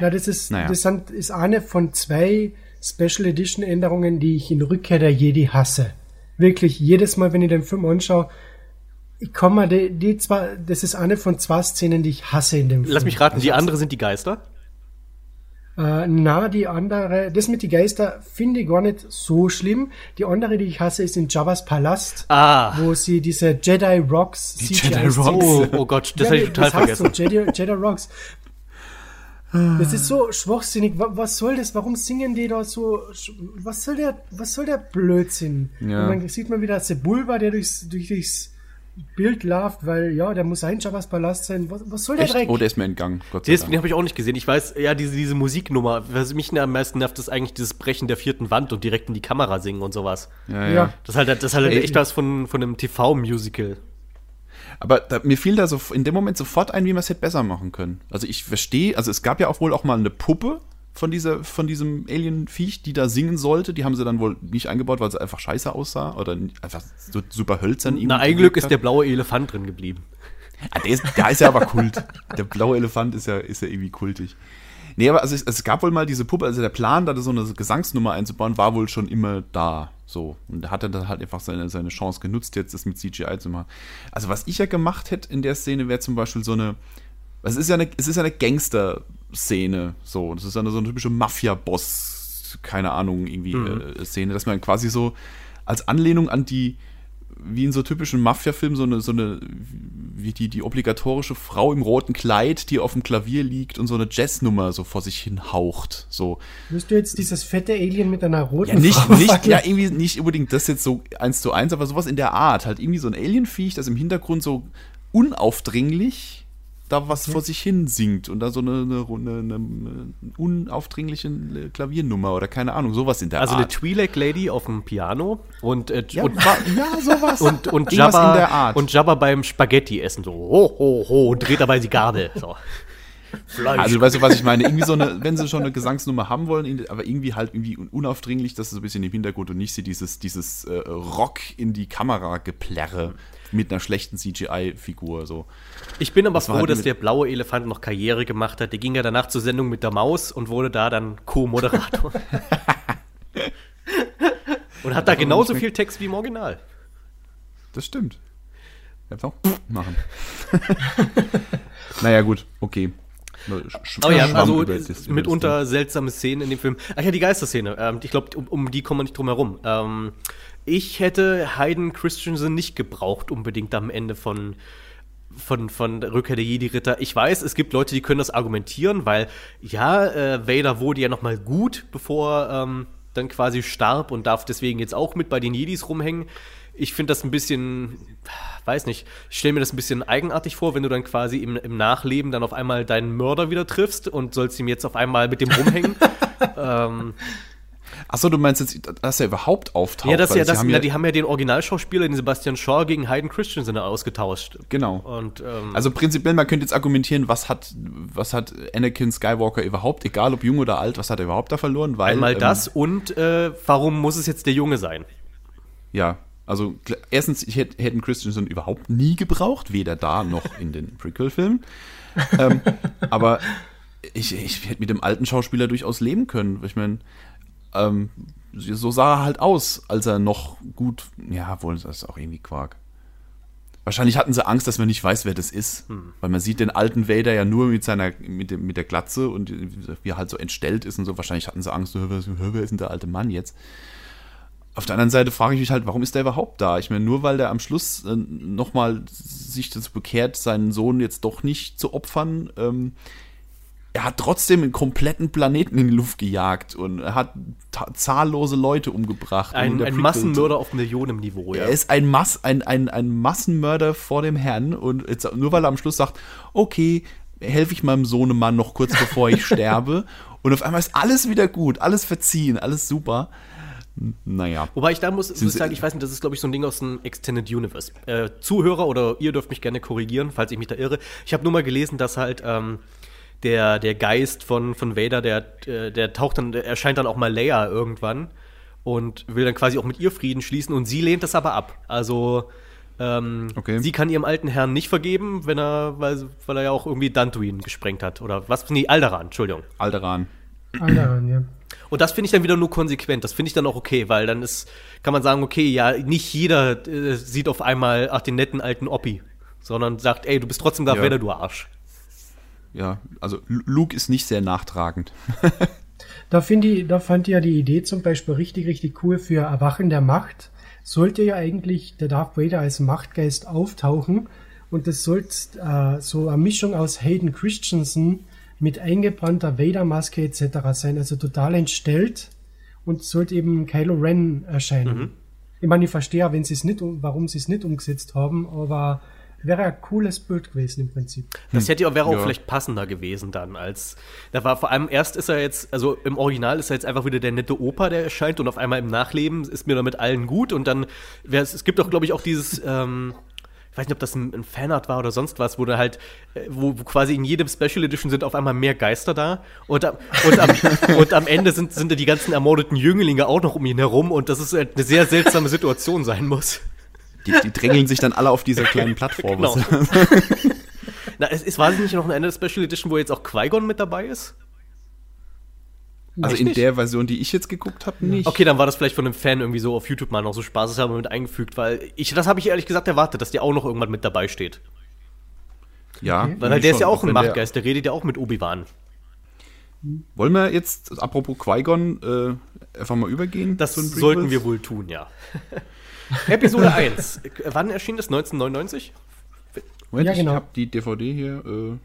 Na, das ist, naja. das sind, ist eine von zwei Special Edition Änderungen, die ich in Rückkehr der Jedi hasse. Wirklich, jedes Mal, wenn ich den Film anschaue, ich komme die, die zwar, das ist eine von zwei Szenen, die ich hasse in dem Film. Lass mich raten, die also, andere sind die Geister? Äh, na, die andere, das mit die Geister finde ich gar nicht so schlimm. Die andere, die ich hasse, ist in Javas Palast, ah. wo sie diese Jedi Rocks die Jedi Rocks. Oh, oh Gott, das ja, habe ich total vergessen. So, Jedi, Jedi Rocks. Das ist so schwachsinnig. Was soll das? Warum singen die da so? Was soll der, was soll der Blödsinn? Ja. Und dann sieht man wieder Sebulba, der durchs, durch, durchs Bild läuft, weil ja, der muss ein Jabba's Palast sein. Was, was soll der Echt? Dreck? Oh, der ist mir entgangen. Gott sei Dank. Den habe ich auch nicht gesehen. Ich weiß, ja, diese, diese Musiknummer, was mich am meisten nervt, ist eigentlich dieses Brechen der vierten Wand und direkt in die Kamera singen und sowas. Ja, ja. Das ist halt, das ist halt echt was von, von einem TV-Musical. Aber da, mir fiel da so in dem Moment sofort ein, wie man es hätte besser machen können. Also ich verstehe, also es gab ja auch wohl auch mal eine Puppe von, dieser, von diesem Alien-Viech, die da singen sollte. Die haben sie dann wohl nicht eingebaut, weil sie einfach scheiße aussah oder einfach so super hölzern. Na, ein Glück ist der blaue Elefant drin geblieben. Ah, der, ist, der ist ja aber Kult. Der blaue Elefant ist ja, ist ja irgendwie kultig. Nee, aber also es, es, gab wohl mal diese Puppe, also der Plan, da so eine Gesangsnummer einzubauen, war wohl schon immer da. So. Und da hat er dann halt einfach seine, seine Chance genutzt, jetzt das mit CGI zu machen. Also, was ich ja gemacht hätte in der Szene, wäre zum Beispiel so eine. Es ist ja eine, es ist ja eine Gangster-Szene, so. Das ist ja eine, so eine typische Mafia-Boss, keine Ahnung, irgendwie mhm. äh, Szene, dass man quasi so als Anlehnung an die wie in so typischen Mafia-Filmen so eine, so eine, wie die, die obligatorische Frau im roten Kleid, die auf dem Klavier liegt und so eine Jazznummer so vor sich hin haucht. So. Wirst du jetzt dieses fette Alien mit einer roten ja, nicht, Frau nicht, Ja, irgendwie nicht unbedingt das jetzt so eins zu eins, aber sowas in der Art. Halt irgendwie so ein Alienviech, das im Hintergrund so unaufdringlich da was vor sich hin singt und da so eine, eine, eine, eine unaufdringliche Klaviernummer oder keine Ahnung, sowas in der also Art. Also eine Twi'lek Lady auf dem Piano und, äh, ja, und *laughs* ja, sowas. Und, und, Jabba, und Jabba beim Spaghetti essen, so ho, ho, ho, und dreht dabei die Gabel. So. Fleisch. Also weißt du, was ich meine? Irgendwie so eine, wenn sie schon eine Gesangsnummer haben wollen, aber irgendwie halt irgendwie unaufdringlich, dass es so ein bisschen im Hintergrund und nicht sie dieses, dieses äh, Rock in die Kamera geplärre mit einer schlechten CGI-Figur. So. Ich bin aber das froh, halt dass der blaue Elefant noch Karriere gemacht hat. Der ging ja danach zur Sendung mit der Maus und wurde da dann Co-Moderator. *laughs* und hat da genauso viel Text wie im Original. Das stimmt. Einfach machen. *laughs* naja, gut, okay. Sch Aber ja, also mitunter seltsame Szenen in dem Film. Ach ja, die Geisterszene. Ähm, ich glaube, um, um, die kommen wir nicht drum herum. Ähm, ich hätte Hayden Christensen nicht gebraucht, unbedingt am Ende von, von, von Rückkehr der Jedi-Ritter. Ich weiß, es gibt Leute, die können das argumentieren, weil ja, äh, Vader wurde ja noch mal gut, bevor ähm, dann quasi starb und darf deswegen jetzt auch mit bei den Jedis rumhängen. Ich finde das ein bisschen, weiß nicht, ich stelle mir das ein bisschen eigenartig vor, wenn du dann quasi im, im Nachleben dann auf einmal deinen Mörder wieder triffst und sollst ihm jetzt auf einmal mit dem rumhängen. *laughs* ähm, Achso, du meinst jetzt, dass er überhaupt auftaucht? Ja, das ja, das, haben ja, die haben ja den Originalschauspieler, den Sebastian Shaw, gegen Hayden Christensen ausgetauscht. Genau. Und, ähm, also prinzipiell, man könnte jetzt argumentieren, was hat, was hat Anakin Skywalker überhaupt, egal ob jung oder alt, was hat er überhaupt da verloren? Weil, einmal ähm, das und äh, warum muss es jetzt der Junge sein? Ja, also erstens, ich hätte Hayden Christensen überhaupt nie gebraucht, weder da noch in den *laughs* Prequel-Filmen. ähm, aber ich, ich hätte mit dem alten Schauspieler durchaus leben können. Ich meine, ähm, so sah er halt aus, als er noch gut, ja, wohl, das ist auch irgendwie Quark. Wahrscheinlich hatten sie Angst, dass man nicht weiß, wer das ist. Hm. Weil man sieht den alten Vader ja nur mit seiner, mit, dem, mit der Glatze und wie er halt so entstellt ist und so. Wahrscheinlich hatten sie Angst, wer, wer ist denn der alte Mann jetzt? Auf der anderen Seite frage ich mich halt, warum ist der überhaupt da? Ich meine, nur weil der am Schluss äh, nochmal sich dazu bekehrt, seinen Sohn jetzt doch nicht zu opfern, ähm, er hat trotzdem einen kompletten Planeten in die Luft gejagt und er hat zahllose Leute umgebracht. Ein, ein Massenmörder auf Millionenniveau, ja. Er ist ein, Mass, ein, ein, ein Massenmörder vor dem Herrn und jetzt, nur weil er am Schluss sagt, okay, helfe ich meinem Sohnemann noch kurz bevor ich *laughs* sterbe und auf einmal ist alles wieder gut, alles verziehen, alles super. Naja. Wobei ich da muss, muss sagen, ich weiß nicht, das ist, glaube ich, so ein Ding aus dem Extended Universe. Äh, Zuhörer oder ihr dürft mich gerne korrigieren, falls ich mich da irre. Ich habe nur mal gelesen, dass halt ähm, der, der Geist von, von Vader, der, äh, der taucht dann, der erscheint dann auch mal Leia irgendwann und will dann quasi auch mit ihr Frieden schließen und sie lehnt das aber ab. Also ähm, okay. sie kann ihrem alten Herrn nicht vergeben, wenn er, weil, weil er ja auch irgendwie Dantuin gesprengt hat. Oder was? Nee, Alderan, Entschuldigung. Alderan. Alderan, ja. Und das finde ich dann wieder nur konsequent. Das finde ich dann auch okay, weil dann ist, kann man sagen, okay, ja, nicht jeder äh, sieht auf einmal, ach, den netten alten Oppi, sondern sagt, ey, du bist trotzdem Darth ja. Vader, du Arsch ja, also Luke ist nicht sehr nachtragend. *laughs* da, ich, da fand ich ja die Idee zum Beispiel richtig, richtig cool für Erwachen der Macht. Sollte ja eigentlich der Darth Vader als Machtgeist auftauchen und das sollte äh, so eine Mischung aus Hayden Christensen mit eingebrannter Vader-Maske etc. sein, also total entstellt und sollte eben Kylo Ren erscheinen. Mhm. Ich meine, ich verstehe, wenn sie es nicht, warum sie es nicht umgesetzt haben, aber wäre ein cooles Bild gewesen im Prinzip. Das hätte wäre auch ja. vielleicht passender gewesen dann als da war vor allem erst ist er jetzt also im Original ist er jetzt einfach wieder der nette Opa, der erscheint und auf einmal im Nachleben ist mir damit allen gut und dann es gibt doch glaube ich auch dieses ähm, ich weiß nicht, ob das ein, ein Fanart war oder sonst was, wo da halt, äh, wo, wo, quasi in jedem Special Edition sind auf einmal mehr Geister da und, und, am, *laughs* und am Ende sind, sind da die ganzen ermordeten Jünglinge auch noch um ihn herum und das ist eine sehr seltsame Situation sein muss. Die, die drängeln sich dann alle auf dieser kleinen *laughs* Plattform. Genau. *laughs* Na, es, es war nicht noch ein Ende Special Edition, wo jetzt auch Qui-Gon mit dabei ist? Also Echt in nicht? der Version, die ich jetzt geguckt habe, nicht. Okay, dann war das vielleicht von einem Fan irgendwie so auf YouTube mal noch so spaßeshalber mit eingefügt, weil ich, das habe ich ehrlich gesagt erwartet, dass der auch noch irgendwann mit dabei steht. Ja. Okay. Weil der ist ja auch ein Machtgeist, der redet ja auch mit Obi-Wan. Wollen wir jetzt, apropos Qui-Gon, äh, einfach mal übergehen? Das sollten wir wohl tun, ja. *laughs* Episode 1. Wann erschien das? 1999? Moment, ja, genau. ich habe die DVD hier. Äh,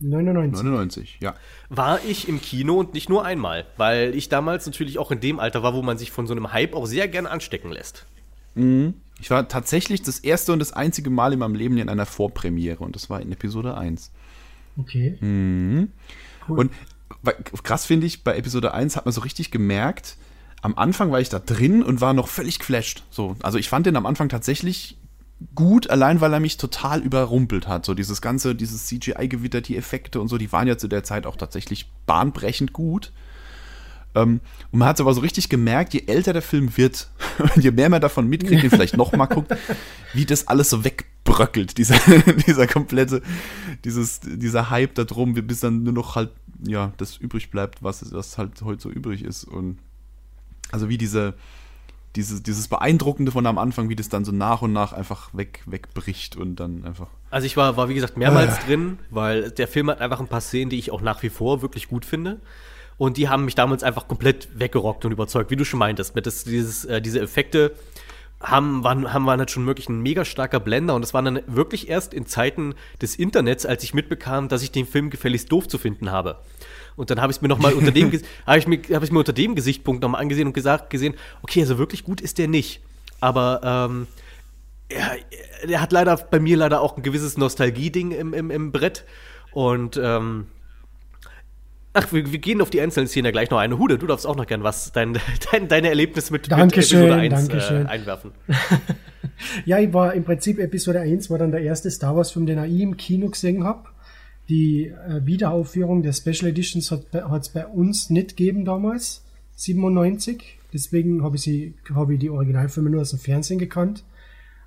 99. 99, ja. War ich im Kino und nicht nur einmal, weil ich damals natürlich auch in dem Alter war, wo man sich von so einem Hype auch sehr gerne anstecken lässt. Mhm. Ich war tatsächlich das erste und das einzige Mal in meinem Leben in einer Vorpremiere und das war in Episode 1. Okay. Mhm. Cool. Und krass finde ich, bei Episode 1 hat man so richtig gemerkt, am Anfang war ich da drin und war noch völlig geflasht. So, also ich fand den am Anfang tatsächlich gut, allein weil er mich total überrumpelt hat. So dieses ganze, dieses CGI-Gewitter, die Effekte und so, die waren ja zu der Zeit auch tatsächlich bahnbrechend gut. Ähm, und man hat es aber so richtig gemerkt, je älter der Film wird *laughs* und je mehr man davon mitkriegt, den vielleicht noch mal guckt, wie das alles so wegbröckelt, dieser, *laughs* dieser komplette, dieses, dieser Hype da drum, bis dann nur noch halt, ja, das übrig bleibt, was, was halt heute so übrig ist. Und also wie diese, dieses, dieses Beeindruckende von am Anfang, wie das dann so nach und nach einfach weg, wegbricht und dann einfach. Also ich war, war wie gesagt mehrmals äh. drin, weil der Film hat einfach ein paar Szenen, die ich auch nach wie vor wirklich gut finde. Und die haben mich damals einfach komplett weggerockt und überzeugt, wie du schon meintest, mit das, dieses, äh, diese Effekte haben, waren, haben waren halt schon wirklich ein mega starker Blender und das war dann wirklich erst in Zeiten des Internets, als ich mitbekam, dass ich den Film gefälligst doof zu finden habe. Und dann habe ich es mir noch mal unter dem *laughs* habe ich mir habe ich mir unter dem Gesichtspunkt noch mal angesehen und gesagt gesehen, okay, also wirklich gut ist der nicht, aber ähm, er, er hat leider bei mir leider auch ein gewisses Nostalgie-Ding im, im, im Brett und ähm, Ach, wir, wir, gehen auf die einzelnen Szenen ja gleich noch eine. Hude, du darfst auch noch gern was, dein, *laughs* dein, deine Erlebnisse mit, Dankeschön, mit Episode 1 Dankeschön. Äh, einwerfen. *laughs* ja, ich war im Prinzip Episode 1 war dann der erste Star Wars-Film, den ich im Kino gesehen habe. Die äh, Wiederaufführung der Special Editions hat es bei uns nicht gegeben damals, 97. Deswegen habe ich, sie, hab ich die Originalfilme nur aus dem Fernsehen gekannt.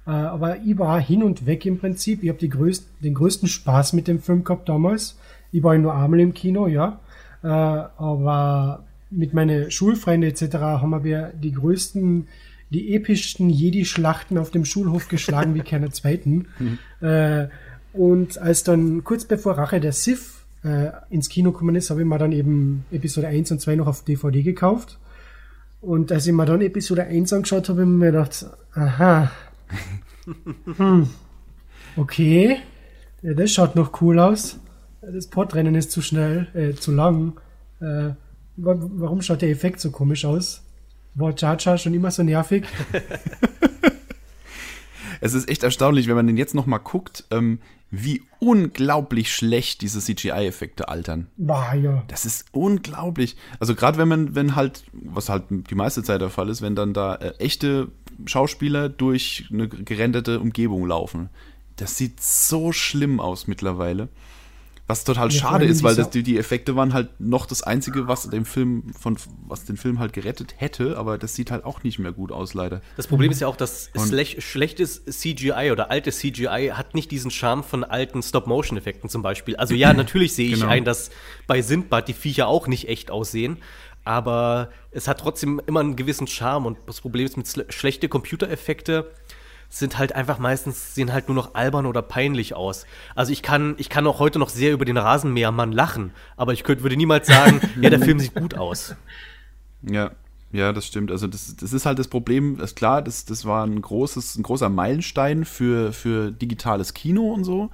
Äh, aber ich war hin und weg im Prinzip. Ich habe größt, den größten Spaß mit dem Film gehabt damals. Ich war nur einmal im Kino, ja. Äh, aber mit meinen Schulfreunden etc. haben wir die größten, die epischsten Jedi-Schlachten auf dem Schulhof geschlagen wie keine zweiten. Mhm. Äh, und als dann kurz bevor Rache der Sith äh, ins Kino gekommen ist, habe ich mir dann eben Episode 1 und 2 noch auf DVD gekauft. Und als ich mir dann Episode 1 angeschaut habe, habe ich mir gedacht, aha, *laughs* hm, okay, ja, das schaut noch cool aus das Portrennen ist zu schnell, äh, zu lang. Äh, warum schaut der Effekt so komisch aus? War Chacha schon immer so nervig? *laughs* es ist echt erstaunlich, wenn man den jetzt noch mal guckt, ähm, wie unglaublich schlecht diese CGI-Effekte altern. War ja. Das ist unglaublich. Also gerade wenn man, wenn halt, was halt die meiste Zeit der Fall ist, wenn dann da äh, echte Schauspieler durch eine gerenderte Umgebung laufen. Das sieht so schlimm aus mittlerweile. Was total ja, schade ist, weil das, die, die Effekte waren halt noch das Einzige, was den Film von was den Film halt gerettet hätte, aber das sieht halt auch nicht mehr gut aus, leider. Das Problem ist ja auch, dass schlech, schlechtes CGI oder altes CGI hat nicht diesen Charme von alten Stop-Motion-Effekten zum Beispiel. Also ja, *clears throat* natürlich sehe ich genau. ein, dass bei Sindbad die Viecher auch nicht echt aussehen, aber es hat trotzdem immer einen gewissen Charme und das Problem ist mit schlechte Computereffekte sind halt einfach meistens, sehen halt nur noch albern oder peinlich aus. Also ich kann, ich kann auch heute noch sehr über den Rasenmähermann lachen, aber ich könnte, würde niemals sagen, *laughs* ja, der Film sieht gut aus. Ja, ja, das stimmt. Also das, das ist halt das Problem, das ist klar, das, das war ein großes, ein großer Meilenstein für, für digitales Kino und so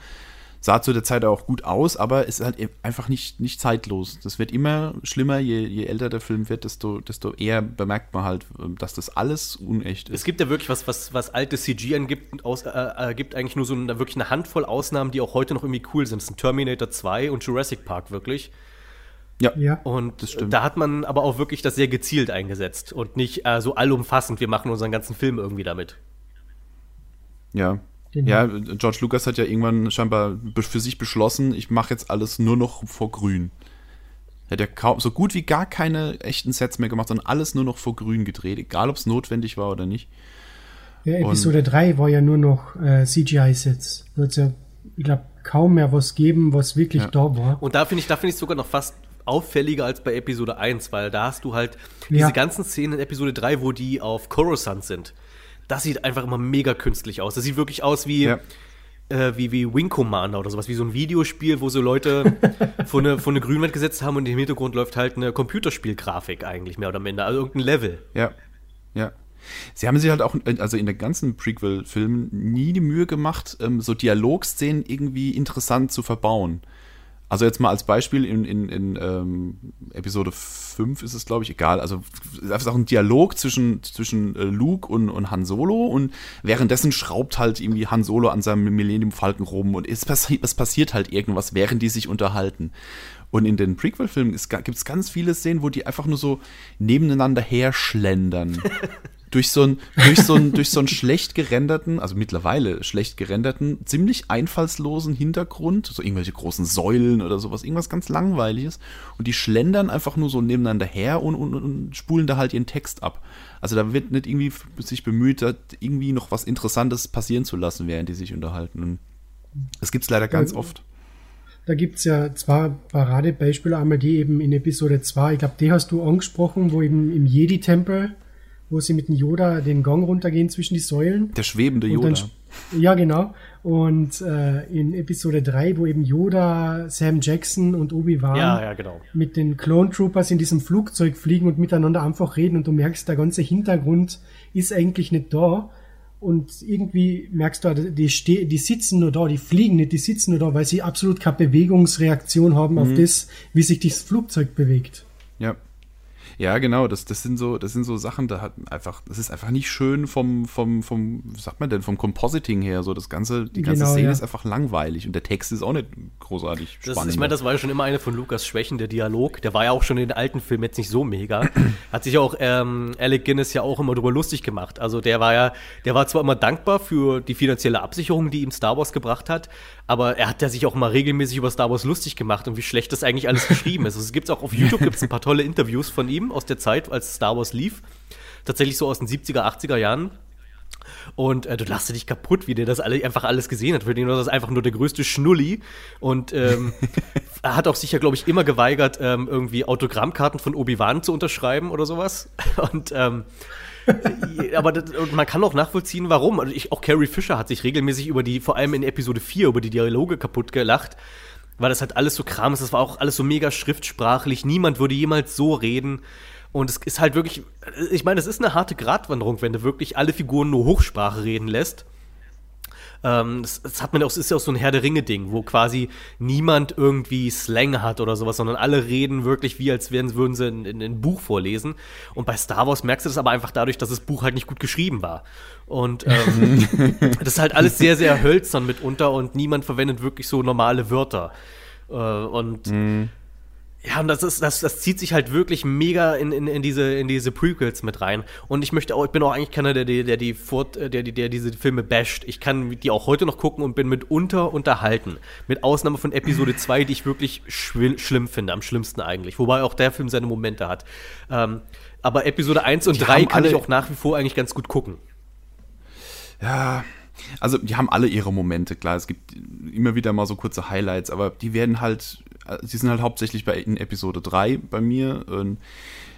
sah zu der Zeit auch gut aus, aber ist halt e- einfach nicht, nicht zeitlos. Das wird immer schlimmer, je, je älter der Film wird, desto, desto eher bemerkt man halt, ähm, dass das alles unecht ist. Es gibt ja wirklich was, was, was alte CG angibt, aus, äh, äh, gibt eigentlich nur so eine, wirklich eine Handvoll Ausnahmen, die auch heute noch irgendwie cool sind. Das sind Terminator 2 und Jurassic Park wirklich. Ja, ja, und das stimmt. da hat man aber auch wirklich das sehr gezielt eingesetzt und nicht äh, so allumfassend, wir machen unseren ganzen Film irgendwie damit. Ja, Genau. Ja, George Lucas hat ja irgendwann scheinbar für sich beschlossen, ich mache jetzt alles nur noch vor Grün. Er hat ja kaum, so gut wie gar keine echten Sets mehr gemacht, sondern alles nur noch vor Grün gedreht, egal ob es notwendig war oder nicht. Ja, Episode Und, 3 war ja nur noch äh, CGI-Sets. Wird ja, ich glaube, kaum mehr was geben, was wirklich ja. da war. Und da finde ich, da finde ich sogar noch fast auffälliger als bei Episode 1, weil da hast du halt diese ja. ganzen Szenen in Episode 3, wo die auf Coruscant sind das sieht einfach immer mega künstlich aus. Das sieht wirklich aus wie, ja. äh, wie, wie Wing Commander oder sowas, wie so ein Videospiel, wo so Leute *laughs* vor eine, vor eine Grünwand gesetzt haben und im Hintergrund läuft halt eine Computerspielgrafik eigentlich mehr oder minder, also irgendein Level. Ja, ja. Sie haben sich halt auch, also in der ganzen Prequel-Film nie die Mühe gemacht, ähm, so Dialogszenen irgendwie interessant zu verbauen. Also jetzt mal als Beispiel in, in, in ähm, Episode 5 ist es, glaube ich, egal. Also es ist auch ein Dialog zwischen, zwischen äh, Luke und, und Han Solo und währenddessen schraubt halt irgendwie Han Solo an seinem Millennium Falken rum und es, passi es passiert halt irgendwas, während die sich unterhalten. Und in den Prequel-Filmen gibt es ganz viele Szenen, wo die einfach nur so nebeneinander herschlendern. *laughs* durch so einen durch so durch so einen schlecht gerenderten, also mittlerweile schlecht gerenderten, ziemlich einfallslosen Hintergrund, so irgendwelche großen Säulen oder sowas, irgendwas ganz langweiliges und die schlendern einfach nur so nebeneinander her und, und, und spulen da halt ihren Text ab. Also da wird nicht irgendwie sich bemüht, irgendwie noch was Interessantes passieren zu lassen, während die sich unterhalten. Und das gibt's leider ganz ja, oft. Da gibt's ja zwei Paradebeispiele, einmal die eben in Episode 2, ich glaube, die hast du angesprochen, wo eben im Jedi-Tempel wo sie mit dem Yoda den Gong runtergehen zwischen die Säulen. Der schwebende Yoda. Dann, ja, genau. Und äh, in Episode 3, wo eben Yoda, Sam Jackson und Obi-Wan ja, ja, genau. mit den Clone Troopers in diesem Flugzeug fliegen und miteinander einfach reden und du merkst, der ganze Hintergrund ist eigentlich nicht da. Und irgendwie merkst du, die, die, die sitzen nur da, die fliegen nicht, die sitzen nur da, weil sie absolut keine Bewegungsreaktion haben mhm. auf das, wie sich das Flugzeug bewegt. Ja. Ja, genau, das, das sind so, das sind so Sachen, da hat einfach, das ist einfach nicht schön vom, vom, vom, was sagt man denn, vom Compositing her. So das ganze, die ganze genau, Szene ja. ist einfach langweilig und der Text ist auch nicht großartig das, spannend. Ich meine, das war ja schon immer eine von Lukas Schwächen, der Dialog. Der war ja auch schon in den alten Filmen jetzt nicht so mega. *clears throat* Hat sich auch ähm, Alec Guinness ja auch immer drüber lustig gemacht. Also der war ja, der war zwar immer dankbar für die finanzielle Absicherung, die ihm Star Wars gebracht hat, aber er hat ja sich auch mal regelmäßig über Star Wars lustig gemacht und wie schlecht das eigentlich alles geschrieben ist. Also es gibt auch auf YouTube gibt's ein paar tolle Interviews von ihm aus der Zeit, als Star Wars lief. Tatsächlich so aus den 70er, 80er Jahren. Und äh, du lachst dich kaputt, wie der das alle, einfach alles gesehen hat. Für den war das einfach nur der größte Schnulli. Und ähm, *laughs* er hat auch sicher, glaube ich, immer geweigert, ähm, irgendwie Autogrammkarten von Obi-Wan zu unterschreiben oder sowas. *laughs* Und ähm, aber das, man kann auch nachvollziehen, warum. Also ich, auch Carrie Fisher hat sich regelmäßig über die, vor allem in Episode 4, über die Dialoge kaputt gelacht, weil das halt alles so Kram ist. Das war auch alles so mega schriftsprachlich. Niemand würde jemals so reden. Und es ist halt wirklich, ich meine, es ist eine harte Gratwanderung, wenn du wirklich alle Figuren nur Hochsprache reden lässt. Ähm, das, das, hat man auch, ist ja auch so ein Herr der Ringe-Ding, wo quasi niemand irgendwie Slang hat oder sowas, sondern alle reden wirklich wie, als wären, würden sie ein, ein Buch vorlesen. Und bei Star Wars merkst du das aber einfach dadurch, dass das Buch halt nicht gut geschrieben war. Und ähm, *laughs* das ist halt alles sehr, sehr hölzern mitunter und niemand verwendet wirklich so normale Wörter. Äh, und mhm. Ja, und das ist, das, das zieht sich halt wirklich mega in, in, in, diese, in diese Prequels mit rein. Und ich möchte auch, ich bin auch eigentlich keiner, der, der, der die Fort, der, der, der diese Filme basht. Ich kann die auch heute noch gucken und bin mitunter unterhalten. Mit Ausnahme von Episode *laughs* 2, die ich wirklich schlimm finde, am schlimmsten eigentlich. Wobei auch der Film seine Momente hat. Ähm, aber Episode 1 und die 3 kann ich auch nach wie vor eigentlich ganz gut gucken. Ja, also die haben alle ihre Momente, klar. Es gibt immer wieder mal so kurze Highlights, aber die werden halt äh, sie sind halt hauptsächlich bei in Episode 3 bei mir.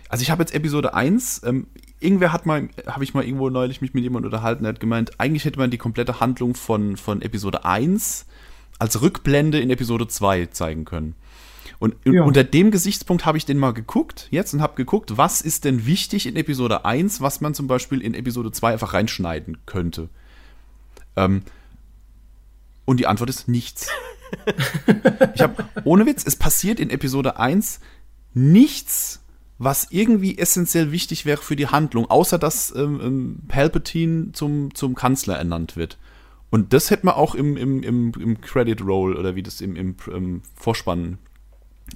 Also ich habe jetzt Episode 1, ähm, irgendwer hat mal, habe ich mal irgendwo neulich mich mit jemandem unterhalten, der hat gemeint, eigentlich hätte man die komplette Handlung von, von Episode 1 als Rückblende in Episode 2 zeigen können. Und ja. unter dem Gesichtspunkt habe ich den mal geguckt jetzt und habe geguckt, was ist denn wichtig in Episode 1, was man zum Beispiel in Episode 2 einfach reinschneiden könnte. Ähm, und die Antwort ist nichts. ich habe, ohne Witz, es passiert in Episode 1 nichts, was irgendwie essentiell wichtig wäre für die Handlung, außer dass ähm, ähm, Palpatine zum, zum Kanzler ernannt wird. Und das hätte man auch im, im, im, im Credit Roll oder wie das im, im, im Vorspann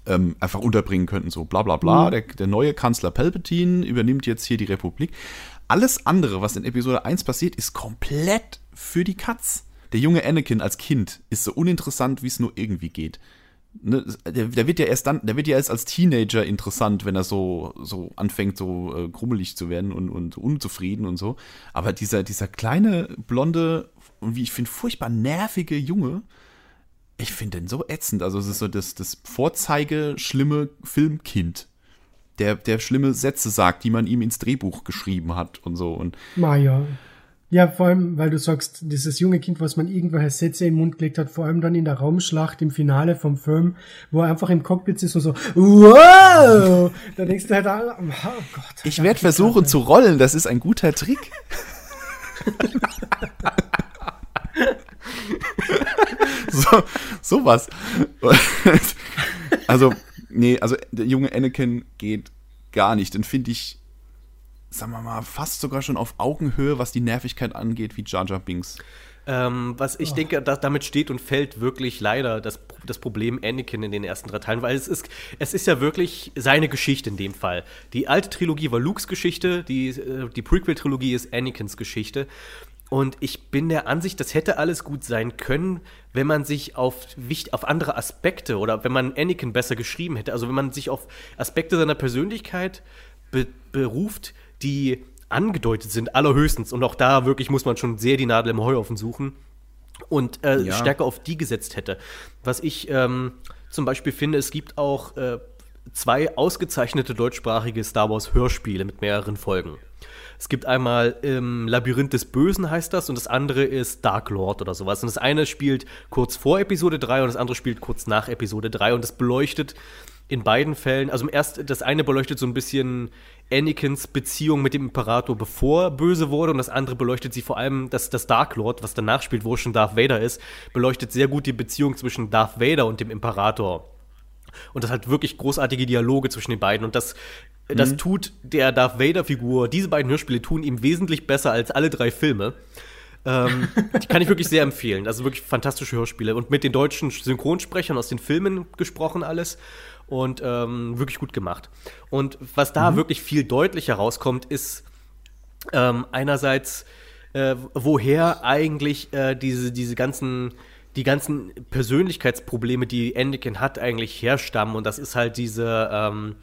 ähm, einfach unterbringen könnten. So bla bla bla, mhm. der, der neue Kanzler Palpatine übernimmt jetzt hier die Republik. Alles andere, was in Episode 1 passiert, ist komplett für die Katz der junge Anakin als Kind ist so uninteressant, wie es nur irgendwie geht. Ne, der, der, wird ja erst dann, der wird ja erst als Teenager interessant, wenn er so, so anfängt, so äh, grummelig zu werden und, und unzufrieden und so. Aber dieser, dieser kleine, blonde und wie ich finde, furchtbar nervige Junge, ich finde den so ätzend. Also es ist so das, das Vorzeige schlimme Filmkind. Der, der schlimme Sätze sagt, die man ihm ins Drehbuch geschrieben hat und so. Und Maja. Ja, vor allem, weil du sagst, dieses junge Kind, was man irgendwelche Sätze im Mund gelegt hat, vor allem dann in der Raumschlacht im Finale vom Film, wo er einfach im Cockpit ist und so, wow! Da denkst du halt, oh Gott. Ich werde versuchen zu rollen, das ist ein guter Trick. *laughs* so, sowas. *laughs* also, nee, also der junge Anakin geht gar nicht. Den finde ich sagen wir mal, fast sogar schon auf Augenhöhe, was die Nervigkeit angeht, wie Jar Jar Binks. Ähm, was ich oh. denke, dass damit steht und fällt wirklich leider das, das Problem Anakin in den ersten drei Teilen, weil es ist, es ist ja wirklich seine Geschichte in dem Fall. Die alte Trilogie war Lukes Geschichte, die, äh, die Prequel-Trilogie ist Anakins Geschichte. Und ich bin der Ansicht, das hätte alles gut sein können, wenn man sich auf, auf andere Aspekte oder wenn man Anakin besser geschrieben hätte. Also wenn man sich auf Aspekte seiner Persönlichkeit be beruft, die angedeutet sind, allerhöchstens. Und auch da wirklich muss man schon sehr die Nadel im Heuhaufen suchen und äh, ja. stärker auf die gesetzt hätte. Was ich ähm, zum Beispiel finde, es gibt auch äh, zwei ausgezeichnete deutschsprachige Star Wars Hörspiele mit mehreren Folgen. Es gibt einmal ähm, Labyrinth des Bösen heißt das und das andere ist Dark Lord oder sowas. Und das eine spielt kurz vor Episode 3 und das andere spielt kurz nach Episode 3 und das beleuchtet in beiden Fällen, also erst das eine beleuchtet so ein bisschen Anakins Beziehung mit dem Imperator, bevor er böse wurde, und das andere beleuchtet sie vor allem, dass das Dark Lord, was danach spielt, wo schon Darth Vader ist, beleuchtet sehr gut die Beziehung zwischen Darth Vader und dem Imperator. Und das hat wirklich großartige Dialoge zwischen den beiden. Und das das mhm. tut der Darth Vader-Figur, diese beiden Hörspiele tun ihm wesentlich besser als alle drei Filme. ähm, die kann ich wirklich sehr empfehlen. Also wirklich fantastische Hörspiele. Und mit den deutschen Synchronsprechern aus den Filmen gesprochen alles. Und ähm, wirklich gut gemacht. Und was da mhm. wirklich viel deutlicher rauskommt, ist ähm, einerseits, äh, woher eigentlich äh, diese, diese ganzen die ganzen Persönlichkeitsprobleme, die Anakin hat, eigentlich herstammen. Und das ist halt diese, ähm,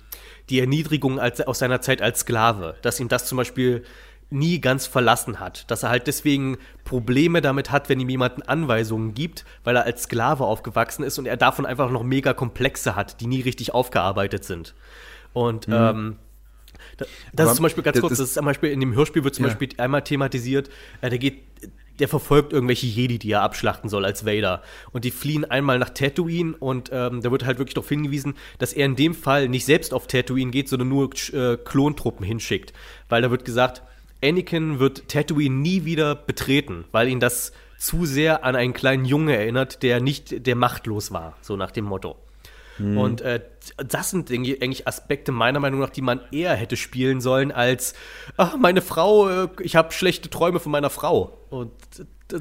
die Erniedrigung als, aus seiner Zeit als Sklave, dass ihm das zum Beispiel nie ganz verlassen hat, dass er halt deswegen Probleme damit hat, wenn ihm jemanden Anweisungen gibt, weil er als Sklave aufgewachsen ist und er davon einfach noch mega Komplexe hat, die nie richtig aufgearbeitet sind. Und mhm. ähm, das Aber ist zum Beispiel ganz kurz, das, ist zum Beispiel in dem Hörspiel wird zum ja. Beispiel einmal thematisiert, äh, der geht der verfolgt irgendwelche Jedi, die er abschlachten soll als Vader. Und die fliehen einmal nach Tatooine und ähm, da wird halt wirklich darauf hingewiesen, dass er in dem Fall nicht selbst auf Tatooine geht, sondern nur äh, Klontruppen hinschickt. Weil da wird gesagt, Anakin wird Tatooine nie wieder betreten, weil ihn das zu sehr an einen kleinen Junge erinnert, der nicht, der machtlos war, so nach dem Motto. Hm. Und äh, das sind eigentlich Aspekte meiner Meinung nach, die man eher hätte spielen sollen als, ach, meine Frau, äh, ich habe schlechte Träume von meiner Frau. Und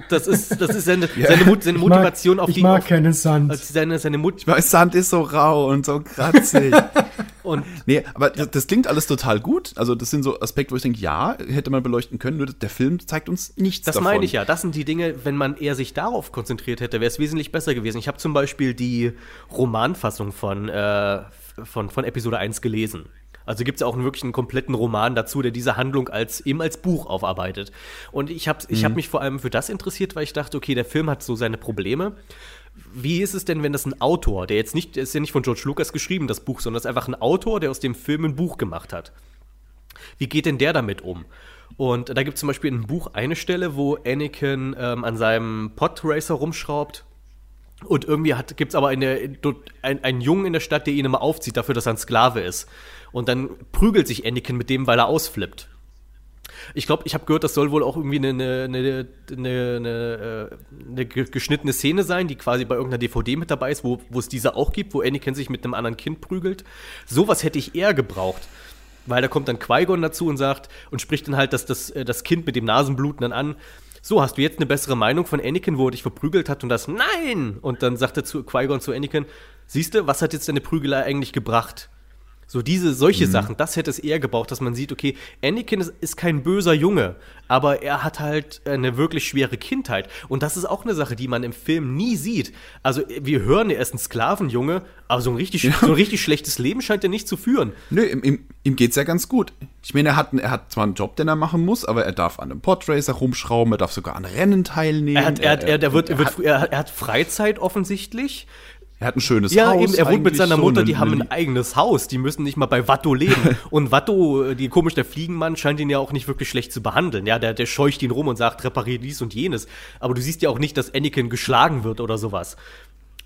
das ist, das ist seine, *laughs* ja. seine, Mut, seine Motivation mag, auf die. Ich mag auf, keinen Sand. Seine, seine Mut ich weiß, Sand ist so rau und so kratzig. *laughs* und, nee, aber das, das, klingt alles total gut. Also, das sind so Aspekte, wo ich denke, ja, hätte man beleuchten können, nur der Film zeigt uns nichts das davon. Das meine ich ja. Das sind die Dinge, wenn man eher sich darauf konzentriert hätte, wäre es wesentlich besser gewesen. Ich habe zum Beispiel die Romanfassung von, äh, von, von Episode 1 gelesen. Also gibt es auch wirklich einen kompletten Roman dazu, der diese Handlung als eben als Buch aufarbeitet. Und ich habe ich mhm. hab mich vor allem für das interessiert, weil ich dachte, okay, der Film hat so seine Probleme. Wie ist es denn, wenn das ein Autor, der jetzt nicht, der ist ja nicht von George Lucas geschrieben, das Buch, sondern das ist einfach ein Autor, der aus dem Film ein Buch gemacht hat. Wie geht denn der damit um? Und da gibt es zum Beispiel in einem Buch eine Stelle, wo Anakin ähm, an seinem Podracer rumschraubt und irgendwie gibt es aber eine, ein, einen Jungen in der Stadt, der ihn immer aufzieht dafür, dass er ein Sklave ist. Und dann prügelt sich Anakin mit dem, weil er ausflippt. Ich glaube, ich habe gehört, das soll wohl auch irgendwie eine, eine, eine, eine, eine geschnittene Szene sein, die quasi bei irgendeiner DVD mit dabei ist, wo, wo es diese auch gibt, wo Anakin sich mit einem anderen Kind prügelt. Sowas hätte ich eher gebraucht. Weil da kommt dann Qui-Gon dazu und sagt und spricht dann halt das, das, äh, das Kind mit dem Nasenbluten dann an. So, hast du jetzt eine bessere Meinung von Anakin, wo er dich verprügelt hat und das Nein! Und dann sagt er zu Qui-Gon zu Anakin, siehst du, was hat jetzt deine Prügelei eigentlich gebracht? So diese, solche mhm. Sachen, das hätte es eher gebraucht, dass man sieht, okay, Anakin ist, ist, kein böser Junge, aber er hat halt eine wirklich schwere Kindheit. Und das ist auch eine Sache, die man im Film nie sieht. Also wir hören, er ist ein Sklavenjunge, aber so ein richtig, ja. so ein richtig schlechtes Leben scheint er nicht zu führen. Nö, ihm, ihm, ihm geht's ja ganz gut. Ich meine, er hat, er hat zwar einen Job, den er machen muss, aber er darf an einem Podracer rumschrauben, er darf sogar an Rennen teilnehmen. Er hat, er, hat, er, er, wird, er, wird, er hat Freizeit offensichtlich. Er hat ein schönes ja, Haus. Ja, er wohnt mit seiner Mutter, die haben ein eigenes Haus. Die müssen nicht mal bei Watto leben. *laughs* und Watto, die komisch, der Fliegenmann, scheint ihn ja auch nicht wirklich schlecht zu behandeln. Ja, der, der scheucht ihn rum und sagt, reparier dies und jenes. Aber du siehst ja auch nicht, dass Anakin geschlagen wird oder sowas.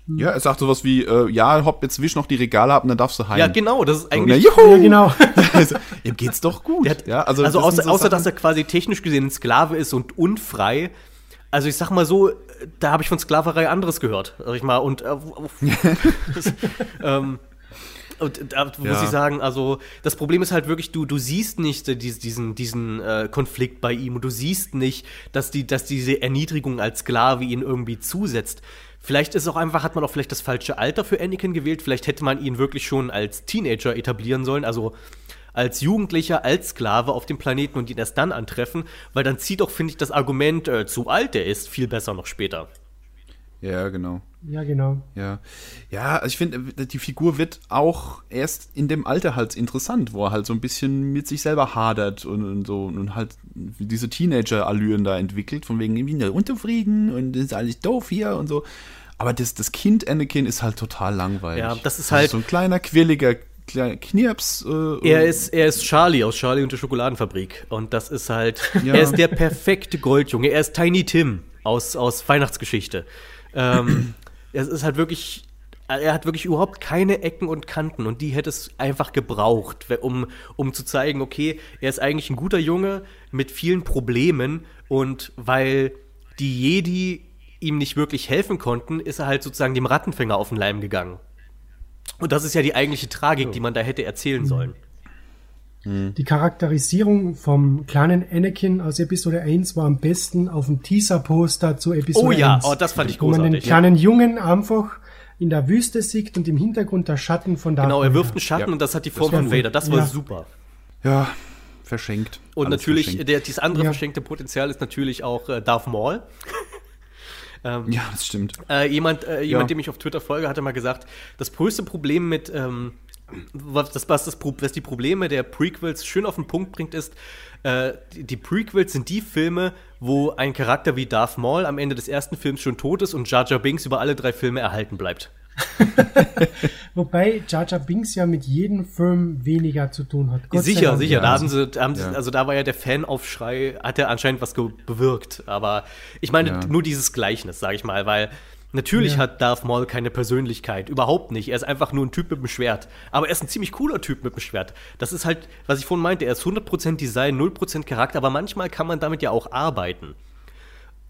Ja, er sagt sowas wie, äh, ja, hopp, jetzt wisch noch die Regale ab und dann darfst du heim. Ja, genau, das ist eigentlich. So, na, ja, genau. *laughs* also, ihm geht's doch gut. Hat, ja, also also außer, so außer dass er quasi technisch gesehen ein Sklave ist und unfrei, also ich sag mal so, da habe ich von Sklaverei anderes gehört, sag ich mal. Und, äh, das, *laughs* *laughs* ähm, und da muss ja. ich sagen, also das Problem ist halt wirklich, du, du siehst nicht äh, diesen, diesen äh, Konflikt bei ihm und du siehst nicht, dass, die, dass diese Erniedrigung als Sklave ihn irgendwie zusetzt. Vielleicht ist auch einfach, hat man auch vielleicht das falsche Alter für Anakin gewählt. Vielleicht hätte man ihn wirklich schon als Teenager etablieren sollen. Also als Jugendlicher, als Sklave auf dem Planeten und ihn erst dann antreffen, weil dann zieht auch, finde ich, das Argument, äh, zu alt der ist, viel besser noch später. Ja, genau. Ja, genau. Ja, ja also ich finde, die Figur wird auch erst in dem Alter halt interessant, wo er halt so ein bisschen mit sich selber hadert und, und so und halt diese Teenager-Allüren da entwickelt, von wegen irgendwie unzufrieden und ist alles doof hier und so. Aber das, das Kind Anakin ist halt total langweilig. Ja, das ist halt. so ein kleiner, quirliger Knirps. Äh, er, ist, er ist Charlie aus Charlie und der Schokoladenfabrik. Und das ist halt, *laughs* ja. er ist der perfekte Goldjunge. Er ist Tiny Tim aus, aus Weihnachtsgeschichte. Ähm, *clears throat* es ist halt wirklich, er hat wirklich überhaupt keine Ecken und Kanten und die hätte es einfach gebraucht, um, um zu zeigen, okay, er ist eigentlich ein guter Junge mit vielen Problemen und weil die Jedi ihm nicht wirklich helfen konnten, ist er halt sozusagen dem Rattenfänger auf den Leim gegangen. Und das ist ja die eigentliche Tragik, die man da hätte erzählen sollen. Mhm. Die Charakterisierung vom kleinen Anakin aus Episode 1 war am besten auf dem Teaser-Poster zu Episode 1. Oh ja, 1, oh, das fand ich großartig. Wo man den kleinen Jungen einfach in der Wüste sieht und im Hintergrund der Schatten von Darth Genau, er wirft einen Schatten ja. und das hat die Form von Vader. Das war ja. super. Ja, verschenkt. Und Alles natürlich, verschenkt. Der, dieses andere ja. verschenkte Potenzial ist natürlich auch äh, Darth Maul. Ähm, ja, das stimmt. Äh, jemand, äh, jemand dem ich auf Twitter folge, hatte mal gesagt, das größte Problem mit ähm, was, das, was, das, was die Probleme der Prequels schön auf den Punkt bringt, ist, äh, die, die, Prequels sind die Filme, wo ein Charakter wie Darth Maul am Ende des ersten Films schon tot ist und Jar Jar Binks über alle drei Filme erhalten bleibt. *laughs* Wobei Jar Jar Binks ja mit jedem Film weniger zu tun hat. Gott sicher, sicher. Da haben sie, da haben sie, also da war ja der Fanaufschrei, hat er anscheinend was bewirkt. Aber ich meine ja. nur dieses Gleichnis, sage ich mal, weil Natürlich ja. hat Darth Maul keine Persönlichkeit, überhaupt nicht. Er ist einfach nur ein Typ mit dem Schwert. Aber er ist ein ziemlich cooler Typ mit dem Schwert. Das ist halt, was ich vorhin meinte, er ist 100% Design, 0% Charakter, aber manchmal kann man damit ja auch arbeiten.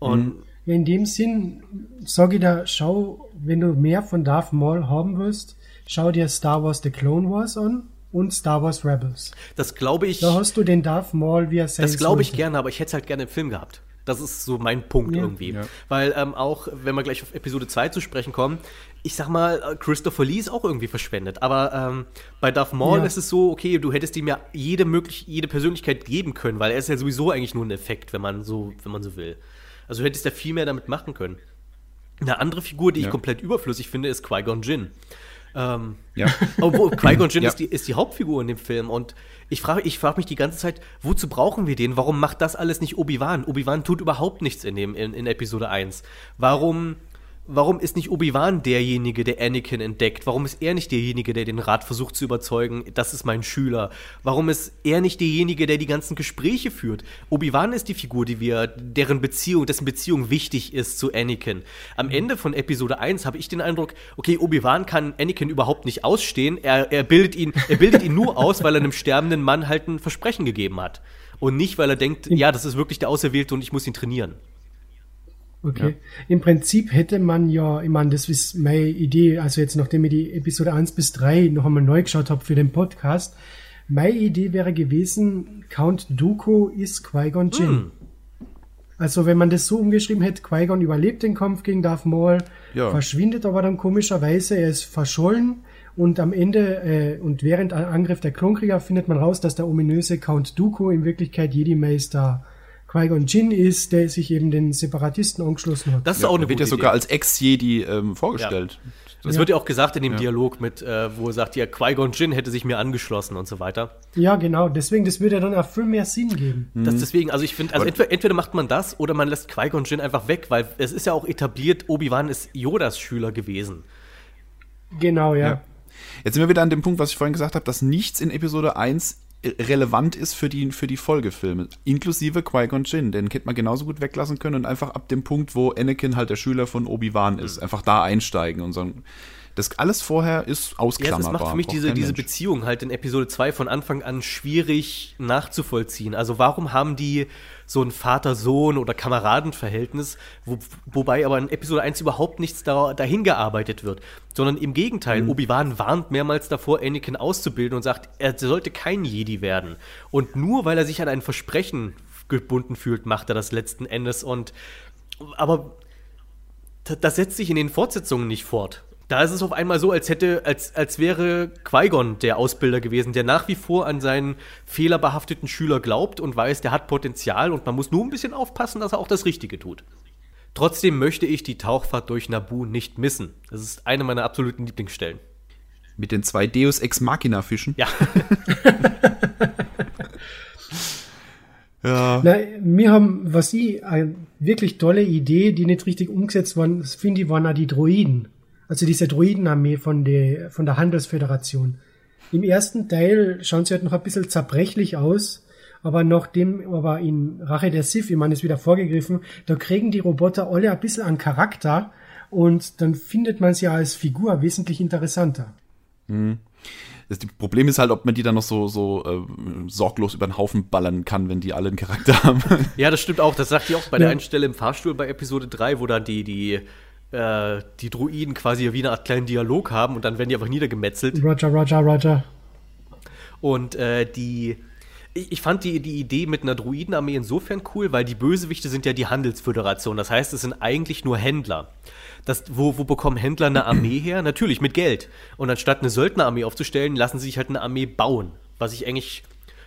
Und mhm. In dem Sinn sage ich da, schau, wenn du mehr von Darth Maul haben willst, schau dir Star Wars The Clone Wars an und Star Wars Rebels. Das glaube ich. Da hast du den Darth Maul, wie er sein Das glaube ich gerne, aber ich hätte es halt gerne im Film gehabt. Das ist so mein Punkt ja. irgendwie. Ja. Weil ähm, auch, wenn wir gleich auf Episode 2 zu sprechen kommen, ich sag mal, äh, Christopher Lee ist auch irgendwie verschwendet. Aber ähm, bei Darth Maul ja. ist es so, okay, du hättest ihm ja jede möglich, jede Persönlichkeit geben können, weil er ist ja sowieso eigentlich nur ein Effekt, wenn man so, wenn man so will. Also du hättest ja viel mehr damit machen können. Eine andere Figur, die ich komplett überflüssig finde, ist Qui-Gon Jinn. Ähm, ja. *laughs* Obwohl Qui-Gon Jinn ja. ist, die, ist die Hauptfigur in dem Film und ich frage ich frag mich die ganze Zeit, wozu brauchen wir den? Warum macht das alles nicht Obi-Wan? Obi-Wan tut überhaupt nichts in, dem, in, in Episode 1. Warum warum ist nicht Obi-Wan derjenige, der Anakin entdeckt? Warum ist er nicht derjenige, der den Rat versucht zu überzeugen, das ist mein Schüler? Warum ist er nicht derjenige, der die ganzen Gespräche führt? Obi-Wan ist die Figur, die wir, deren Beziehung, dessen Beziehung wichtig ist zu Anakin. Am mhm. Ende von Episode 1 habe ich den Eindruck, okay, Obi-Wan kann Anakin überhaupt nicht ausstehen. Er, er bildet ihn, er bildet ihn nur *laughs* aus, weil er einem sterbenden Mann halt ein Versprechen gegeben hat. Und nicht, weil er denkt, ja, das ist wirklich der Auserwählte und ich muss ihn trainieren. Okay. Ja. Im Prinzip hätte man ja, ich meine, das ist meine Idee, also jetzt nachdem ich die Episode 1 bis 3 noch einmal neu geschaut habe für den Podcast, meine Idee wäre gewesen, Count Dooku ist Qui-Gon Jinn. Mm. Also wenn man das so umgeschrieben hätte, Qui-Gon überlebt den Kampf gegen Darth Maul, ja. verschwindet aber dann komischerweise, er ist verschollen und am Ende äh, und während Angriff der Klonkrieger findet man raus, dass der ominöse Count Dooku in Wirklichkeit Jedi-Meister Qui-Gon Jinn ist, der sich eben den Separatisten angeschlossen hat. Das ist ja, auch eine wird ja sogar als Ex-Jedi ähm, vorgestellt. Ja. Das ja. wird ja auch gesagt in dem ja. Dialog mit, äh, wo er sagt, ja, Qui-Gon Jinn hätte sich mir angeschlossen und so weiter. Ja, genau. Deswegen, das würde ja dann auch viel mehr Sinn geben. Mhm. Das deswegen, also ich finde, also entweder, entweder, macht man das oder man lässt Qui-Gon Jinn einfach weg, weil es ist ja auch etabliert, Obi-Wan ist Yodas Schüler gewesen. Genau, ja. ja. Jetzt sind wir wieder an dem Punkt, was ich vorhin gesagt habe, dass nichts in Episode 1 relevant ist für die, für die Folgefilme, inklusive Qui-Gon Jinn. Den hätte man genauso gut weglassen können und einfach ab dem Punkt, wo Anakin halt der Schüler von Obi-Wan ist, mhm. einfach da einsteigen und sagen, das alles vorher ist ausklammerbar. Ja, das macht für mich diese, diese Beziehung halt in Episode 2 von Anfang an schwierig nachzuvollziehen. Also warum haben die so ein Vater-Sohn- oder Kameradenverhältnis, wo, wobei aber in Episode 1 überhaupt nichts da, dahin gearbeitet wird, sondern im Gegenteil, mhm. Obi-Wan warnt mehrmals davor, Anakin auszubilden und sagt, er sollte kein Jedi werden. Und nur weil er sich an ein Versprechen gebunden fühlt, macht er das letzten Endes und aber das setzt sich in den Fortsetzungen nicht fort. Da ist es auf einmal so, als hätte, als, als wäre Qui-Gon der Ausbilder gewesen, der nach wie vor an seinen fehlerbehafteten Schüler glaubt und weiß, der hat Potenzial und man muss nur ein bisschen aufpassen, dass er auch das Richtige tut. Trotzdem möchte ich die Tauchfahrt durch Nabu nicht missen. Das ist eine meiner absoluten Lieblingsstellen. Mit den zwei Deus Ex Machina Fischen? Ja. *laughs* ja. Na, wir haben, was ich, eine wirklich tolle Idee, die nicht richtig umgesetzt worden, finde ich, waren auch die Droiden. Also diese Druidenarmee von der, von der Handelsföderation. Im ersten Teil schauen sie halt noch ein bisschen zerbrechlich aus, aber nachdem, aber in Rache der Sith, ich meine, ist wieder vorgegriffen, da kriegen die Roboter alle ein bisschen an Charakter und dann findet man sie als Figur wesentlich interessanter. Mhm. Das Problem ist halt, ob man die dann noch so, so äh, sorglos über den Haufen ballern kann, wenn die alle einen Charakter *laughs* haben. Ja, das stimmt auch. Das sagt die auch bei ja. der einen Stelle im Fahrstuhl bei Episode 3, wo dann die, die, äh, die Druiden quasi wie eine Art kleinen Dialog haben und dann werden die einfach niedergemetzelt. Roger, Roger, Roger. Und äh, die ich fand die, die Idee mit einer Druidenarmee insofern cool, weil die Bösewichte sind ja die Handelsföderation. Das heißt, es sind eigentlich nur Händler. Das, wo, wo bekommen Händler eine Armee her? Natürlich mit Geld. Und anstatt eine Söldnerarmee aufzustellen, lassen sie sich halt eine Armee bauen. Was ich eigentlich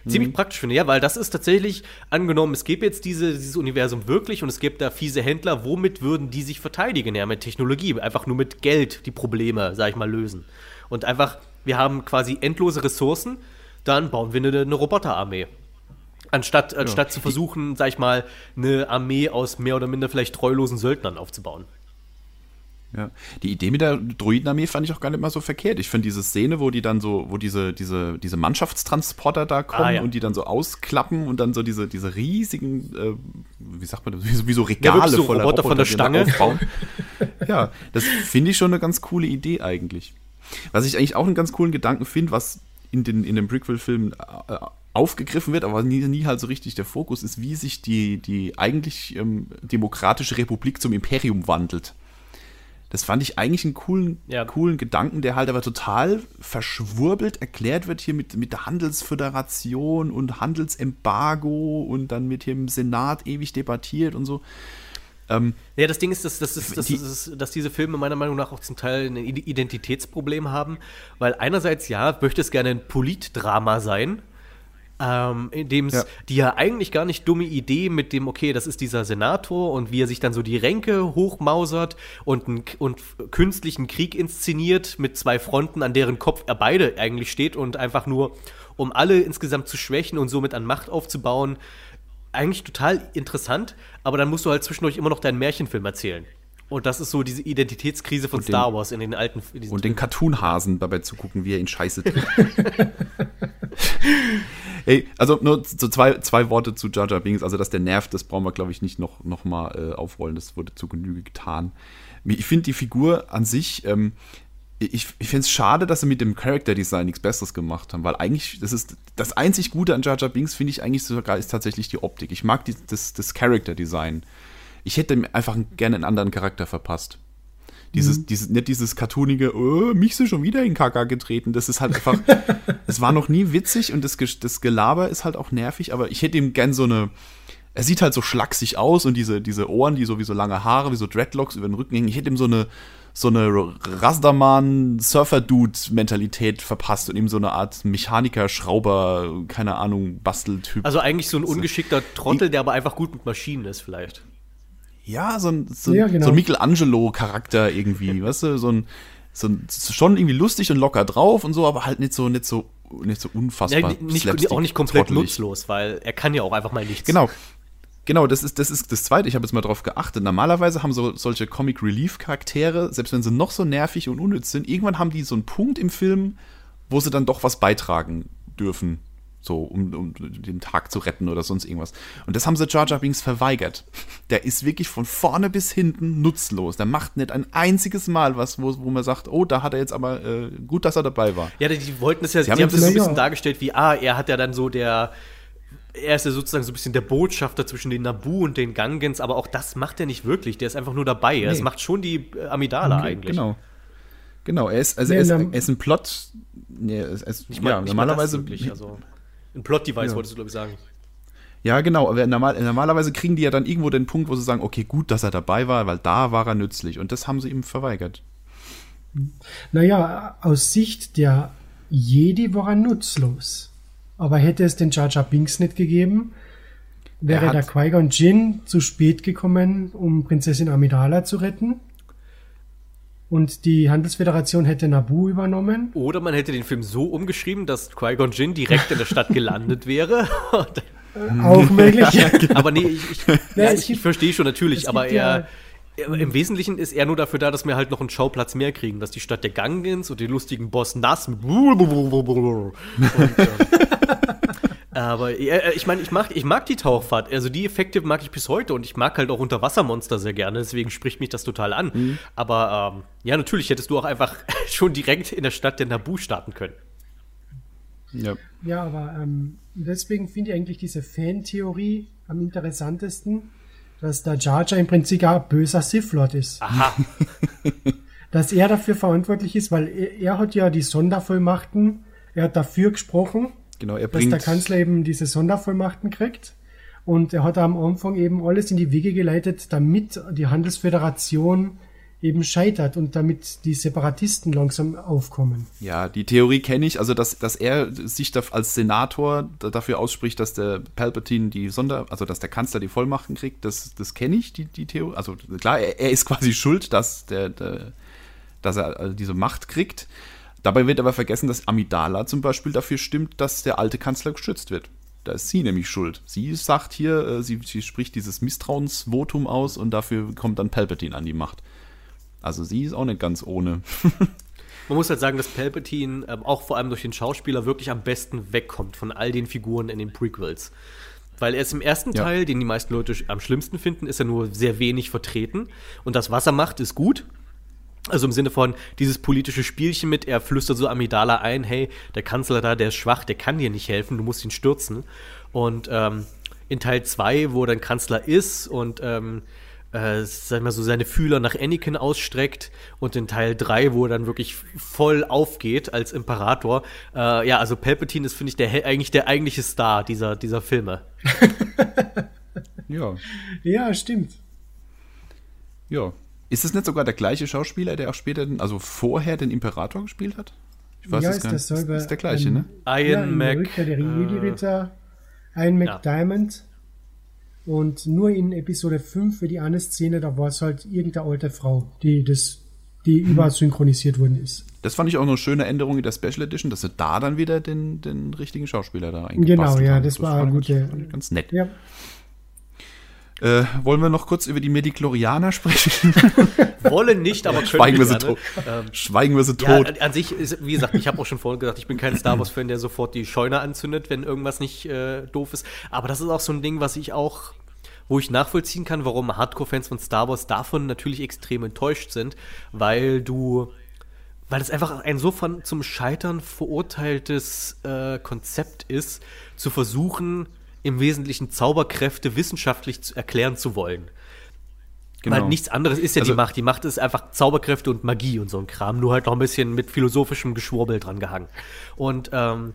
mhm. ziemlich praktisch finde, ja, weil das ist tatsächlich, angenommen, es gäbe jetzt diese, dieses Universum wirklich und es gibt da fiese Händler, womit würden die sich verteidigen? Ja, mit Technologie, einfach nur mit Geld die Probleme, sag ich mal, lösen. Und einfach, wir haben quasi endlose Ressourcen, dann bauen wir eine, eine Roboterarmee. Anstatt, anstatt ja. zu versuchen, sag ich mal, eine Armee aus mehr oder minder vielleicht treulosen Söldnern aufzubauen. Ja. Die Idee mit der Druidenarmee fand ich auch gar nicht mal so verkehrt. Ich finde diese Szene, wo die dann so, wo diese, diese, diese Mannschaftstransporter da kommen ah, ja. und die dann so ausklappen und dann so diese, diese riesigen, äh, wie sagt man das, wie so Regale ja, so voller Roboter, Roboter von der Stange aufbauen. ja, das finde ich schon eine ganz coole Idee eigentlich. Was ich eigentlich auch einen ganz coolen Gedanken finde, was in den, in den Prequel-Filmen äh, aufgegriffen wird, aber nie, nie halt so richtig der Fokus ist, wie sich die, die eigentlich ähm, demokratische Republik zum Imperium wandelt. Das fand ich eigentlich einen coolen, ja. coolen Gedanken, der halt aber total verschwurbelt erklärt wird hier mit, mit der Handelsföderation und Handelsembargo und dann mit dem Senat ewig debattiert und so. Ähm, ja, das Ding ist, dass, dass, dass, die, dass, dass diese Filme meiner Meinung nach auch zum Teil ein Identitätsproblem haben, weil einerseits, ja, möchte es gerne ein Politdrama sein, ähm, in dem es ja. die ja eigentlich gar nicht dumme Idee mit dem, okay, das ist dieser Senator und wie er sich dann so die Ränke hochmausert und, ein, und künstlichen Krieg inszeniert mit zwei Fronten, an deren Kopf er beide eigentlich steht und einfach nur, um alle insgesamt zu schwächen und somit an Macht aufzubauen, eigentlich total interessant, aber dann musst du halt zwischendurch immer noch deinen Märchenfilm erzählen. Und das ist so diese Identitätskrise von den, Star Wars in den alten. In und den Cartoon-Hasen dabei zu gucken, wie er ihn scheiße trifft. *laughs* *laughs* Ey, also nur so zwei, zwei Worte zu Jar Jar Binks. Also, dass der nervt, das brauchen wir, glaube ich, nicht noch, noch mal äh, aufrollen. Das wurde zu Genüge getan. Ich finde die Figur an sich, ähm, ich, ich finde es schade, dass sie mit dem Character Design nichts Besseres gemacht haben, weil eigentlich, das ist das einzig Gute an Jar Jar Binks, finde ich eigentlich sogar, ist tatsächlich die Optik. Ich mag die, das, das Character Design ich hätte einfach gerne einen anderen Charakter verpasst. Dieses, mhm. dieses, nicht dieses cartoonige, oh, mich ist schon wieder in Kaka getreten. Das ist halt einfach, *laughs* es war noch nie witzig und das, das Gelaber ist halt auch nervig, aber ich hätte ihm gern so eine, er sieht halt so schlaksig aus und diese, diese Ohren, die so wie so lange Haare, wie so Dreadlocks über den Rücken hängen. Ich hätte ihm so eine, so eine Rasterman-Surfer-Dude-Mentalität verpasst und ihm so eine Art Mechaniker, Schrauber, keine Ahnung, Basteltyp. Also eigentlich so ein ungeschickter Trottel, der aber einfach gut mit Maschinen ist, vielleicht. Ja, so ein, so, ja, genau. so ein Michelangelo-Charakter irgendwie, *laughs* weißt du, so ein, so ein, schon irgendwie lustig und locker drauf und so, aber halt nicht so, nicht so, nicht so unfassbar. Ja, nicht, auch nicht komplett trottelig. nutzlos, weil er kann ja auch einfach mal nichts. Genau. Genau, das ist, das ist das Zweite. Ich habe jetzt mal drauf geachtet. Normalerweise haben so solche Comic Relief Charaktere, selbst wenn sie noch so nervig und unnütz sind, irgendwann haben die so einen Punkt im Film, wo sie dann doch was beitragen dürfen so um, um den Tag zu retten oder sonst irgendwas. Und das haben sie Jar Jar Binks verweigert. Der ist wirklich von vorne bis hinten nutzlos. Der macht nicht ein einziges Mal was, wo, wo man sagt, oh, da hat er jetzt aber äh, gut, dass er dabei war. Ja, die wollten es ja, sie haben, haben das so ein bisschen dargestellt wie, ah, er hat ja dann so der er ist ja sozusagen so ein bisschen der Botschafter zwischen den Nabu und den Gangens, aber auch das macht er nicht wirklich. Der ist einfach nur dabei. Nee. Das macht schon die äh, Amidala okay, eigentlich. Genau. Genau, er ist, also nee, er, ist, er ist ein Plot. Nee, er ist, ich mein, ja, normalerweise. Wirklich, also. Ein Plot-Device, ja. wolltest du, glaube ich, sagen. Ja, genau. Aber normal, normalerweise kriegen die ja dann irgendwo den Punkt, wo sie sagen, okay, gut, dass er dabei war, weil da war er nützlich. Und das haben sie ihm verweigert. Naja, aus Sicht der Jedi war er nutzlos. Aber hätte es den Jar Jar Binks nicht gegeben, wäre der Qui-Gon Jinn zu spät gekommen, um Prinzessin Amidala zu retten und die Handelsföderation hätte Nabu übernommen. Oder man hätte den Film so umgeschrieben, dass Qui-Gon Jinn direkt in der Stadt gelandet wäre. Auch möglich. *laughs* aber nee, ich, ich, ja, ich, ich verstehe schon natürlich, aber er, Im Wesentlichen ist er nur dafür da, dass wir halt noch einen Schauplatz mehr kriegen, dass die Stadt der Gangens und den lustigen Boss Nass *laughs* mit und, äh, aber äh, ich meine, ich mag, ich mag die Tauchfahrt. Also die Effekte mag ich bis heute und ich mag halt auch Unterwassermonster sehr gerne. Deswegen spricht mich das total an. Mhm. Aber ähm, ja, natürlich hättest du auch einfach *laughs* schon direkt in der Stadt der Nabu starten können. Ja, ja aber ähm, deswegen finde ich eigentlich diese Fantheorie am interessantesten, dass der Jar Jar im Prinzip ein böser Sith Lord ist. Aha. *laughs* dass er dafür verantwortlich ist, weil er, er, hat ja die Sondervollmachten, er hat dafür gesprochen, genau, er dass der Kanzler eben diese Sondervollmachten kriegt. Und er hat am Anfang eben alles in die Wege geleitet, damit die Handelsföderation eben scheitert und damit die Separatisten langsam aufkommen. Ja, die Theorie kenne ich, also dass, dass er sich da als Senator dafür ausspricht, dass der Palpatine die Sonder, also dass der Kanzler die Vollmachten kriegt, das, das kenne ich, die, die Theorie. Also klar, er, er, ist quasi schuld, dass, der, der dass er also diese Macht kriegt. Dabei wird aber vergessen, dass Amidala zum Beispiel dafür stimmt, dass der alte Kanzler geschützt wird. Da ist sie nämlich schuld. Sie sagt hier, äh, sie, sie spricht dieses Misstrauensvotum aus und dafür kommt dann Palpatine an die Macht. Also sie ist auch nicht ganz ohne. *laughs* Man muss halt sagen, dass Palpatine äh, auch vor allem durch den Schauspieler wirklich am besten wegkommt von all den Figuren in den Prequels. Weil er ist im ersten ja. Teil, den die meisten Leute am schlimmsten finden, ist er nur sehr wenig vertreten. Und das, was er macht, ist gut. Also im Sinne von dieses politische Spielchen mit, er flüstert so Amidala ein, hey, der Kanzler da, der ist schwach, der kann dir nicht helfen, du musst ihn stürzen. Und ähm, in Teil 2, wo er dann Kanzler ist und ähm, äh, sag mal so, seine Fühler nach Anakin ausstreckt und in Teil 3, wo er dann wirklich voll aufgeht als Imperator. Äh, ja, also Palpatine ist, finde ich, der, eigentlich der eigentliche Star dieser, dieser Filme. *laughs* ja. Ja, stimmt. Ja. Ist es nicht sogar der gleiche Schauspieler, der auch später, den, also vorher den Imperator gespielt hat? Ich weiß ja, es ist, gar nicht. Das ist der gleiche, ähm, ne? Ian ja, Mac. Der Jedi-Ritter, äh, Ian McDiamond. Ja. Und nur in Episode 5 für die eine Szene, da war es halt irgendeine alte Frau, die das, die mhm. übersynchronisiert worden ist. Das fand ich auch eine schöne Änderung in der Special Edition, dass sie da dann wieder den, den richtigen Schauspieler da eingepasst Genau, ja, haben. das, das war eine gute. Ganz, ganz nett. Ja. Äh, wollen wir noch kurz über die Mediklorianer sprechen? *laughs* Wollen nicht, aber können Schweigen wir, sie tot. Ähm, Schweigen wir sie tot. Ja, an sich, ist, wie gesagt, ich habe auch schon vorhin gesagt, ich bin kein Star Wars-Fan, der sofort die Scheune anzündet, wenn irgendwas nicht äh, doof ist. Aber das ist auch so ein Ding, was ich auch wo ich nachvollziehen kann, warum Hardcore-Fans von Star Wars davon natürlich extrem enttäuscht sind, weil du, weil es einfach ein so von zum Scheitern verurteiltes äh, Konzept ist, zu versuchen, im Wesentlichen Zauberkräfte wissenschaftlich zu erklären zu wollen. Genau. Weil nichts anderes ist ja also, die Macht. Die Macht ist einfach Zauberkräfte und Magie und so ein Kram. Nur halt noch ein bisschen mit philosophischem Geschwurbel dran gehangen. Und ähm,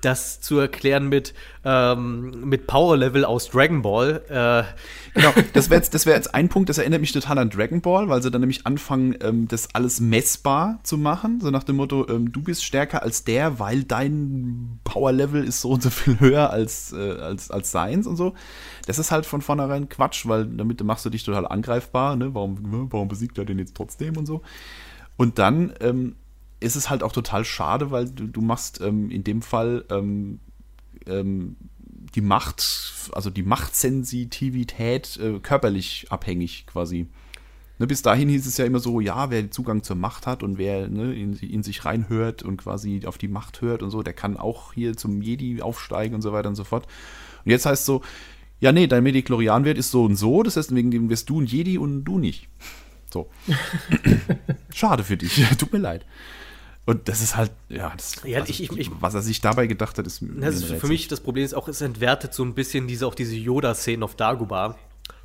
das zu erklären mit, ähm, mit Power Level aus Dragon Ball. Äh. Genau, das wäre jetzt, wär jetzt ein Punkt, das erinnert mich total an Dragon Ball, weil sie dann nämlich anfangen, ähm, das alles messbar zu machen. So nach dem Motto, ähm, du bist stärker als der, weil dein Power Level ist so und so viel höher als, äh, als, als seins und so. Das ist halt von vornherein Quatsch, weil damit machst du dich total angreifbar. Ne? Warum, warum besiegt er den jetzt trotzdem und so? Und dann ähm, ist es halt auch total schade, weil du, du machst ähm, in dem Fall ähm, ähm, die Macht, also die Machtsensitivität äh, körperlich abhängig quasi. Ne, bis dahin hieß es ja immer so, ja, wer Zugang zur Macht hat und wer ne, in, in, sich reinhört und quasi auf die Macht hört und so, der kann auch hier zum Jedi aufsteigen und so weiter und so fort. Und jetzt heißt es so, ja, nee, dein Mediklorian-Wert ist so und so, das heißt, wegen dem wirst du ein Jedi und du nicht. So. *laughs* Schade für dich, tut mir leid. Und das ist halt, ja, das, ja also, ich, ich, was er sich dabei gedacht hat, ist. Das ist für mich das Problem ist auch, es entwertet so ein bisschen diese, auch diese Yoda-Szenen auf Dagobah,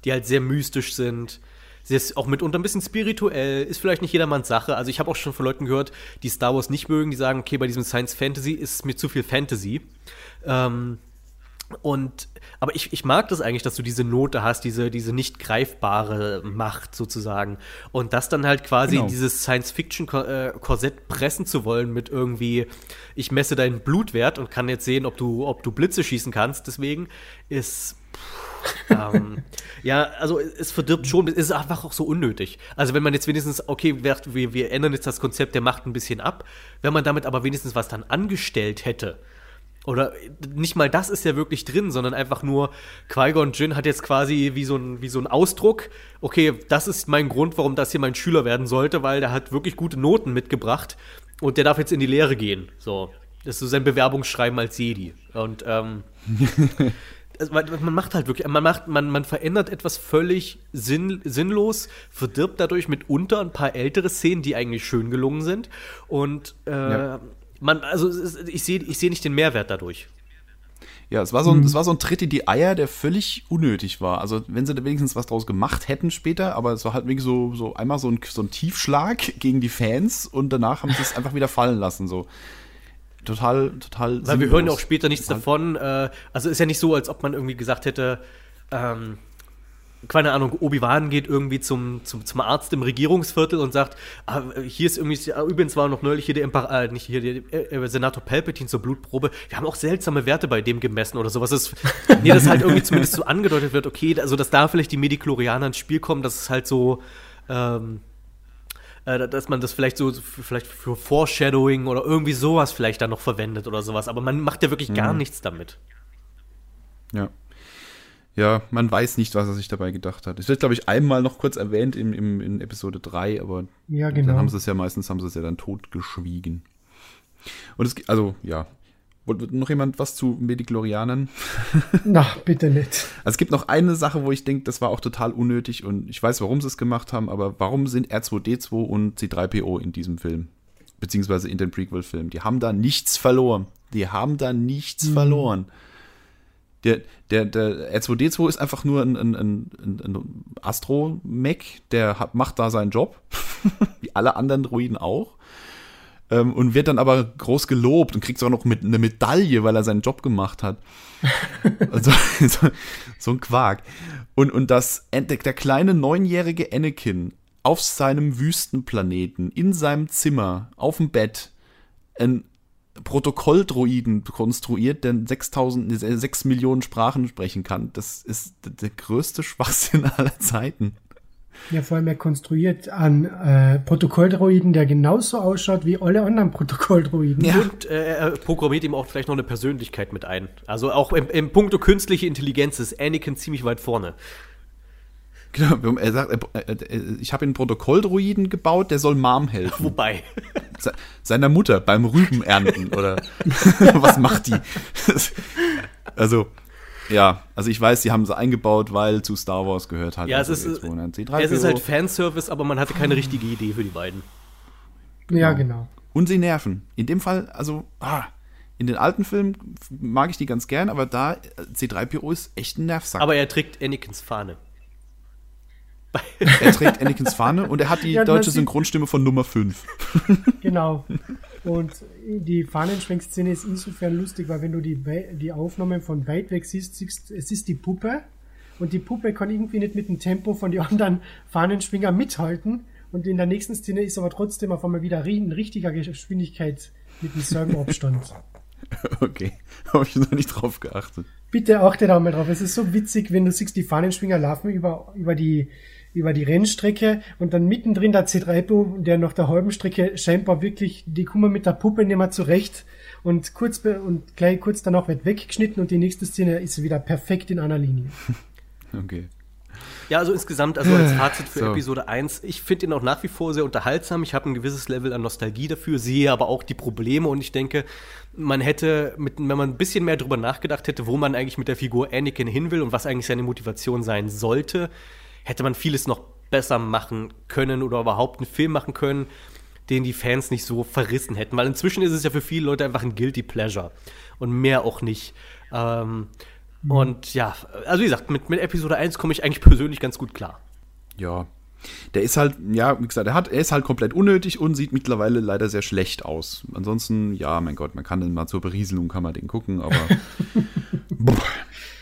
die halt sehr mystisch sind. Sie ist auch mitunter ein bisschen spirituell, ist vielleicht nicht jedermanns Sache. Also ich habe auch schon von Leuten gehört, die Star Wars nicht mögen, die sagen, okay, bei diesem Science Fantasy ist mir zu viel Fantasy. Ähm, und aber ich, ich mag das eigentlich, dass du diese Note hast, diese, diese nicht greifbare Macht sozusagen. Und das dann halt quasi genau. dieses Science-Fiction-Korsett pressen zu wollen mit irgendwie, ich messe deinen Blutwert und kann jetzt sehen, ob du, ob du Blitze schießen kannst. Deswegen ist. ähm, *laughs* ja, also es verdirbt schon, es ist einfach auch so unnötig. Also wenn man jetzt wenigstens, okay, wir, wir ändern jetzt das Konzept der Macht ein bisschen ab, wenn man damit aber wenigstens was dann angestellt hätte, Oder nicht mal das ist ja wirklich drin, sondern einfach nur Qui-Gon Jinn hat jetzt quasi wie so, ein, wie so ein Ausdruck, okay, das ist mein Grund, warum das hier mein Schüler werden sollte, weil der hat wirklich gute Noten mitgebracht und der darf jetzt in die Lehre gehen. So, das ist so sein Bewerbungsschreiben als Jedi. Und ähm, *laughs* also man, man macht halt wirklich, man macht, man, man verändert etwas völlig sinn, sinnlos, verdirbt dadurch mitunter ein paar ältere Szenen, die eigentlich schön gelungen sind. Und äh, ja man, also ich sehe ich seh nicht den Mehrwert dadurch. Ja, es war, so ein, mhm. es war so ein Tritt in die Eier, der völlig unnötig war. Also, wenn sie da wenigstens was draus gemacht hätten später, aber es war halt wirklich so, so einmal so ein, so ein Tiefschlag *laughs* gegen die Fans und danach haben sie es einfach wieder fallen lassen. So. Total, total. Weil wir hören ja auch später nichts davon. Äh, also ist ja nicht so, als ob man irgendwie gesagt hätte, ähm, keine Ahnung, Obi-Wan geht irgendwie zum, zum, zum Arzt im Regierungsviertel und sagt, ah, hier ist irgendwie, ah, übrigens war noch neulich hier der Impar äh, nicht hier, der äh, Senator Palpatine zur Blutprobe. Wir haben auch seltsame Werte bei dem gemessen oder sowas. Das, nee, das halt irgendwie zumindest so angedeutet wird, okay, also dass da vielleicht die Mediklorianer ins Spiel kommen, dass es halt so, ähm, äh, dass man das vielleicht so vielleicht für Foreshadowing oder irgendwie sowas vielleicht dann noch verwendet oder sowas. Aber man macht ja wirklich mhm. gar nichts damit. Ja ja, man weiß nicht, was er sich dabei gedacht hat. Es wird, glaube ich, einmal noch kurz erwähnt im, im, in Episode 3, aber ja, genau. dann haben sie es ja meistens, haben sie es ja dann totgeschwiegen. Und es also, ja. Wollte noch jemand was zu Mediklorianern? *laughs* Na, bitte nicht. Also es gibt noch eine Sache, wo ich denke, das war auch total unnötig und ich weiß, warum sie es gemacht haben, aber warum sind R2D2 und C3PO in diesem Film? Beziehungsweise in den Prequel-Filmen. Die haben da nichts verloren. Die haben da nichts mhm. verloren. Der, der, der R2D2 ist einfach nur ein, ein, ein, ein Astro-Mech, der hat, macht da seinen Job, *laughs* wie alle anderen Druiden auch. Ähm, und wird dann aber groß gelobt und kriegt sogar noch mit, eine Medaille, weil er seinen Job gemacht hat. *laughs* also, so, so, ein Quark. Und, und das, der, der kleine neunjährige Anakin auf seinem Wüstenplaneten, in seinem Zimmer, auf dem Bett, ein Protokolldroiden konstruiert, der 6000, 6 Millionen Sprachen sprechen kann. Das ist der größte Schwachsinn *laughs* aller Zeiten. Ja, vor allem er konstruiert einen äh, Protokolldroiden, der genauso ausschaut wie alle anderen Protokolldroiden. Ja. Und äh, er programmiert ihm auch vielleicht noch eine Persönlichkeit mit ein. Also auch im, im Punkto künstliche Intelligenz ist Anakin ziemlich weit vorne. Genau, er sagt, ich habe einen Protokolldruiden gebaut, der soll Mom helfen. Wobei. Seiner Mutter beim Rübenernten oder *laughs* was macht die? also, ja, also ich weiß, sie haben sie eingebaut, weil zu Star Wars gehört halt. Ja, es ist, es ist halt Fanservice, aber man hatte keine richtige Idee für die beiden. Genau. Ja, genau. Und sie nerven. In dem Fall, also, ah, in den alten Filmen mag ich die ganz gern, aber da, C3PO ist echt ein Nervsack. Aber er trägt Anakins Fahne. *laughs* Er trägt Anakins Fahne und er hat die ja, deutsche Synchronstimme von Nummer 5. *laughs* Genau. Und die Fahnenschwenkszene ist insofern lustig, weil wenn du die, die Aufnahmen von weit weg siehst, siehst, es ist die Puppe und die Puppe kann irgendwie nicht mit dem Tempo von den anderen Fahnenschwinger mithalten. Und in der nächsten Szene ist aber trotzdem auf einmal wieder in richtiger Geschwindigkeit mit dem selben Abstand. *laughs* Okay, habe ich noch nicht drauf geachtet. Bitte achte da mal drauf. Es ist so witzig, wenn du siehst, die Fahnenschwinger laufen über, über die über die Rennstrecke und dann mittendrin der C3PO, der nach der halben Strecke scheinbar wirklich, die kommen mit der Puppe nicht mehr zurecht und kurz und gleich kurz danach wird weggeschnitten und die nächste Szene ist wieder perfekt in einer Linie. *laughs* Okay. Ja, also insgesamt, also als *sighs* Fazit für so. Episode 1, ich finde ihn auch nach wie vor sehr unterhaltsam. Ich habe ein gewisses Level an Nostalgie dafür, sehe aber auch die Probleme und ich denke, man hätte, mit, wenn man ein bisschen mehr drüber nachgedacht hätte, wo man eigentlich mit der Figur Anakin hin will und was eigentlich seine Motivation sein sollte, hätte man vieles noch besser machen können oder überhaupt einen Film machen können, den die Fans nicht so verrissen hätten. Weil inzwischen ist es ja für viele Leute einfach ein Guilty Pleasure und mehr auch nicht. Ähm, mhm. Und ja, also wie gesagt, mit, mit Episode 1 komme ich eigentlich persönlich ganz gut klar. Ja, der ist halt, ja, wie gesagt, er, hat, er ist halt komplett unnötig und sieht mittlerweile leider sehr schlecht aus. Ansonsten, ja, mein Gott, man kann den mal zur Berieselung, kann man den gucken, aber *laughs*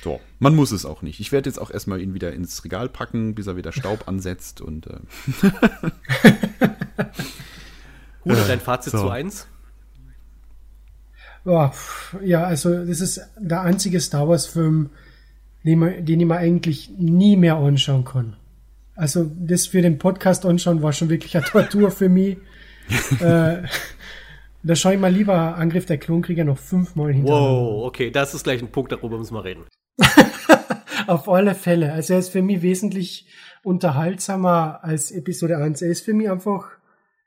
so, man muss es auch nicht. Ich werde jetzt auch erstmal ihn wieder ins Regal packen, bis er wieder Staub *laughs* ansetzt und äh *laughs* Hut, dein Fazit so. zu 1? Ja, also das ist der einzige Star Wars-Film, den, den ich mir eigentlich nie mehr anschauen kann. Also das für den Podcast anschauen war schon wirklich eine *laughs* Tortur für mich. äh, Da schaue ich mal lieber Angriff der Klonkrieger noch fünfmal hintereinander. Wow, okay, das ist gleich ein Punkt, darüber müssen wir reden. *laughs* Auf alle Fälle. Also er ist für mich wesentlich unterhaltsamer als Episode 1. Er ist für mich einfach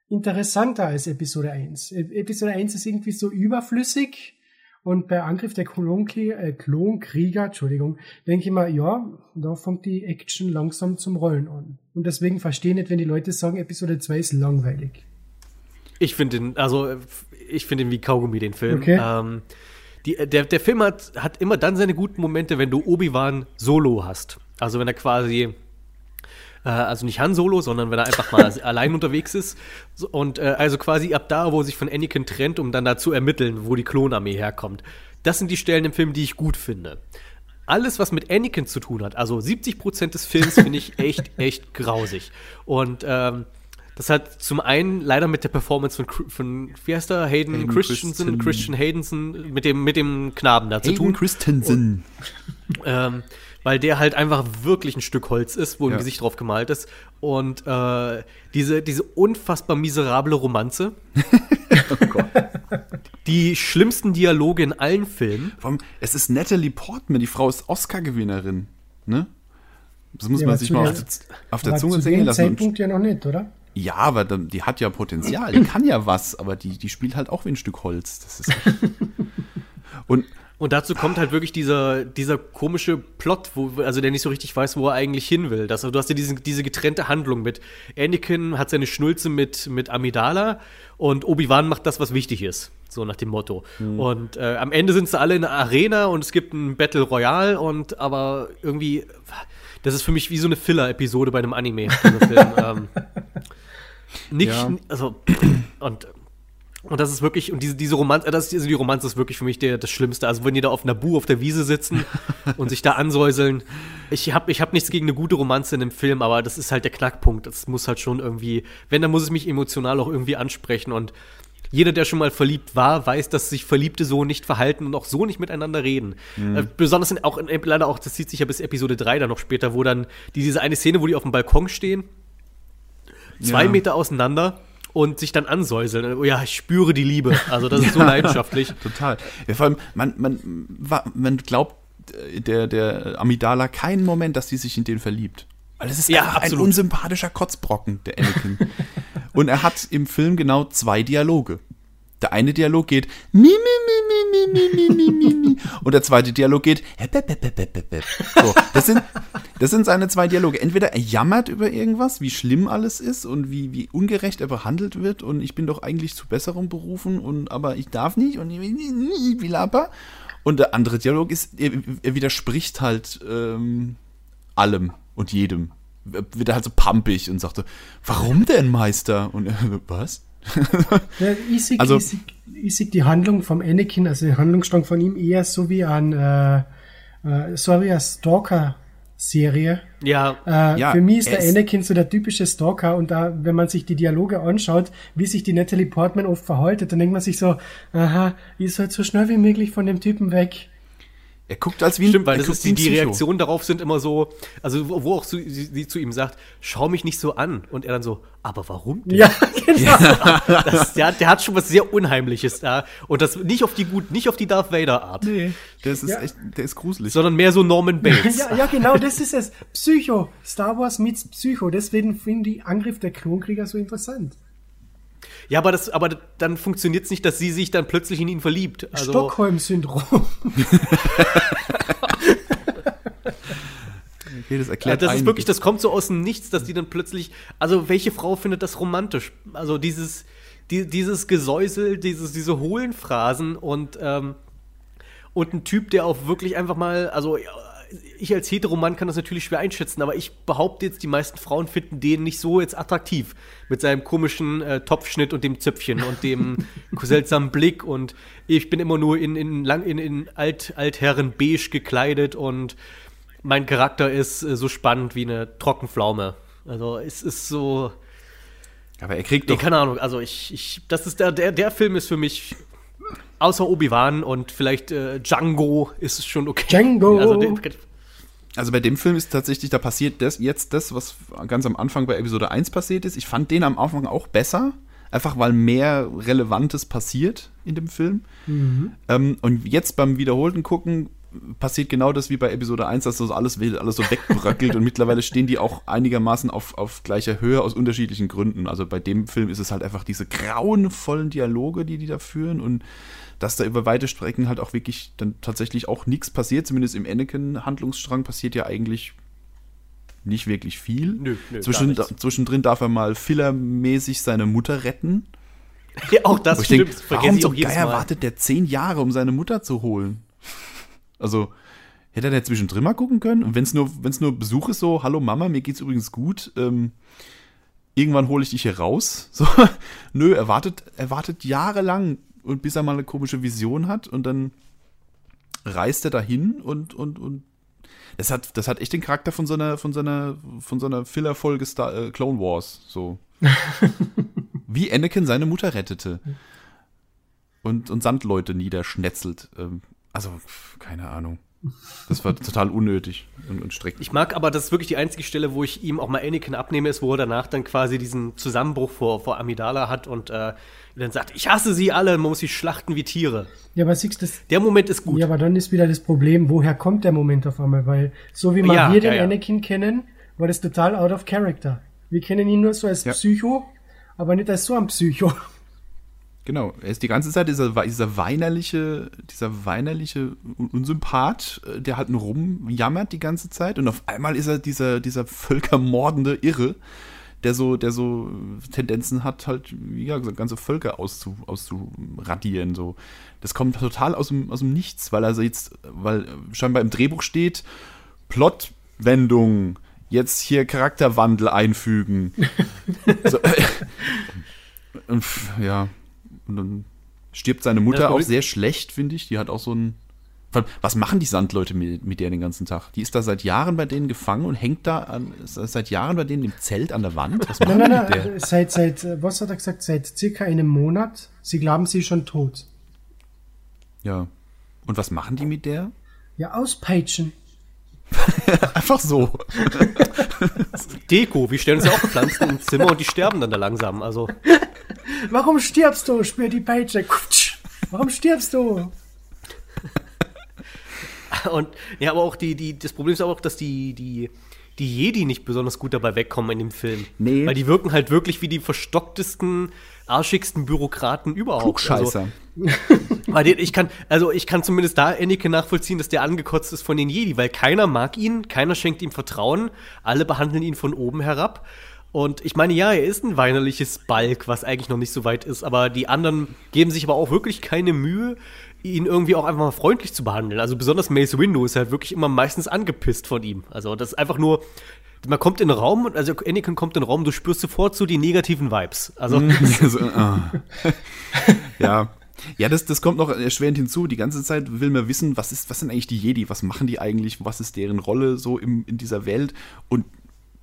interessanter als Episode 1. E- Episode 1 ist irgendwie so überflüssig und bei Angriff der Klonkrie äh, Klonkrieger, Entschuldigung, denke ich mal, ja, da fängt die Action langsam zum Rollen an. Und deswegen verstehe ich nicht, wenn die Leute sagen, Episode 2 ist langweilig. Ich finde den, also ich finde ihn wie Kaugummi, den Film. Okay. Ähm, die, der, der Film hat, hat immer dann seine guten Momente, wenn du Obi-Wan solo hast. Also wenn er quasi, äh, also nicht Han Solo, sondern wenn er einfach mal *laughs* allein unterwegs ist. Und äh, also quasi ab da, wo er sich von Anakin trennt, um dann da zu ermitteln, wo die Klonarmee herkommt. Das sind die Stellen im Film, die ich gut finde. Alles, was mit Anakin zu tun hat, also 70% des Films finde ich echt, *laughs* echt grausig. Und ähm, das hat zum einen leider mit der Performance von, von wie heißt er, Hayden, Hayden Christensen, Christen- Christian Haydenson, mit dem, mit dem Knaben da zu Hayden tun. Christensen. Ähm, weil der halt einfach wirklich ein Stück Holz ist, wo ein Ja. Gesicht drauf gemalt ist. Und äh, diese, diese unfassbar miserable Romanze. *laughs* Die schlimmsten Dialoge in allen Filmen. Es ist Natalie Portman, die Frau ist Oscar-Gewinnerin. Ne? Das muss Ja, man sich zu mal auf, der- auf der Zunge zu dem lassen. Und, Zeitpunkt ja noch nicht, oder? Ja, aber die hat ja Potenzial, die kann ja was, aber die, die spielt halt auch wie ein Stück Holz. Das ist. *laughs* Und Und dazu kommt halt wirklich dieser, dieser komische Plot, wo, also der nicht so richtig weiß, wo er eigentlich hin will. Das, du hast ja diese, diese getrennte Handlung mit Anakin hat seine Schnulze mit, mit Amidala und Obi-Wan macht das, was wichtig ist. So nach dem Motto. Und äh, am Ende sind sie alle in einer Arena und es gibt ein Battle Royale und aber irgendwie, das ist für mich wie so eine Filler-Episode bei einem Anime. *laughs* ähm, nicht, Ja. also, *clears throat* und und das ist wirklich, und diese, diese Romanze, das, also die Romanze ist wirklich für mich der, das Schlimmste. Also wenn die da auf Nabu auf der Wiese sitzen *laughs* und sich da ansäuseln. Ich habe ich hab nichts gegen eine gute Romanze in einem Film, aber das ist halt der Knackpunkt. Das muss halt schon irgendwie, wenn, dann muss es mich emotional auch irgendwie ansprechen. Und jeder, der schon mal verliebt war, weiß, dass sich Verliebte so nicht verhalten und auch so nicht miteinander reden. Äh, besonders in, auch in, leider auch, das zieht sich ja bis Episode 3 dann noch später, wo dann die, diese eine Szene, wo die auf dem Balkon stehen, zwei Ja. Meter auseinander und sich dann ansäuseln. Oh ja, ich spüre die Liebe. Also das ist so *laughs* leidenschaftlich. Total. Ja, vor allem, man, man, man glaubt äh, der, der Amidala keinen Moment, dass sie sich in den verliebt. Weil das ist Ja, ein unsympathischer Kotzbrocken, der Anakin. *laughs* Und er hat im Film genau zwei Dialoge. Der eine Dialog geht mi, mi, mi, mi, mi, mi, mi, mi, und der zweite Dialog geht so, das sind das sind seine zwei Dialoge. Entweder er jammert über irgendwas, wie schlimm alles ist und wie, wie ungerecht er behandelt wird und ich bin doch eigentlich zu besserem berufen und aber ich darf nicht und ich will aber. Und der andere Dialog ist, er, er widerspricht halt ähm, allem und jedem. Er Wird er halt so pampig und sagt so, warum denn, Meister? Und er, was? Ja, ich sehe Also- ich sehe- ich sehe die Handlung vom Anakin, also die Handlungsstrang von ihm eher so wie an äh, äh, so wie eine Stalker-Serie. Ja, Äh, Ja, für mich ist er der Anakin so der typische Stalker und da, wenn man sich die Dialoge anschaut, wie sich die Natalie Portman oft verhaltet, dann denkt man sich so, aha, ich soll so schnell wie möglich von dem Typen weg. Er guckt als wie ein stimmt, weil das ist die, die. Reaktionen darauf sind immer so, also wo, wo auch zu, sie, sie zu ihm sagt, schau mich nicht so an. Und er dann so, aber warum denn? Ja, *laughs* genau. Das, der, der hat schon was sehr Unheimliches da. Und das nicht auf die gut, nicht auf die Darth Vader Art, Nee, das ist Ja. echt, der ist gruselig. sondern mehr so Norman *laughs* Bates. Ja, ja, genau, das ist es. Psycho. Star Wars meets Psycho. Deswegen finde ich Angriff der Klonkrieger so interessant. Ja, aber das, aber dann funktioniert es nicht, dass sie sich dann plötzlich in ihn verliebt. Also, Stockholm-Syndrom. *laughs* Okay, das Ja, erklärt das ist wirklich, das kommt so aus dem Nichts, dass die dann plötzlich, also welche Frau findet das romantisch? Also dieses, die, dieses Gesäusel, dieses, diese hohlen Phrasen und, ähm, und ein Typ, der auch wirklich einfach mal, also ich als Heteromann kann das natürlich schwer einschätzen, aber ich behaupte jetzt, die meisten Frauen finden den nicht so jetzt attraktiv. Mit seinem komischen äh, Topfschnitt und dem Zöpfchen und dem *laughs* seltsamen Blick und ich bin immer nur in, in, lang, in, in Alt, Altherren beige gekleidet und mein Charakter ist äh, so spannend wie eine Trockenpflaume. Also es ist so, Aber er kriegt nee, doch. keine Ahnung, also ich, ich das ist der, der, der Film ist für mich außer Obi-Wan und vielleicht äh, Django ist es schon okay. Django. Also, der, Also bei dem Film ist tatsächlich, da passiert das, jetzt das, was ganz am Anfang bei Episode 1 passiert ist. Ich fand den am Anfang auch besser, Einfach weil mehr Relevantes passiert in dem Film. Mhm. Ähm, und jetzt beim wiederholten Gucken passiert genau das wie bei Episode 1, dass das alles, alles so wegbröckelt und mittlerweile stehen die auch einigermaßen auf, auf gleicher Höhe aus unterschiedlichen Gründen. Also bei dem Film ist es halt einfach diese grauenvollen Dialoge, die die da führen und dass da über weite Strecken halt auch wirklich dann tatsächlich auch nichts passiert, zumindest im Anakin-Handlungsstrang passiert ja eigentlich nicht wirklich viel. Nö, nö, Zwischen, nichts. zwischendrin darf er mal fillermäßig seine Mutter retten. *laughs* Ja, auch das stimmt. vergesse warum ich zum Geier Mal. wartet der zehn Jahre, um seine Mutter zu holen? Also, hätte er da zwischendrin mal gucken können? Und wenn es nur, wenn's nur Besuch ist, so, hallo Mama, mir geht's übrigens gut, ähm, irgendwann hole ich dich hier raus. *laughs* So, nö, er wartet, er wartet jahrelang und bis er mal eine komische Vision hat und dann reist er dahin und, und, und das hat, das hat echt den Charakter von so einer, von so einer, von so einer Filler-Folge Star, äh, Clone Wars, so. *laughs* Wie Anakin seine Mutter rettete. Und, und Sandleute niederschnetzelt. Ähm, also, keine Ahnung. Das war total unnötig und, und strecklich. Ich mag aber, das ist wirklich die einzige Stelle, wo ich ihm auch mal Anakin abnehme, ist, wo er danach dann quasi diesen Zusammenbruch vor, vor Amidala hat und äh, dann sagt, ich hasse sie alle, man muss sie schlachten wie Tiere. Ja, aber siehst du, das, Der Moment ist gut. ja, aber dann ist wieder das Problem, woher kommt der Moment auf einmal? Weil so wie man Ja, wir den ja, ja. Anakin kennen, war das total out of character. Wir kennen ihn nur so als Ja. Psycho, aber nicht als so ein Psycho. Genau, er ist die ganze Zeit dieser, dieser weinerliche, dieser weinerliche Un- Unsympath, äh, der halt nur rumjammert die ganze Zeit und auf einmal ist er dieser, dieser völkermordende Irre, der so, der so Tendenzen hat, halt, ja, ganze Völker auszu, auszuradieren, so. Das kommt total aus dem, aus dem Nichts, weil also jetzt, weil scheinbar im Drehbuch steht, Plotwendung, jetzt hier Charakterwandel einfügen. *laughs* so, pff, ja, und dann stirbt seine Mutter auch sehr schlecht, finde ich. Die hat auch so ein. Was machen die Sandleute mit, mit der den ganzen Tag? Die ist da seit Jahren bei denen gefangen und hängt da an, seit Jahren bei denen im Zelt an der Wand. Was machen Nein, die nein, mit der? nein, seit, seit, äh, was hat er gesagt? Seit circa einem Monat. Sie glauben, sie ist schon tot. Ja. Und was machen die mit der? Ja, auspeitschen. *laughs* Einfach so. Deko, wir stellen uns ja auch Pflanzen ins Zimmer und die sterben dann da langsam. Also, Warum stirbst du? Spür die Peitsche. Kutsch. Warum stirbst du? Und ja, aber auch die, die, das Problem ist auch, dass die, die, die Jedi nicht besonders gut dabei wegkommen in dem Film. Nee. Weil die wirken halt wirklich wie die verstocktesten, arschigsten Bürokraten überhaupt. Klugscheißer. Also, *laughs* weil die, ich kann, also ich kann zumindest da Anakin nachvollziehen, dass der angekotzt ist von den Jedi, weil keiner mag ihn, keiner schenkt ihm Vertrauen, alle behandeln ihn von oben herab. Und ich meine, ja, er ist ein weinerliches Balk, was eigentlich noch nicht so weit ist, aber die anderen geben sich aber auch wirklich keine Mühe, ihn irgendwie auch einfach mal freundlich zu behandeln. Also besonders Mace Windu ist halt wirklich immer meistens angepisst von ihm. Also das ist einfach nur, man kommt in den Raum, also Anakin kommt in den Raum, du spürst sofort so die negativen Vibes. Also *laughs* *laughs* so, ah. *laughs* ja. Ja, das, das kommt noch erschwerend hinzu. Die ganze Zeit will man wissen, was ist, was sind eigentlich die Jedi? Was machen die eigentlich? Was ist deren Rolle so im, in dieser Welt? Und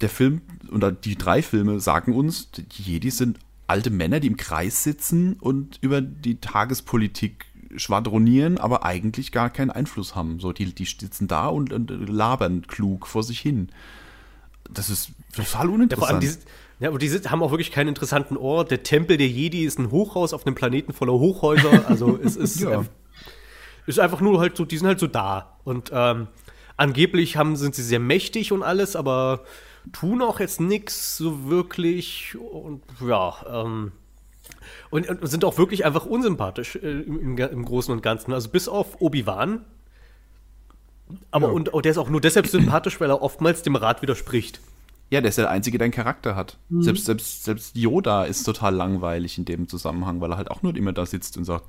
der Film oder die drei Filme sagen uns, die Jedi sind alte Männer, die im Kreis sitzen und über die Tagespolitik schwadronieren, aber eigentlich gar keinen Einfluss haben. So, die, die sitzen da und, und labern klug vor sich hin. Das ist total Ja, uninteressant. die, ja, aber die haben auch wirklich keinen interessanten Ort. Der Tempel der Jedi ist ein Hochhaus auf einem Planeten voller Hochhäuser. Also *laughs* es ist, Ja. äh, ist einfach nur halt so, die sind halt so da. Und ähm, angeblich haben, sind sie sehr mächtig und alles, aber tun auch jetzt nichts so wirklich. Und ja, ähm, und, und sind auch wirklich einfach unsympathisch äh, im, im, Großen und Ganzen. Also bis auf Obi-Wan. Aber Ja. und, und der ist auch nur deshalb sympathisch, weil er oftmals dem Rat widerspricht. Ja, der ist der Einzige, der einen Charakter hat. Selbst, selbst, selbst Yoda ist total langweilig in dem Zusammenhang, weil er halt auch nur immer da sitzt und sagt,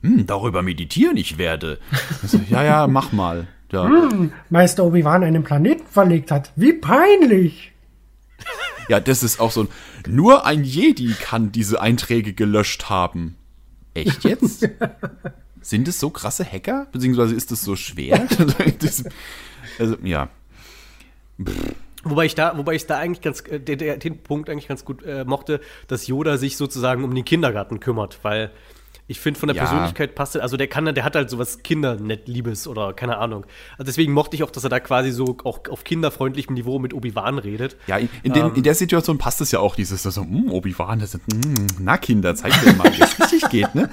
hm, darüber meditieren ich werde. *laughs* Also, ja, ja, mach mal. Ja, Meister Obi-Wan einen Planeten verlegt hat. Wie peinlich! ja, das ist auch so ein, nur ein Jedi kann diese Einträge gelöscht haben. Echt jetzt? *laughs* Sind es so krasse Hacker? Beziehungsweise ist es so schwer? das, *laughs* also, ja. Wobei ich da, wobei ich da eigentlich ganz, äh, der, den Punkt eigentlich ganz gut äh, mochte, dass Yoda sich sozusagen um den Kindergarten kümmert, weil Ich finde, von der Ja. Persönlichkeit passt er, also der kann, der hat halt sowas Kindernett-Liebes oder keine Ahnung. Also deswegen mochte ich auch, dass er da quasi so auch auf kinderfreundlichem Niveau mit Obi-Wan redet. Ja, in, in, dem, in der Situation passt es ja auch, dieses so, hm, Obi-Wan, das sind, hm, na Kinder, zeig mir mal, wie es richtig geht, ne?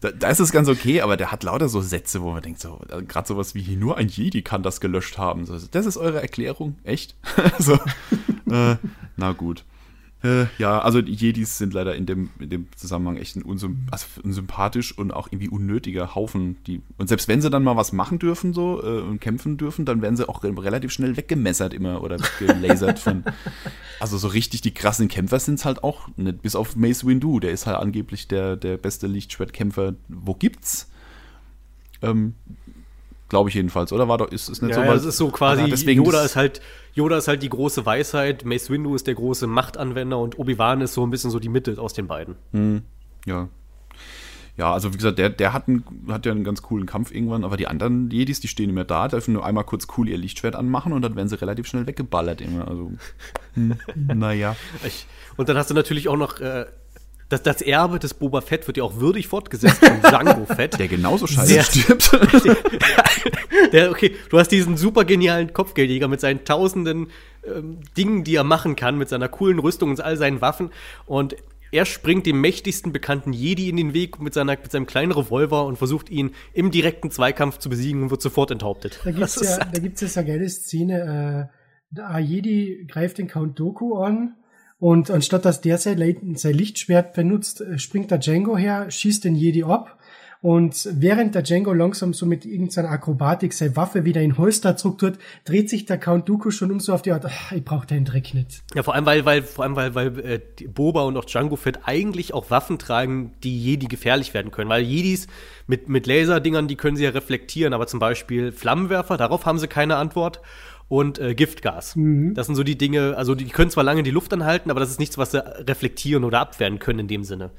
Da, da ist es ganz okay, aber der hat lauter so Sätze, wo man denkt, so, gerade sowas wie, nur ein Jedi kann das gelöscht haben. So, das ist eure Erklärung? Echt? *laughs* so, äh, na gut. Äh, ja, also die Jedis sind leider in dem, in dem Zusammenhang echt ein unsym also unsympathisch und auch irgendwie unnötiger Haufen. Die, und selbst wenn sie dann mal was machen dürfen so äh, und kämpfen dürfen, dann werden sie auch re- relativ schnell weggemessert immer oder weggelasert von. *laughs* Also so richtig die krassen Kämpfer sind es halt auch nicht. Bis auf Mace Windu, der ist halt angeblich der, der beste Lichtschwertkämpfer. Wo gibt's? Ähm, Glaube ich jedenfalls, oder? War doch, ist es nicht so? Ja, es ist so quasi, Ah, deswegen Yoda ist halt, Yoda ist halt die große Weisheit, Mace Windu ist der große Machtanwender und Obi-Wan ist so ein bisschen so die Mitte aus den beiden. Ja. Ja, also wie gesagt, der, der hat, einen, hat ja einen ganz coolen Kampf irgendwann, aber die anderen Jedis, die stehen immer da, dürfen nur einmal kurz cool ihr Lichtschwert anmachen und dann werden sie relativ schnell weggeballert immer. Also, hm, *laughs* naja. Und dann hast du natürlich auch noch, äh, das, das Erbe des Boba Fett wird ja auch würdig fortgesetzt von Django *laughs* Fett. Der genauso scheiße Sehr- *laughs* stirbt. Der, okay, du hast diesen super genialen Kopfgeldjäger mit seinen tausenden ähm, Dingen, die er machen kann, mit seiner coolen Rüstung und all seinen Waffen. Und er springt dem mächtigsten bekannten Jedi in den Weg mit, seiner, mit seinem kleinen Revolver und versucht ihn im direkten Zweikampf zu besiegen und wird sofort enthauptet. Da gibt's Das ist- ja, da gibt's ja so eine geile Szene, äh, der Ayedi greift den Count Doku an und anstatt dass der sein, sein Lichtschwert benutzt, äh, springt der Django her, schießt den Jedi ab und während der Django langsam so mit irgendeiner Akrobatik seine Waffe wieder in Holster zurück tut, dreht sich der Count Dooku schon um so auf die Art, "Ah, ich brauch deinen Dreck nicht. Ja, vor allem, weil, weil, vor allem, weil, weil äh, Boba und auch Django Fett eigentlich auch Waffen tragen, die Jedi gefährlich werden können. Weil Jedis mit, mit Laserdingern, die können sie ja reflektieren, aber zum Beispiel Flammenwerfer, darauf haben sie keine Antwort. Und äh, Giftgas. Das sind so die Dinge, also die können zwar lange die Luft anhalten, aber das ist nichts, was sie reflektieren oder abwehren können in dem Sinne.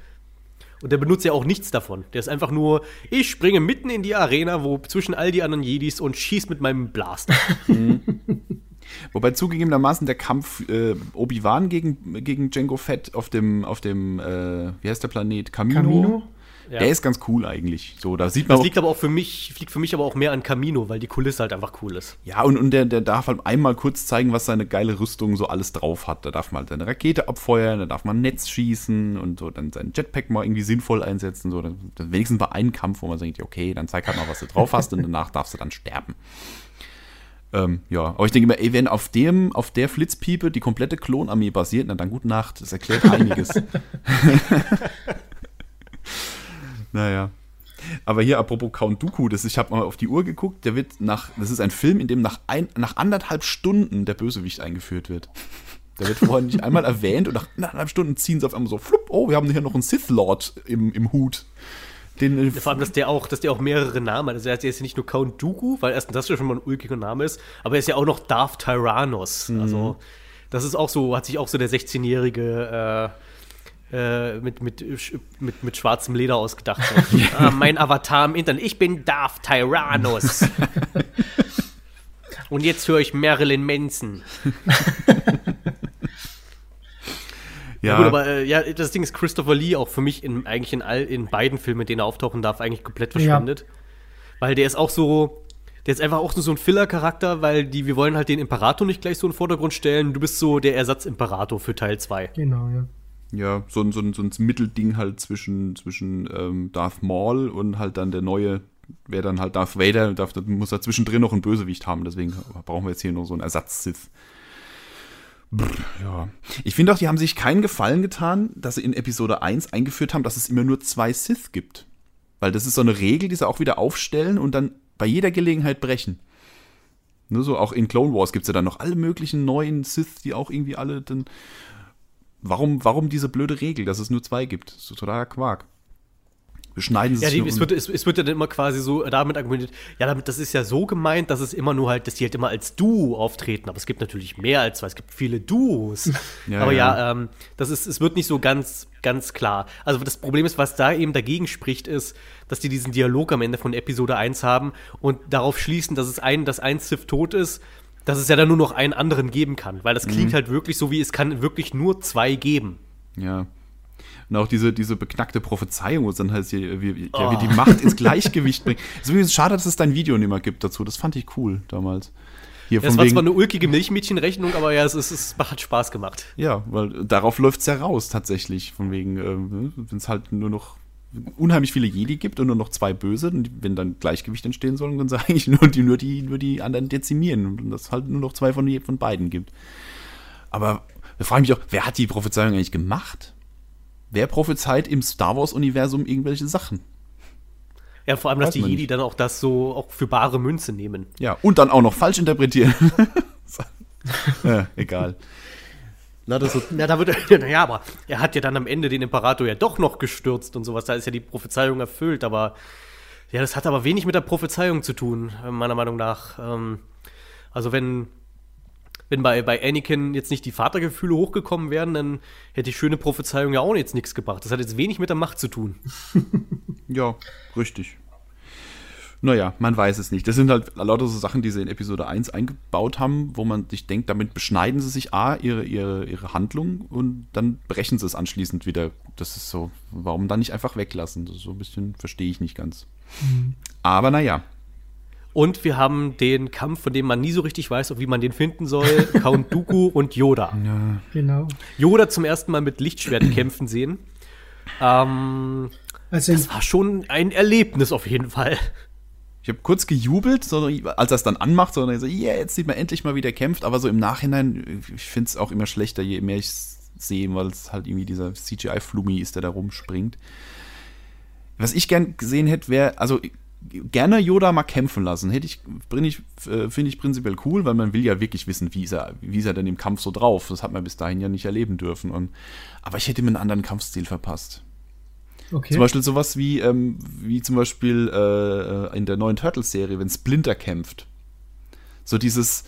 Und der benutzt ja auch nichts davon. Der ist einfach nur, ich springe mitten in die Arena, wo zwischen all die anderen Jedis und schieß mit meinem Blaster. *laughs* Wobei zugegebenermaßen der Kampf äh, Obi-Wan gegen, gegen Django Fett auf dem, auf dem äh, wie heißt der Planet? Camino. Camino? Ja. Der ist ganz cool eigentlich. So, da sieht man Das liegt aber auch für mich, liegt für mich aber auch mehr an Camino, weil die Kulisse halt einfach cool ist. Ja, und, und der, der darf halt einmal kurz zeigen, was seine geile Rüstung so alles drauf hat. Da darf man halt seine Rakete abfeuern, da darf man ein Netz schießen und so dann seinen Jetpack mal irgendwie sinnvoll einsetzen. So, dann, dann wenigstens bei einem Kampf, wo man denkt, okay, dann zeig halt mal, was du drauf hast und danach darfst du dann sterben. Ähm, ja, aber ich denke immer, ey, wenn auf dem, auf der Flitzpiepe die komplette Klonarmee basiert, na dann gute Nacht, das erklärt einiges. *laughs* *laughs* naja. Aber hier, apropos Count Dooku, das, ich habe mal auf die Uhr geguckt, der wird nach, das ist ein Film, in dem nach, ein, nach anderthalb Stunden der Bösewicht eingeführt wird. Der wird vorher nicht einmal erwähnt und nach anderthalb Stunden ziehen sie auf einmal so, flupp, oh, wir haben hier noch einen Sith Lord im, im Hut. Den, äh, Vor allem, dass der auch, dass der auch mehrere Namen hat. Also er ist jetzt nicht nur Count Dooku, weil erstens das schon mal ein ulkiger Name ist, aber er ist ja auch noch Darth Tyrannos. Also das ist auch so, hat sich auch so der 16-jährige äh, äh, mit, mit, mit, mit schwarzem Leder ausgedacht. So. *laughs* ah, mein Avatar im Internet, ich bin Darth Tyrannos. *laughs* Und jetzt höre ich Marilyn Manson. *laughs* Ja, gut, aber äh, ja, das Ding ist Christopher Lee auch für mich in, eigentlich in all in beiden Filmen, in denen er auftauchen darf, eigentlich komplett verschwindet. Weil der ist auch so, der ist einfach auch so ein Filler-Charakter, weil die, wir wollen halt den Imperator nicht gleich so in den Vordergrund stellen. Du bist so der Ersatz-Imperator für Teil 2. Genau, ja. Ja, so ein, so ein, so ein Mittelding halt zwischen, zwischen ähm, Darth Maul und halt dann der neue, wäre dann halt Darth Vader, darf, muss er zwischendrin noch ein Bösewicht haben, deswegen brauchen wir jetzt hier noch so einen Ersatz-Sith. Ja. Ich finde auch, die haben sich keinen Gefallen getan, dass sie in Episode 1 eingeführt haben, dass es immer nur zwei Sith gibt. Weil das ist so eine Regel, die sie auch wieder aufstellen und dann bei jeder Gelegenheit brechen. Nur so, auch in Clone Wars gibt es ja dann noch alle möglichen neuen Sith, die auch irgendwie alle dann. Warum, warum diese blöde Regel, dass es nur zwei gibt? Das ist totaler Quark. Beschneiden sie Ja, sich die, nur es, wird, es, es wird ja dann immer quasi so damit argumentiert, ja, damit, das ist ja so gemeint, dass es immer nur halt, dass die halt immer als Duo auftreten, aber es gibt natürlich mehr als zwei, es gibt viele Duos. *laughs* Ja, aber ja, ja. ähm, das ist, es wird nicht so ganz, ganz klar. Also das Problem ist, was da eben dagegen spricht, ist, dass die diesen Dialog am Ende von Episode 1 haben und darauf schließen, dass es ein, dass ein Sith tot ist, dass es ja dann nur noch einen anderen geben kann, weil das Mhm. klingt halt wirklich so, wie es kann wirklich nur zwei geben. Ja. Und auch diese, diese beknackte Prophezeiung, wo es dann heißt, hier, wie, wie, der wird die Macht ins Gleichgewicht bringen. *laughs* Es ist übrigens schade, dass es dein Video nicht mehr gibt dazu. Das fand ich cool damals. Hier das war wegen, zwar eine ulkige Milchmädchenrechnung, aber ja, es, ist, es hat Spaß gemacht. Ja, weil darauf läuft es ja raus tatsächlich. Von wegen, äh, wenn es halt nur noch unheimlich viele Jedi gibt und nur noch zwei böse, und wenn dann Gleichgewicht entstehen soll, dann *laughs* sage ich nur die, nur die, nur die anderen dezimieren und es halt nur noch zwei von, von beiden gibt. Aber da frage ich mich auch, wer hat die Prophezeiung eigentlich gemacht? Wer prophezeit im Star Wars-Universum irgendwelche Sachen? Ja, vor allem, dass die Jedi nicht. dann auch das so auch für bare Münze nehmen. Ja, und dann auch noch falsch interpretieren. *laughs* ja, egal. Na, das *laughs* so, na, da wird er, *laughs* naja, aber er hat ja dann am Ende den Imperator ja doch noch gestürzt und sowas. Da ist ja die Prophezeiung erfüllt, aber ja, das hat aber wenig mit der Prophezeiung zu tun, meiner Meinung nach. Ähm, also wenn, wenn bei, bei Anakin jetzt nicht die Vatergefühle hochgekommen wären, dann hätte die schöne Prophezeiung ja auch jetzt nichts gebracht. Das hat jetzt wenig mit der Macht zu tun. *laughs* ja, richtig. Naja, man weiß es nicht. Das sind halt lauter so Sachen, die sie in Episode 1 eingebaut haben, wo man sich denkt, damit beschneiden sie sich A, ihre, ihre, ihre Handlung und dann brechen sie es anschließend wieder. Das ist so, warum dann nicht einfach weglassen? Das ist so ein bisschen, verstehe ich nicht ganz. Mhm. Aber naja, und wir haben den Kampf, von dem man nie so richtig weiß, wie man den finden soll. *laughs* Count Dooku und Yoda. Ja. Genau. Yoda zum ersten Mal mit Lichtschwert *clears throat* kämpfen sehen. Ähm, also das war schon ein Erlebnis auf jeden Fall. Ich habe kurz gejubelt, so, als er es dann anmacht, so, so, yeah, jetzt sieht man endlich mal, wie der kämpft. Aber so im Nachhinein, ich finde es auch immer schlechter, je mehr ich sehe, weil es halt irgendwie dieser CGI-Flumi ist, der da rumspringt. Was ich gern gesehen hätte, wäre, also gerne Yoda mal kämpfen lassen. Hätte ich, ich äh, finde ich prinzipiell cool, weil man will ja wirklich wissen, wie ist er, wie ist er denn im Kampf so drauf. Das hat man bis dahin ja nicht erleben dürfen. Und, aber ich hätte ihm einen anderen Kampfstil verpasst. Okay. Zum Beispiel sowas wie, ähm, wie zum Beispiel äh, in der neuen Turtles-Serie, wenn Splinter kämpft. So dieses,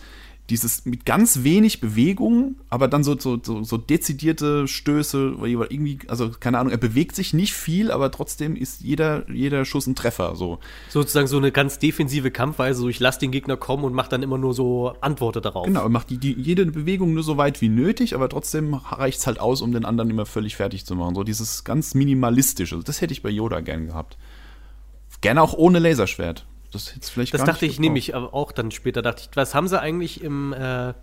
dieses mit ganz wenig Bewegung, aber dann so, so, so, so dezidierte Stöße, irgendwie, also keine Ahnung, er bewegt sich nicht viel, aber trotzdem ist jeder, jeder Schuss ein Treffer. So. Sozusagen so eine ganz defensive Kampfweise, so ich lasse den Gegner kommen und mache dann immer nur so Antworten darauf. Genau, er macht die, die, jede Bewegung nur so weit wie nötig, aber trotzdem reicht es halt aus, um den anderen immer völlig fertig zu machen. So dieses ganz minimalistische, das hätte ich bei Yoda gern gehabt. Gerne auch ohne Laserschwert. Das, jetzt vielleicht das dachte ich nämlich auch dann später, dachte ich, was haben sie eigentlich im, äh,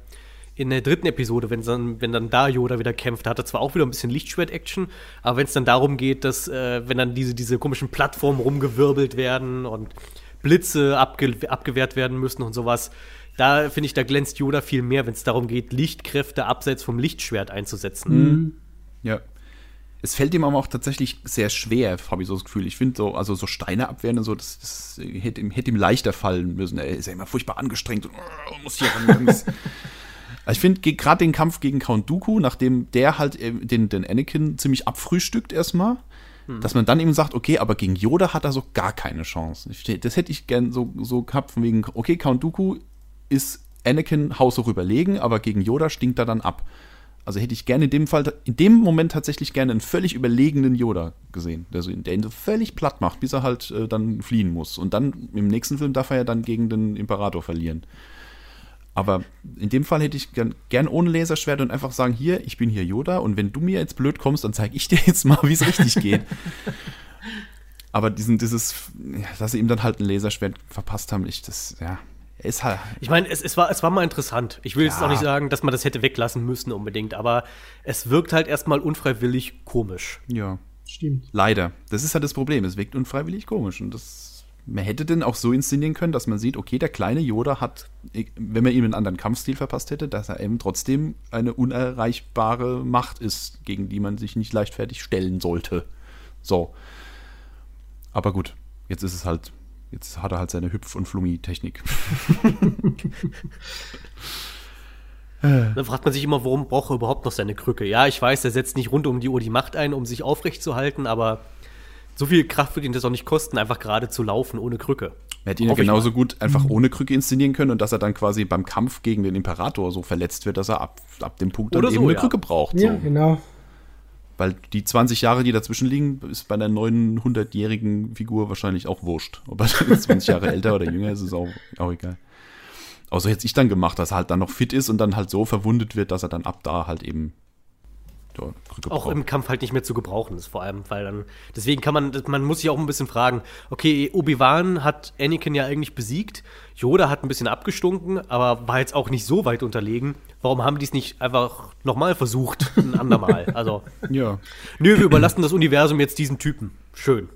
in der dritten Episode, wenn dann, wenn dann da Yoda wieder kämpft, hat er zwar auch wieder ein bisschen Lichtschwert-Action, aber wenn es dann darum geht, dass, äh, wenn dann diese, diese komischen Plattformen rumgewirbelt werden und Blitze abge abgewehrt werden müssen und sowas, da finde ich, da glänzt Yoda viel mehr, wenn es darum geht, Lichtkräfte abseits vom Lichtschwert einzusetzen. Mhm. Ja es fällt ihm aber auch tatsächlich sehr schwer, habe ich so das Gefühl. Ich finde so, also so Steine abwehren und so, das, das hätte, ihm, hätte, ihm, leichter fallen müssen. Er ist ja immer furchtbar angestrengt und uh, muss hier ran. also *laughs* ich finde gerade den Kampf gegen Count Dooku, nachdem der halt äh, den, den Anakin ziemlich abfrühstückt erstmal, hm. dass man dann eben sagt, okay, aber gegen Yoda hat er so gar keine Chance. Das hätte ich gern so, so gehabt, von wegen, okay, Count Dooku ist Anakin haushoch überlegen, aber gegen Yoda stinkt er dann ab. Also hätte ich gerne in dem Fall, in dem Moment tatsächlich gerne einen völlig überlegenen Yoda gesehen, der, so, der ihn so völlig platt macht, bis er halt äh, dann fliehen muss. Und dann im nächsten Film darf er ja dann gegen den Imperator verlieren. Aber in dem Fall hätte ich gern, gern ohne Laserschwert und einfach sagen, hier, ich bin hier Yoda und wenn du mir jetzt blöd kommst, dann zeige ich dir jetzt mal, wie es richtig geht. *laughs* Aber diesen, dieses, dass sie ihm dann halt ein Laserschwert verpasst haben, ich, das, ja, ist halt. Ich meine, es, es, war, es war mal interessant. Ich will ja. jetzt auch nicht sagen, dass man das hätte weglassen müssen unbedingt, aber es wirkt halt erstmal unfreiwillig komisch. Ja. Stimmt. Leider. Das ist halt das Problem. Es wirkt unfreiwillig komisch. Und das. Man hätte denn auch so inszenieren können, dass man sieht, okay, der kleine Yoda hat, wenn man ihm einen anderen Kampfstil verpasst hätte, dass er eben trotzdem eine unerreichbare Macht ist, gegen die man sich nicht leichtfertig stellen sollte. So. Aber gut, jetzt ist es halt Jetzt hat er halt seine Hüpf- und Flummi-Technik. *laughs* Dann fragt man sich immer, warum braucht er überhaupt noch seine Krücke? Ja, ich weiß, er setzt nicht rund um die Uhr die Macht ein, um sich aufrecht zu halten, aber so viel Kraft wird ihn das auch nicht kosten, einfach gerade zu laufen ohne Krücke. Er hätte ihn ja genauso gut einfach ohne Krücke inszenieren können und dass er dann quasi beim Kampf gegen den Imperator so verletzt wird, dass er ab, ab dem Punkt dann Oder eben so, eine ja. Krücke braucht. Ja, so. genau. Weil die 20 Jahre, die dazwischen liegen, ist bei einer 900-jährigen Figur wahrscheinlich auch wurscht. Ob er *laughs* 20 Jahre älter oder jünger ist, ist auch, auch egal. Außer hätte ich dann gemacht, dass er halt dann noch fit ist und dann halt so verwundet wird, dass er dann ab da halt eben ja, auch im Kampf halt nicht mehr zu gebrauchen ist, vor allem, weil dann, deswegen kann man, man muss sich auch ein bisschen fragen, okay, Obi-Wan hat Anakin ja eigentlich besiegt, Yoda hat ein bisschen abgestunken, aber war jetzt auch nicht so weit unterlegen. Warum haben die es nicht einfach nochmal versucht, ein andermal? *laughs* Also, ja. nö, wir überlassen das Universum jetzt diesem Typen. Schön.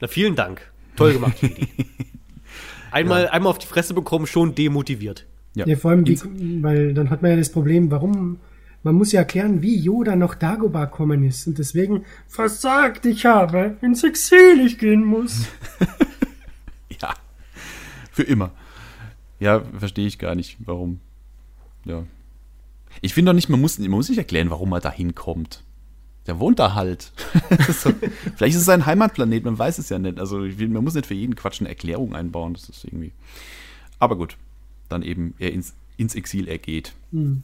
Na, vielen Dank. Toll gemacht, Fidi. *laughs* Einmal, ja. einmal auf die Fresse bekommen, schon demotiviert. Ja, ja vor allem, wie, weil dann hat man ja das Problem, warum man muss ja erklären, wie Yoda nach Dagobah kommen ist und deswegen versagt ich habe, ins Exil ich gehen muss. *laughs* ja, für immer. Ja, verstehe ich gar nicht, warum. Ja. Ich finde doch nicht, man muss, man muss nicht erklären, warum er da hinkommt. Der wohnt da halt. *laughs* so. Vielleicht ist es sein Heimatplanet, man weiß es ja nicht. Also will, man muss nicht für jeden Quatsch eine Erklärung einbauen. Das ist irgendwie. Aber gut, dann eben er ins, ins Exil ergeht. Mhm.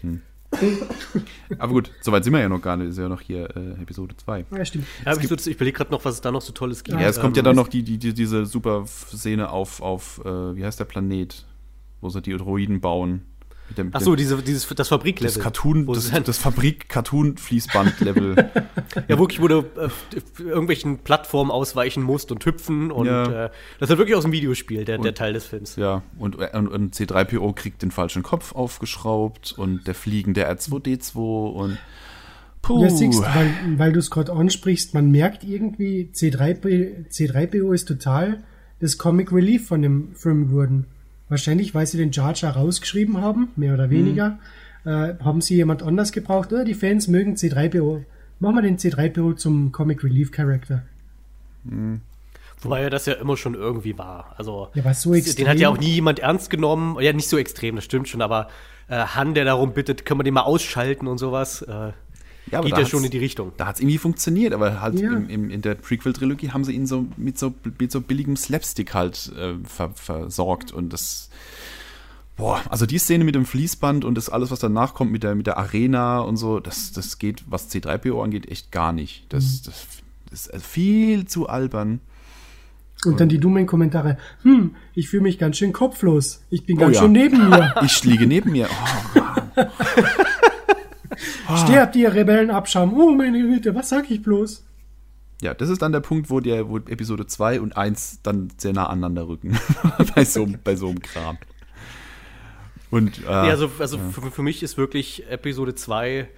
Hm. *laughs* Aber gut, soweit sind wir ja noch gar nicht. Ist ja noch hier äh, Episode 2. Ja, stimmt. Ja, ich, ich überlege gerade noch, was es da noch so Tolles gibt. Ja, es kommt ja ähm, dann noch die, die, die, diese super Szene auf, auf äh, wie heißt der Planet, wo sie die Droiden bauen. Dem, Ach so, diese, dieses, das Fabriklevel. Das Cartoon, das, das Fabrik-Cartoon-Fließband-Level. *laughs* ja, wirklich, wo du äh, irgendwelchen Plattformen ausweichen musst und hüpfen und ja. äh, das ist wirklich aus dem Videospiel, der, und, der Teil des Films. Ja, und, und, und C3PO kriegt den falschen Kopf aufgeschraubt und der fliegende R2D2 und Puh. Ja, siehst, weil, weil du es gerade ansprichst, man merkt irgendwie, C3, C3PO ist total das Comic Relief von dem Film geworden. Wahrscheinlich, weil sie den Jar Jar rausgeschrieben haben, mehr oder weniger. Mhm. Äh, haben sie jemand anders gebraucht? Oder die Fans mögen C3PO. Machen wir den C3PO zum Comic Relief Character. Mhm. Wobei er das ja immer schon irgendwie war. Also, ja, war so extrem. den hat ja auch nie jemand ernst genommen. Ja, nicht so extrem, das stimmt schon, aber äh, Han, der darum bittet, können wir den mal ausschalten und sowas. Äh, ja, geht ja schon in die Richtung. Da hat es irgendwie funktioniert, aber halt ja. im, im, in der Prequel-Trilogie haben sie ihn so mit so, mit so billigem Slapstick halt äh, ver, versorgt und das. Boah, also die Szene mit dem Fließband und das alles, was danach kommt mit der, mit der Arena und so, das, das geht, was C3PO angeht, echt gar nicht. Das, mhm. das, das ist viel zu albern. Und, und dann die dummen Kommentare. Hm, ich fühle mich ganz schön kopflos. Ich bin oh ganz ja. schön neben mir. *laughs* Ich liege neben mir. Oh, Mann. *laughs* Ah. Sterbt ihr Rebellenabschaum. Oh meine Güte, was sag ich bloß? Ja, das ist dann der Punkt, wo, der, wo Episode 2 und 1 dann sehr nah aneinander rücken. *laughs* bei, so, bei so einem Kram. Und, äh, ja, also, also ja. Für, für mich ist wirklich Episode 2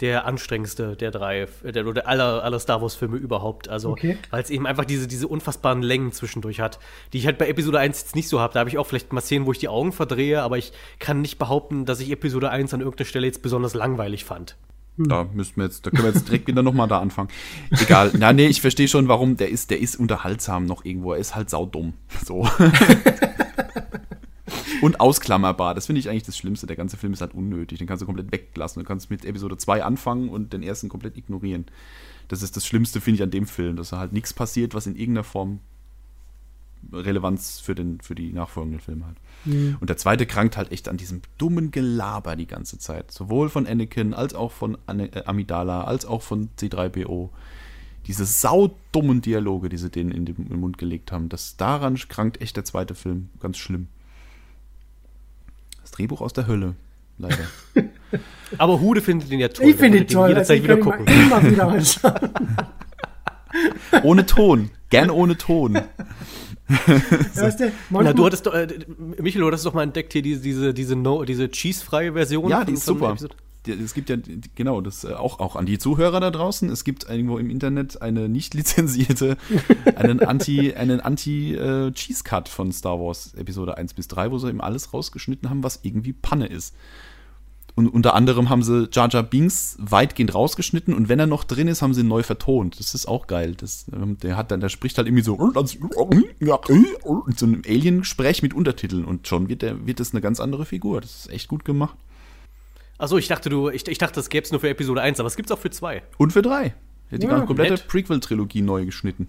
der anstrengendste der drei, der, oder aller, aller Star Wars-Filme überhaupt. Also, okay. weil es eben einfach diese, diese unfassbaren Längen zwischendurch hat, die ich halt bei Episode 1 jetzt nicht so habe. Da habe ich auch vielleicht mal Szenen, wo ich die Augen verdrehe, aber ich kann nicht behaupten, dass ich Episode 1 an irgendeiner Stelle jetzt besonders langweilig fand. Hm. Da müssen wir jetzt, da können wir jetzt direkt wieder nochmal da anfangen. Egal. Na, nee, ich verstehe schon, warum der ist, der ist unterhaltsam noch irgendwo. Er ist halt saudumm. So. *laughs* Und ausklammerbar. Das finde ich eigentlich das Schlimmste. Der ganze Film ist halt unnötig. Den kannst du komplett weglassen. Du kannst mit Episode 2 anfangen und den ersten komplett ignorieren. Das ist das Schlimmste, finde ich, an dem Film, dass da halt nichts passiert, was in irgendeiner Form Relevanz für, den, für die nachfolgenden Filme hat. Mhm. Und der zweite krankt halt echt an diesem dummen Gelaber die ganze Zeit. Sowohl von Anakin, als auch von äh, Amidala, als auch von C3PO. Diese saudummen Dialoge, die sie denen in den Mund gelegt haben, das daran krankt echt der zweite Film ganz schlimm. Drehbuch aus der Hölle, leider. *laughs* Aber Hude findet den ja toll. Ich finde ihn toll. Jederzeit also wieder gucken. Immer wieder *laughs* anschauen. *laughs* ohne Ton. Gern ohne Ton. so. weißt du, Na, du hattest doch, äh, Michael, du hattest doch mal entdeckt hier diese, diese, diese, no, diese cheese-freie Version. Ja, die ist super. Episode es gibt ja, genau, das äh, auch, auch an die Zuhörer da draußen. Es gibt irgendwo im Internet eine nicht *laughs* lizenzierte, einen Anti, einen Anti-Cheese-Cut äh, von Star Wars Episode 1 bis 3, wo sie eben alles rausgeschnitten haben, was irgendwie Panne ist. Und unter anderem haben sie Jar Jar Binks weitgehend rausgeschnitten und wenn er noch drin ist, haben sie ihn neu vertont. Das ist auch geil. Das, ähm, der hat dann, der spricht halt irgendwie so, so ein Alien-Sprech mit Untertiteln und schon wird, der, wird das eine ganz andere Figur. Das ist echt gut gemacht. Achso, ich dachte, du, ich, ich dachte, das gäbe es nur für Episode 1, aber es gibt es auch für 2. Und für 3. Er hat die ja, komplette Prequel-Trilogie neu geschnitten.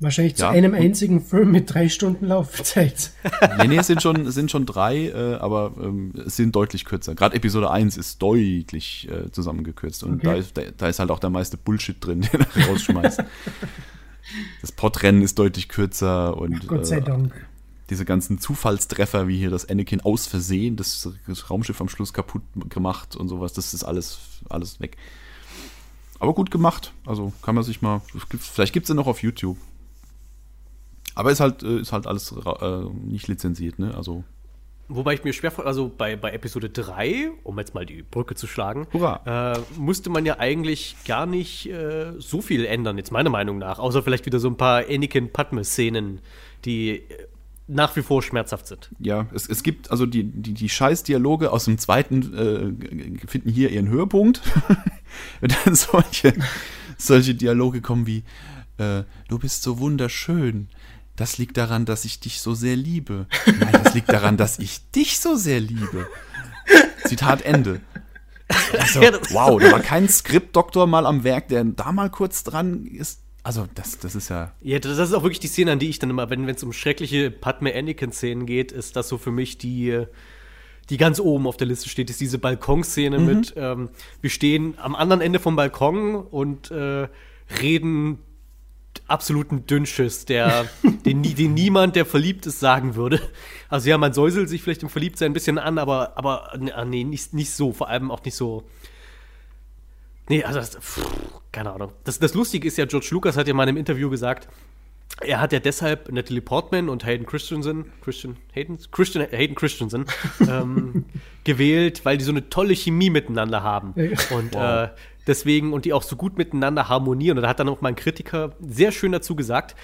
Wahrscheinlich zu einem einzigen Film mit drei Stunden Laufzeit. nee, nee, es sind schon, sind schon drei, äh, aber ähm, es sind deutlich kürzer. Gerade Episode 1 ist deutlich äh, zusammengekürzt und okay. da, ist, da, da, ist halt auch der meiste Bullshit drin, *laughs* den er rausschmeißt. das Podrennen ist deutlich kürzer und. Ach, Gott sei äh, Dank. Diese ganzen Zufallstreffer, wie hier das Anakin aus Versehen, das, das Raumschiff am Schluss kaputt gemacht und sowas, das ist alles, alles weg. Aber gut gemacht. Also kann man sich mal. Vielleicht gibt es ja noch auf YouTube. Aber ist halt, äh, ist halt alles äh, nicht lizenziert, ne? Also. Wobei ich mir schwer vor, also bei, bei Episode 3, um jetzt mal die Brücke zu schlagen, äh, musste man ja eigentlich gar nicht äh, so viel ändern, jetzt meiner Meinung nach. Außer vielleicht wieder so ein paar Anakin-Padme-Szenen, die äh, nach wie vor schmerzhaft sind. Ja, es, es gibt also die, die, die Scheiß-Dialoge aus dem zweiten äh, finden hier ihren Höhepunkt. *laughs* Wenn dann solche, solche Dialoge kommen wie, äh, du bist so wunderschön. Das liegt daran, dass ich dich so sehr liebe. Nein, das liegt daran, dass ich dich so sehr liebe. Zitat Ende. *laughs* Also, wow, da war kein Skriptdoktor mal am Werk, der da mal kurz dran ist. Also, das, das ist ja. Ja, das ist auch wirklich die Szene, an die ich dann immer, wenn es um schreckliche Padme-Anakin-Szenen geht, ist das so für mich die, die ganz oben auf der Liste steht, ist diese Balkonszene mhm. mit, ähm, wir stehen am anderen Ende vom Balkon und äh, reden absoluten Dünnschiss, der, *laughs* den, den niemand, der verliebt ist, sagen würde. Also ja, man säuselt sich vielleicht im Verliebtsein ein bisschen an, aber, aber ah, nee, nicht, nicht so, vor allem auch nicht so. Nee, also das, pff, keine Ahnung. Das, das Lustige ist ja, George Lucas hat ja mal in einem Interview gesagt, er hat ja deshalb Natalie Portman und Hayden Christensen, Christian Hayden, Christian, Hayden Christensen *laughs* ähm, gewählt, weil die so eine tolle Chemie miteinander haben. Und wow. äh, deswegen und die auch so gut miteinander harmonieren. Und da hat dann auch mal ein Kritiker sehr schön dazu gesagt,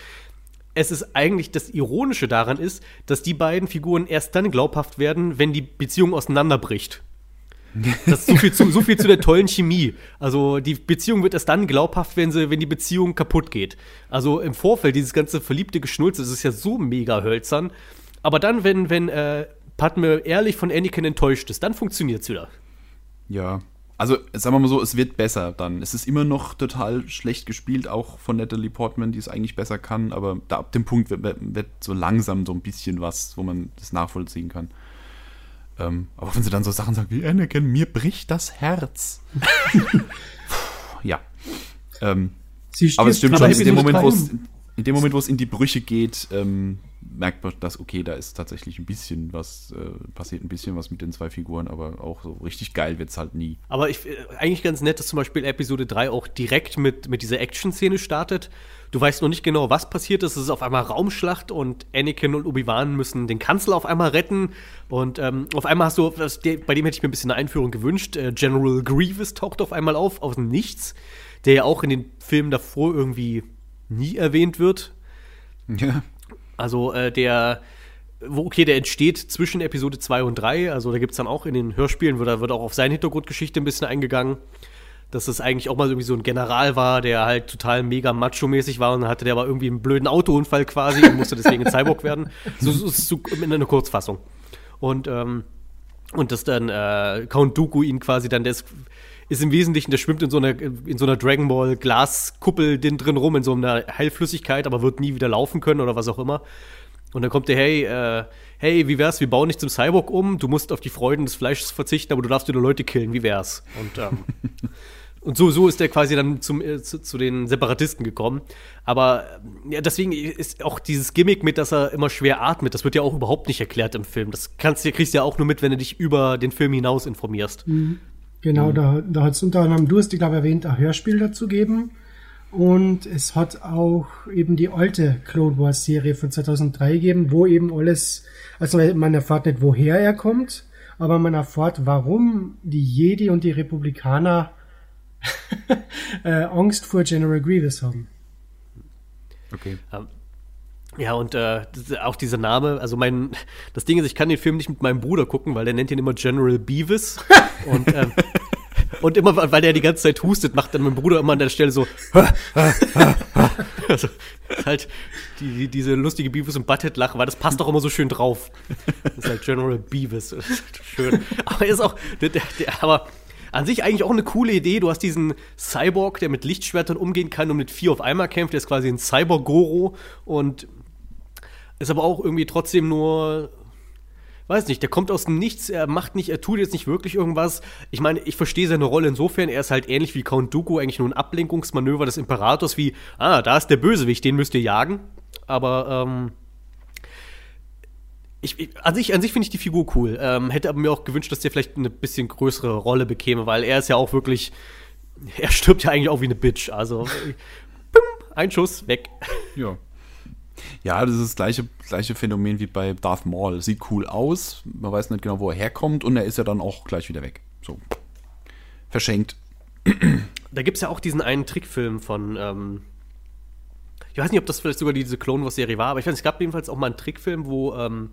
es ist eigentlich das Ironische daran ist, dass die beiden Figuren erst dann glaubhaft werden, wenn die Beziehung auseinanderbricht. Das so viel, zu, so viel zu der tollen Chemie. Also die Beziehung wird erst dann glaubhaft, wenn, sie, wenn die Beziehung kaputt geht. Also im Vorfeld, dieses ganze verliebte Geschnulze, das ist ja so mega hölzern. Aber dann, wenn, wenn äh, Padme ehrlich von Anakin enttäuscht ist, dann funktioniert es wieder. Ja, also sagen wir mal so, es wird besser dann. Es ist immer noch total schlecht gespielt, auch von Natalie Portman, die es eigentlich besser kann, aber da ab dem Punkt wird, wird so langsam so ein bisschen was, wo man das nachvollziehen kann. Ähm, aber wenn sie dann so Sachen sagt wie Anakin, mir bricht das Herz. ja. Ähm, aber es stimmt schon, in dem Moment, wo es in dem Moment, wo es in die Brüche geht, ähm, merkt man, dass, okay, da ist tatsächlich ein bisschen was, äh, passiert ein bisschen was mit den zwei Figuren, aber auch so richtig geil wird es halt nie. Aber ich, äh, eigentlich ganz nett, dass zum Beispiel Episode 3 auch direkt mit, mit dieser Action-Szene startet. Du weißt noch nicht genau, was passiert ist. Es ist auf einmal Raumschlacht und Anakin und Obi-Wan müssen den Kanzler auf einmal retten. Und ähm, auf einmal hast du, das, bei dem hätte ich mir ein bisschen eine Einführung gewünscht. Äh, General Grievous taucht auf einmal auf, aus dem Nichts, der ja auch in den Filmen davor irgendwie nie erwähnt wird. Ja. Also äh, der, wo, okay, der entsteht zwischen Episode 2 und 3. Also da gibt es dann auch in den Hörspielen, wird, wird auch auf seine Hintergrundgeschichte ein bisschen eingegangen. Dass das eigentlich auch mal irgendwie so ein General war, der halt total mega macho-mäßig war und dann hatte der aber irgendwie einen blöden Autounfall quasi und musste deswegen Cyborg werden. So, so, so in einer Kurzfassung. Und, ähm, und dass dann äh, Count Dooku ihn quasi dann des ist im Wesentlichen, der schwimmt in so einer, in so einer Dragon Ball Glaskuppel drin rum, in so einer Heilflüssigkeit, aber wird nie wieder laufen können oder was auch immer. Und dann kommt der, hey, äh, hey, wie wär's, wir bauen dich zum Cyborg um, du musst auf die Freuden des Fleisches verzichten, aber du darfst wieder Leute killen, wie wär's? Und, ähm, *laughs* und so, so ist er quasi dann zum, äh, zu, zu, den Separatisten gekommen. Aber ja, deswegen ist auch dieses Gimmick mit, dass er immer schwer atmet, das wird ja auch überhaupt nicht erklärt im Film. Das kannst, kriegst du ja auch nur mit, wenn du dich über den Film hinaus informierst. Mhm. Genau, mhm. da, da hat es unter anderem, du hast, ich glaube, erwähnt, ein Hörspiel dazu gegeben. Und es hat auch eben die alte Clone Wars Serie von 2003 gegeben, wo eben alles, also man erfahrt nicht, woher er kommt, aber man erfahrt, warum die Jedi und die Republikaner *laughs* äh, Angst vor General Grievous haben. Okay. Ja, und äh, auch dieser Name, also mein, das Ding ist, ich kann den Film nicht mit meinem Bruder gucken, weil der nennt ihn immer General Beavis. *laughs* und, ähm, und immer, weil der die ganze Zeit hustet, macht dann mein Bruder immer an der Stelle so. *laughs* also, halt die, diese lustige Beavis und Butthead-Lache, weil das passt doch immer so schön drauf. Das ist halt General Beavis. schön. Aber ist auch, der, der, aber an sich eigentlich auch eine coole Idee. Du hast diesen Cyborg, der mit Lichtschwertern umgehen kann und mit vier auf einmal kämpft. Der ist quasi ein Cyborg-Goro und ist aber auch irgendwie trotzdem nur weiß nicht, der kommt aus dem Nichts, er macht nicht, er tut jetzt nicht wirklich irgendwas. Ich meine, ich verstehe seine Rolle insofern, er ist halt ähnlich wie Count Dooku eigentlich nur ein Ablenkungsmanöver des Imperators, wie, ah, da ist der Bösewicht, den müsst ihr jagen. Aber, ähm, Ich, ich, an sich, an sich finde ich die Figur cool. Ähm, hätte aber mir auch gewünscht, dass der vielleicht eine bisschen größere Rolle bekäme, weil er ist ja auch wirklich. Er stirbt ja eigentlich auch wie eine Bitch. Also, *laughs* bim, ein Schuss, weg. Ja. Ja, das ist das gleiche, gleiche Phänomen wie bei Darth Maul. Sieht cool aus, man weiß nicht genau, wo er herkommt und er ist ja dann auch gleich wieder weg. So. Verschenkt. Da gibt es ja auch diesen einen Trickfilm von. Ähm, ich weiß nicht, ob das vielleicht sogar diese Clone Wars-Serie war, aber ich weiß, es gab jedenfalls auch mal einen Trickfilm, wo ähm,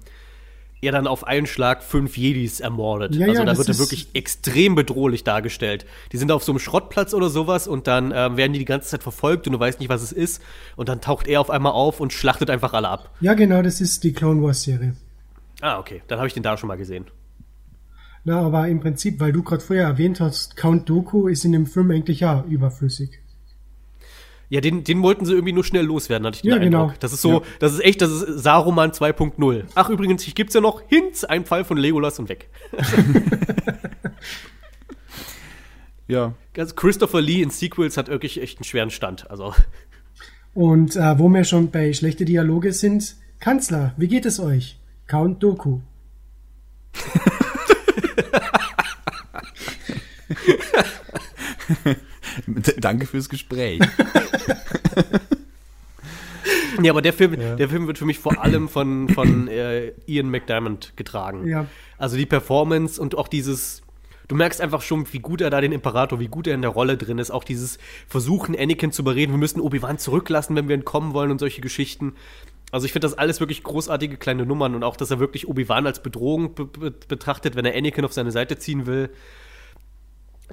er dann auf einen Schlag fünf Jedis ermordet. Ja, also ja, da wird er wirklich extrem bedrohlich dargestellt. Die sind auf so einem Schrottplatz oder sowas und dann ähm, werden die die ganze Zeit verfolgt und du weißt nicht, was es ist. Und dann taucht er auf einmal auf und schlachtet einfach alle ab. Ja, genau, das ist die Clone Wars Serie. Ah, okay. Dann habe ich den da schon mal gesehen. Na, aber im Prinzip, weil du gerade vorher erwähnt hast, Count Dooku ist in dem Film eigentlich ja überflüssig. Ja, den, den wollten sie irgendwie nur schnell loswerden, hatte ich den Ja, Eindruck. genau. Das ist so, das ist echt, das ist Saruman 2.0. Ach, übrigens, hier gibt's ja noch Hinz, ein Fall von Legolas und weg. *laughs* Ja. Also Christopher Lee in Sequels hat wirklich echt einen schweren Stand. Also, Und äh, wo wir schon bei schlechte Dialoge sind, Kanzler, wie geht es euch? Count Dooku. *laughs* *laughs* *laughs* Danke fürs Gespräch. ja, aber der Film, der Film wird für mich vor allem von, von äh, Ian McDiarmid getragen. Ja. Also die Performance und auch dieses, du merkst einfach schon, wie gut er da den Imperator, wie gut er in der Rolle drin ist. Auch dieses Versuchen, Anakin zu überreden, wir müssen Obi-Wan zurücklassen, wenn wir entkommen wollen und solche Geschichten. Also ich finde das alles wirklich großartige kleine Nummern und auch, dass er wirklich Obi-Wan als Bedrohung be be betrachtet, wenn er Anakin auf seine Seite ziehen will.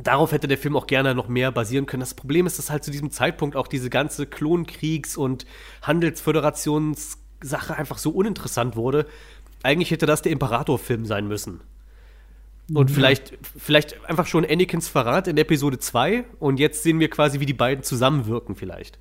Darauf hätte der Film auch gerne noch mehr basieren können. Das Problem ist, dass halt zu diesem Zeitpunkt auch diese ganze Klonkriegs- und Handelsföderationssache einfach so uninteressant wurde. Eigentlich hätte das der Imperator-Film sein müssen. Und vielleicht, vielleicht einfach schon Anakins Verrat in Episode 2 und jetzt sehen wir quasi, wie die beiden zusammenwirken vielleicht.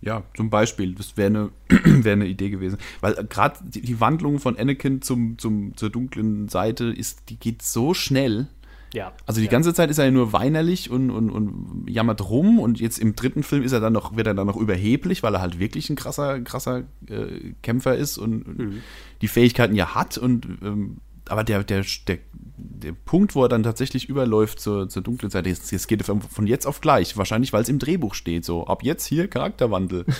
Ja, zum Beispiel, das wäre eine, *clears throat* wär eine Idee gewesen. Weil gerade die, die Wandlung von Anakin zum, zum, zur dunklen Seite ist, die geht so schnell. Ja. Also die ja. ganze Zeit ist er ja nur weinerlich und, und, und jammert rum und jetzt im dritten Film ist er dann noch, wird er dann noch überheblich, weil er halt wirklich ein krasser, krasser äh, Kämpfer ist und Mhm. die Fähigkeiten ja hat und ähm, aber der, der, der, der Punkt, wo er dann tatsächlich überläuft zur, zur dunklen Seite, jetzt, jetzt geht er von- von jetzt auf gleich. Wahrscheinlich, weil es im Drehbuch steht, so ab jetzt hier Charakterwandel. *laughs*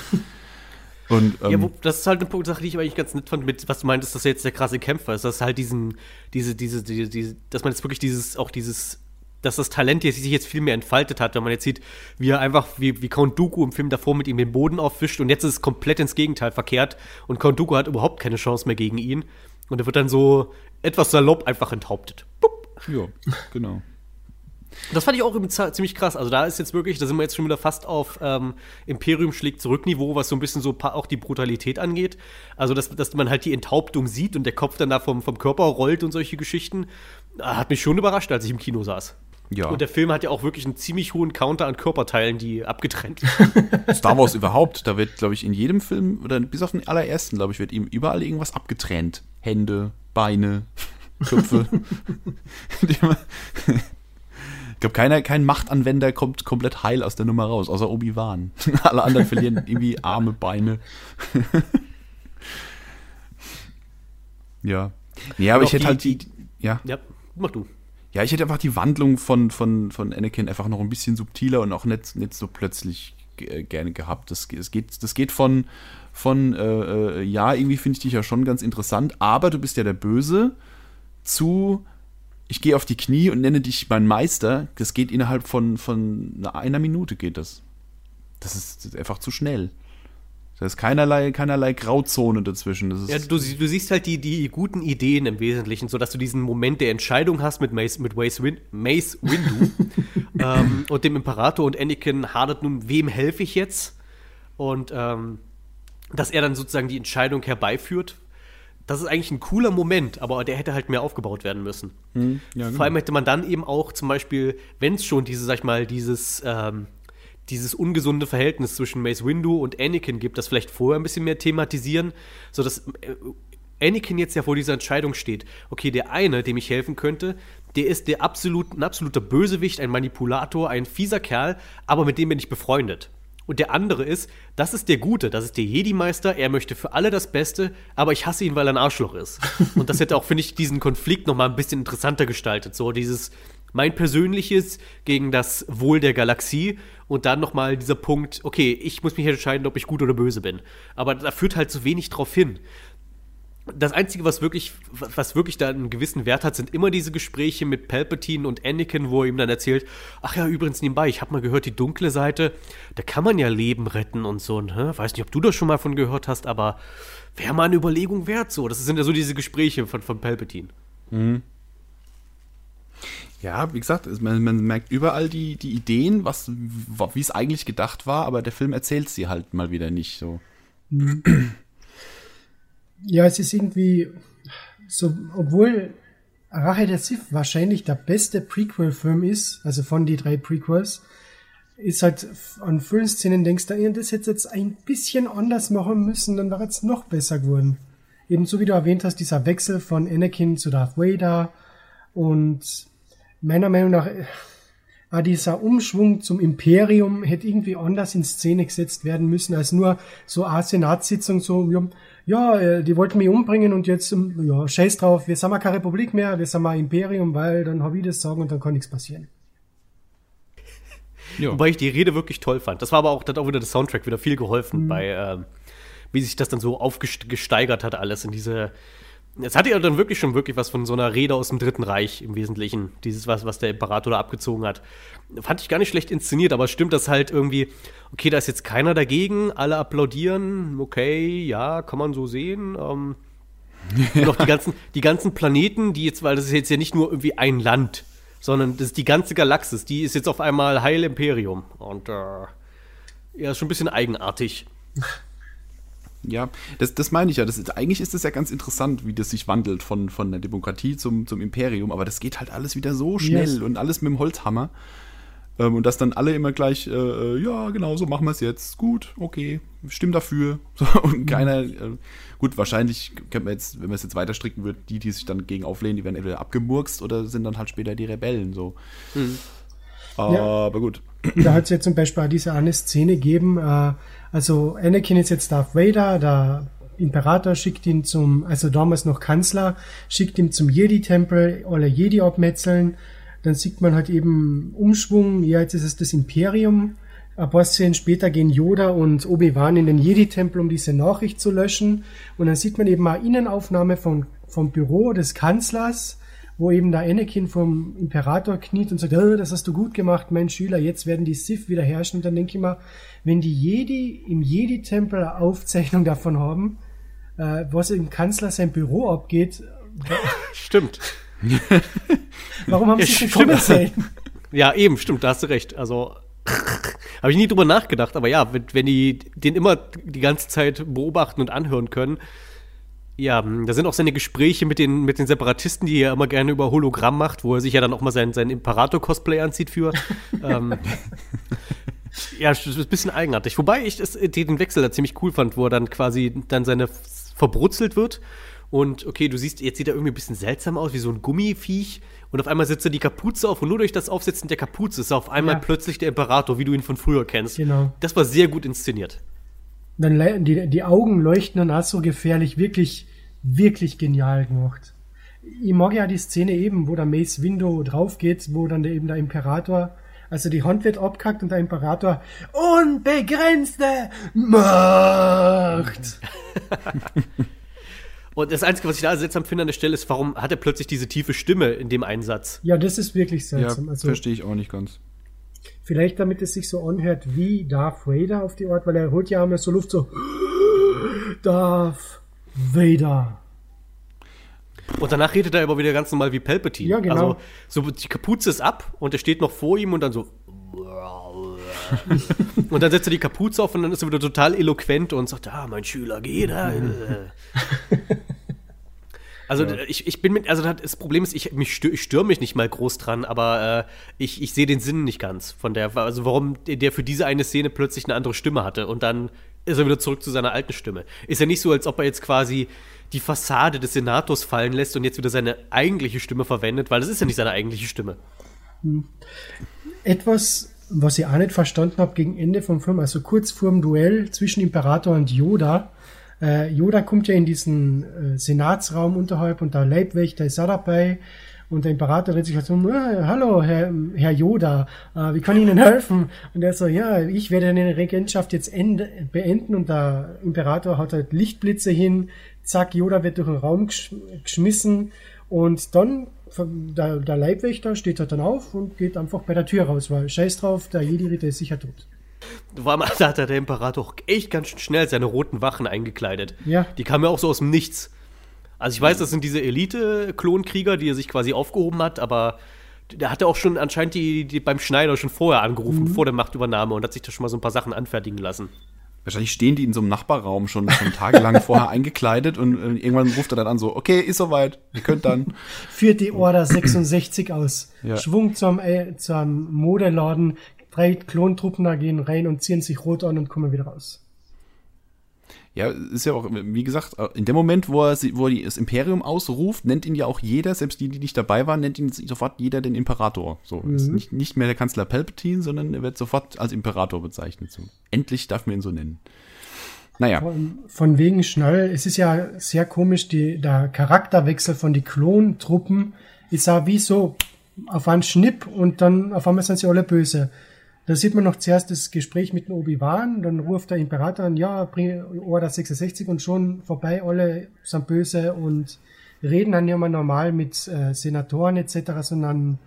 und ähm, Ja, wo, das ist halt eine Punkt- Sache, die ich eigentlich ganz nett fand, mit was du meintest, dass er jetzt der krasse Kämpfer ist. Dass halt diesen, diese, diese, diese, diese, dass man jetzt wirklich dieses, auch dieses, dass das Talent jetzt sich jetzt viel mehr entfaltet hat, wenn man jetzt sieht, wie er einfach, wie, wie Count Dooku im Film davor mit ihm den Boden aufwischt und jetzt ist es komplett ins Gegenteil verkehrt und Count Dooku hat überhaupt keine Chance mehr gegen ihn und er wird dann so etwas salopp einfach enthauptet. Bup. ja, genau. Das fand ich auch ziemlich krass. Also da ist jetzt wirklich, da sind wir jetzt schon wieder fast auf ähm, Imperium schlägt zurück Niveau, was so ein bisschen so auch die Brutalität angeht. Also dass, dass man halt die Enthauptung sieht und der Kopf dann da vom, vom Körper rollt und solche Geschichten. Ah, Hat mich schon überrascht, als ich im Kino saß. Ja. Und der Film hat ja auch wirklich einen ziemlich hohen Counter an Körperteilen, die abgetrennt werden. *laughs* Star Wars überhaupt, da wird, glaube ich, in jedem Film, oder bis auf den allerersten, glaube ich, wird ihm überall irgendwas abgetrennt. Hände, Beine, Köpfe. *laughs* Ich glaube, keiner, kein Machtanwender kommt komplett heil aus der Nummer raus, außer Obi-Wan. *laughs* Alle anderen verlieren irgendwie Arme, Beine. *laughs* ja. Nee, aber ich hätte die- halt die. die- Ja. ja, mach du. Ja, ich hätte einfach die Wandlung von, von, von Anakin einfach noch ein bisschen subtiler und auch nicht, nicht so plötzlich äh, gerne gehabt. Das, das, geht, das geht von, von äh, äh, ja, irgendwie finde ich dich ja schon ganz interessant, aber du bist ja der Böse, zu ich gehe auf die Knie und nenne dich mein Meister. Das geht innerhalb von, von einer- Minute geht das. Das ist, einfach zu schnell. Da ist keinerlei, keinerlei Grauzone dazwischen. Ja, du, du siehst halt die, die guten Ideen im Wesentlichen, sodass du diesen Moment der Entscheidung hast mit Mace, mit Mace, Win, Mace Windu *laughs* ähm, und dem Imperator und Anakin hadert nun, wem helfe ich jetzt? Und ähm, dass er dann sozusagen die Entscheidung herbeiführt. Das ist eigentlich ein cooler Moment, aber der hätte halt mehr aufgebaut werden müssen. ja, Vor allem hätte man dann eben auch zum Beispiel, wenn es schon diese, sag ich mal, dieses, ähm, dieses ungesunde Verhältnis zwischen Mace Windu und Anakin gibt, das vielleicht vorher ein bisschen mehr thematisieren, sodass äh, Anakin jetzt ja vor dieser Entscheidung steht. Okay, der eine, dem ich helfen könnte, der ist der absolut, ein absoluter Bösewicht, ein Manipulator, ein fieser Kerl, aber mit dem bin ich befreundet. Und der andere ist, das ist der Gute, das ist der Jedi-Meister, er möchte für alle das Beste, aber ich hasse ihn, weil er ein Arschloch ist. *laughs* Und das hätte auch, finde ich, diesen Konflikt noch mal ein bisschen interessanter gestaltet. So dieses, mein persönliches gegen das Wohl der Galaxie und dann noch mal dieser Punkt, okay, ich muss mich entscheiden, ob ich gut oder böse bin. Aber da führt halt so wenig drauf hin das Einzige, was wirklich, was wirklich da einen gewissen Wert hat, sind immer diese Gespräche mit Palpatine und Anakin, wo er ihm dann erzählt, ach ja, übrigens nebenbei, ich habe mal gehört, die dunkle Seite, da kann man ja Leben retten und so. Ne? Weiß nicht, ob du das schon mal von gehört hast, aber wäre mal eine Überlegung wert so. Das sind ja so diese Gespräche von, von Palpatine. Mhm. Ja, wie gesagt, man, man, merkt überall die, die Ideen, was, wie es eigentlich gedacht war, aber der Film erzählt sie halt mal wieder nicht so. *clears throat* Ja, es ist irgendwie so, obwohl Rache der Sith wahrscheinlich der beste Prequel-Film ist, also von die drei Prequels, ist halt an vielen Szenen denkst du, das hätte jetzt ein bisschen anders machen müssen, dann wäre es noch besser geworden. Ebenso wie du erwähnt hast, dieser Wechsel von Anakin zu Darth Vader und meiner Meinung nach war dieser Umschwung zum Imperium hätte irgendwie anders in Szene gesetzt werden müssen, als nur so eine Senatssitzung, so, ja, äh, die wollten mich umbringen und jetzt, ähm, ja, scheiß drauf, wir sind mal keine Republik mehr, wir sind mal Imperium, weil dann habe ich das sagen und dann kann nichts passieren. *laughs* Ja. Wobei ich die Rede wirklich toll fand. Das war aber auch, das hat auch wieder das Soundtrack wieder viel geholfen mhm. bei, ähm, wie sich das dann so aufgesteigert hat, alles in diese, es hatte ja dann wirklich schon wirklich was von so einer Rede aus dem Dritten Reich im Wesentlichen. Dieses was, was der Imperator da abgezogen hat. Fand ich gar nicht schlecht inszeniert, aber stimmt das halt irgendwie, okay, da ist jetzt keiner dagegen, alle applaudieren, okay, ja, kann man so sehen. Ähm, und auch die *laughs* ganzen, die ganzen Planeten, die jetzt, weil das ist jetzt ja nicht nur irgendwie ein Land, sondern das ist die ganze Galaxis, die ist jetzt auf einmal Heil Imperium. Und äh, ja, ist schon ein bisschen eigenartig. *laughs* Ja, das, das meine ich ja. Das ist, eigentlich ist das ja ganz interessant, wie das sich wandelt von, von der Demokratie zum, zum Imperium, aber das geht halt alles wieder so schnell yes. und alles mit dem Holzhammer. Ähm, und dass dann alle immer gleich, äh, äh ja, genau, so machen wir es jetzt. Gut, okay, stimm dafür. *laughs* So, und mhm. keiner, äh, gut, wahrscheinlich könnte man jetzt, wenn man es jetzt weiter stricken würde, die, die sich dann gegen auflehnen, die werden entweder abgemurkst oder sind dann halt später die Rebellen. So. Mhm. Aber ja. gut. Da hat es ja zum Beispiel auch diese eine Szene gegeben, äh, also Anakin ist jetzt Darth Vader, der Imperator schickt ihn zum, also damals noch Kanzler, schickt ihn zum Jedi-Tempel, alle Jedi abmetzeln. Dann sieht man halt eben Umschwung, ja, jetzt ist es das Imperium. Ein paar Szenen später gehen Yoda und Obi-Wan in den Jedi-Tempel, um diese Nachricht zu löschen. Und dann sieht man eben eine Innenaufnahme von, vom Büro des Kanzlers, wo eben der Anakin vom Imperator kniet und sagt, oh, das hast du gut gemacht, mein Schüler, jetzt werden die Sith wieder herrschen. Und dann denke ich mal, wenn die Jedi im Jedi-Tempel eine Aufzeichnung davon haben, äh, was im Kanzler sein Büro abgeht. *laughs* Stimmt. Warum haben ja, sie nicht kommen sehen? Ja, eben, stimmt, da hast du recht. Also *laughs* habe ich nie drüber nachgedacht, aber ja, wenn, wenn die den immer die ganze Zeit beobachten und anhören können, ja, da sind auch seine Gespräche mit den, mit den Separatisten, die er immer gerne über Hologramm macht, wo er sich ja dann auch mal seinen, seinen Imperator-Cosplay anzieht für. *laughs* ähm, ja, das ist ein bisschen eigenartig. Wobei ich das, den Wechsel da ziemlich cool fand, wo er dann quasi dann seine verbrutzelt wird. Und okay, du siehst, jetzt sieht er irgendwie ein bisschen seltsam aus, wie so ein Gummiviech. Und auf einmal setzt er die Kapuze auf und nur durch das Aufsetzen der Kapuze ist er auf einmal ja. plötzlich der Imperator, wie du ihn von früher kennst. Genau. Das war sehr gut inszeniert. Dann die, die Augen leuchten dann auch so gefährlich, wirklich, wirklich genial gemacht. Ich mag ja die Szene eben, wo der Mace Window drauf geht, wo dann der, eben der Imperator also die Hand wird abgehackt und der Imperator unbegrenzte Macht. *laughs* und das Einzige, was ich da seltsam finde an der Stelle, ist, warum hat er plötzlich diese tiefe Stimme in dem Einsatz? Ja, das ist wirklich seltsam. Ja, also, verstehe ich auch nicht ganz. Vielleicht damit es sich so anhört wie Darth Vader auf die Art, weil er holt ja immer so Luft so *gasps* Darth Vader. Und danach redet er aber wieder ganz normal wie Palpatine. Ja, genau. Also so die Kapuze ist ab und er steht noch vor ihm und dann so. *laughs* und dann setzt er die Kapuze auf und dann ist er wieder total eloquent und sagt, ah, mein Schüler, geh da. *laughs* Also ja. ich, ich bin mit, also das Problem ist, ich, mich stör, ich störe mich nicht mal groß dran, aber äh, ich, ich sehe den Sinn nicht ganz von der, also warum der für diese eine Szene plötzlich eine andere Stimme hatte und dann ist er wieder zurück zu seiner alten Stimme. Ist ja nicht so, als ob er jetzt quasi die Fassade des Senators fallen lässt und jetzt wieder seine eigentliche Stimme verwendet, weil das ist ja nicht seine eigentliche Stimme. Hm. Etwas, was ich auch nicht verstanden habe gegen Ende vom Film, also kurz vor dem Duell zwischen Imperator und Yoda, äh, Yoda kommt ja in diesen äh, Senatsraum unterhalb und der Leibwächter ist auch dabei und der Imperator dreht sich halt um, ah, hallo, Herr, Herr Yoda, äh, wie kann ich Ihnen helfen? Und er so, ja, ich werde eine Regentschaft jetzt ende, beenden und der Imperator haut halt Lichtblitze hin, zack, Yoda wird durch den Raum gesch geschmissen und dann der, der Leibwächter steht halt dann auf und geht einfach bei der Tür raus, weil scheiß drauf, der Jedi-Ritter ist sicher tot. Vor allem da hat der Imperator auch echt ganz schnell seine roten Wachen eingekleidet. Ja. Die kamen ja auch so aus dem Nichts. Also ich weiß, das sind diese Elite-Klonkrieger, die er sich quasi aufgehoben hat, aber der hatte auch schon anscheinend die, die beim Schneider schon vorher angerufen, mhm. vor der Machtübernahme und hat sich da schon mal so ein paar Sachen anfertigen lassen. Wahrscheinlich stehen die in so einem Nachbarraum schon, schon tagelang *laughs* vorher eingekleidet und äh, irgendwann ruft er dann an so, okay, ist soweit, ihr könnt dann. *laughs* Führt die Order 66 aus. Ja. Schwung zum, äh, zum Modeladen, drei Klontruppen da gehen rein und ziehen sich rot an und kommen wieder raus. Ja, ist ja auch, wie gesagt, in dem Moment, wo er, wo er das Imperium ausruft, nennt ihn ja auch jeder, selbst die, die nicht dabei waren, nennt ihn sofort jeder den Imperator. So, mhm. ist nicht, nicht mehr der Kanzler Palpatine, sondern er wird sofort als Imperator bezeichnet. So. Endlich darf man ihn so nennen. Naja. Von, von wegen schnell, es ist ja sehr komisch, die, der Charakterwechsel von den Klontruppen ist ja wie so auf einen Schnipp und dann auf einmal sind sie alle böse. Da sieht man noch zuerst das Gespräch mit Obi-Wan, dann ruft der Imperator an, ja, bring Order 66 und schon vorbei, alle sind böse und reden dann ja mal normal mit äh, Senatoren etc., sondern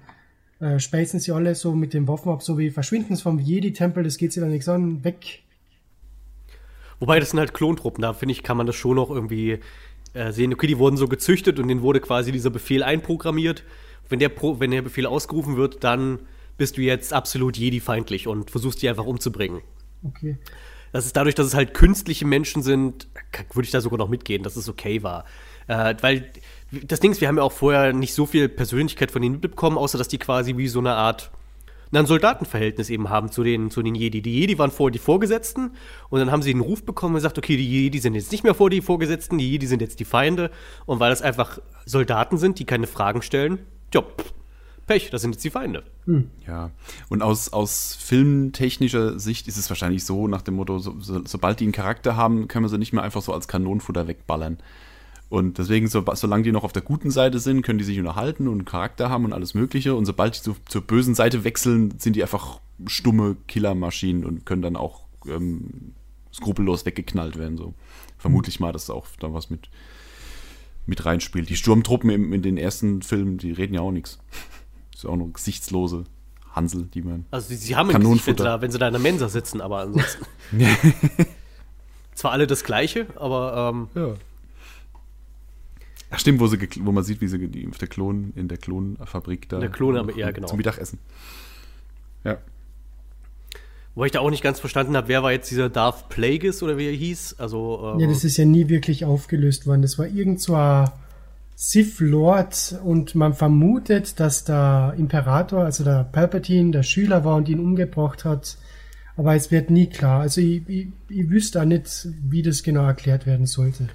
äh, speisen sie alle so mit den Waffen ab, so wie verschwinden sie vom Jedi-Tempel, das geht sie dann nichts an, weg. Wobei, das sind halt Klontruppen, da finde ich, kann man das schon noch irgendwie äh, sehen. Okay, die wurden so gezüchtet und denen wurde quasi dieser Befehl einprogrammiert. Wenn der, Pro wenn der Befehl ausgerufen wird, dann bist du jetzt absolut Jedi-feindlich und versuchst die einfach umzubringen. Okay. Das ist dadurch, dass es halt künstliche Menschen sind, würde ich da sogar noch mitgehen, dass es okay war. Äh, weil das Ding ist, wir haben ja auch vorher nicht so viel Persönlichkeit von ihnen mitbekommen, außer dass die quasi wie so eine Art ein Soldatenverhältnis eben haben zu den, zu den Jedi. Die Jedi waren vorher die Vorgesetzten und dann haben sie einen Ruf bekommen und gesagt, okay, die Jedi sind jetzt nicht mehr vor die Vorgesetzten, die Jedi sind jetzt die Feinde. Und weil das einfach Soldaten sind, die keine Fragen stellen, ja, Pech, das sind jetzt die Feinde. Hm. Ja, und aus, aus filmtechnischer Sicht ist es wahrscheinlich so, nach dem Motto, so, so, sobald die einen Charakter haben, können wir sie nicht mehr einfach so als Kanonenfutter wegballern. Und deswegen, so, solange die noch auf der guten Seite sind, können die sich unterhalten und einen Charakter haben und alles Mögliche. Und sobald die zu, zur bösen Seite wechseln, sind die einfach stumme Killermaschinen und können dann auch ähm, skrupellos weggeknallt werden. So. Vermutlich mal, dass da auch da was mit, mit reinspielt. Die Sturmtruppen in, in den ersten Filmen, die reden ja auch nichts. Ist auch noch gesichtslose Hansel, die man. Also sie, sie haben ein Gesicht, wenn sie, da, wenn sie da in der Mensa sitzen, aber ansonsten. *laughs* *laughs* Zwar alle das Gleiche, aber ähm, ja. Ach stimmt, wo, sie, wo man sieht, wie sie die, der Klon in der Klonfabrik da. In der Klon, aber ja, genau. Zum Mittagessen. Ja. Wo ich da auch nicht ganz verstanden habe, wer war jetzt dieser Darth Plagueis oder wie er hieß. Also, ähm, ja, das ist ja nie wirklich aufgelöst worden. Das war irgend so ein Sith Lord und man vermutet, dass der Imperator, also der Palpatine, der Schüler war und ihn umgebracht hat. Aber es wird nie klar. Also ich, ich, ich wüsste auch nicht, wie das genau erklärt werden sollte.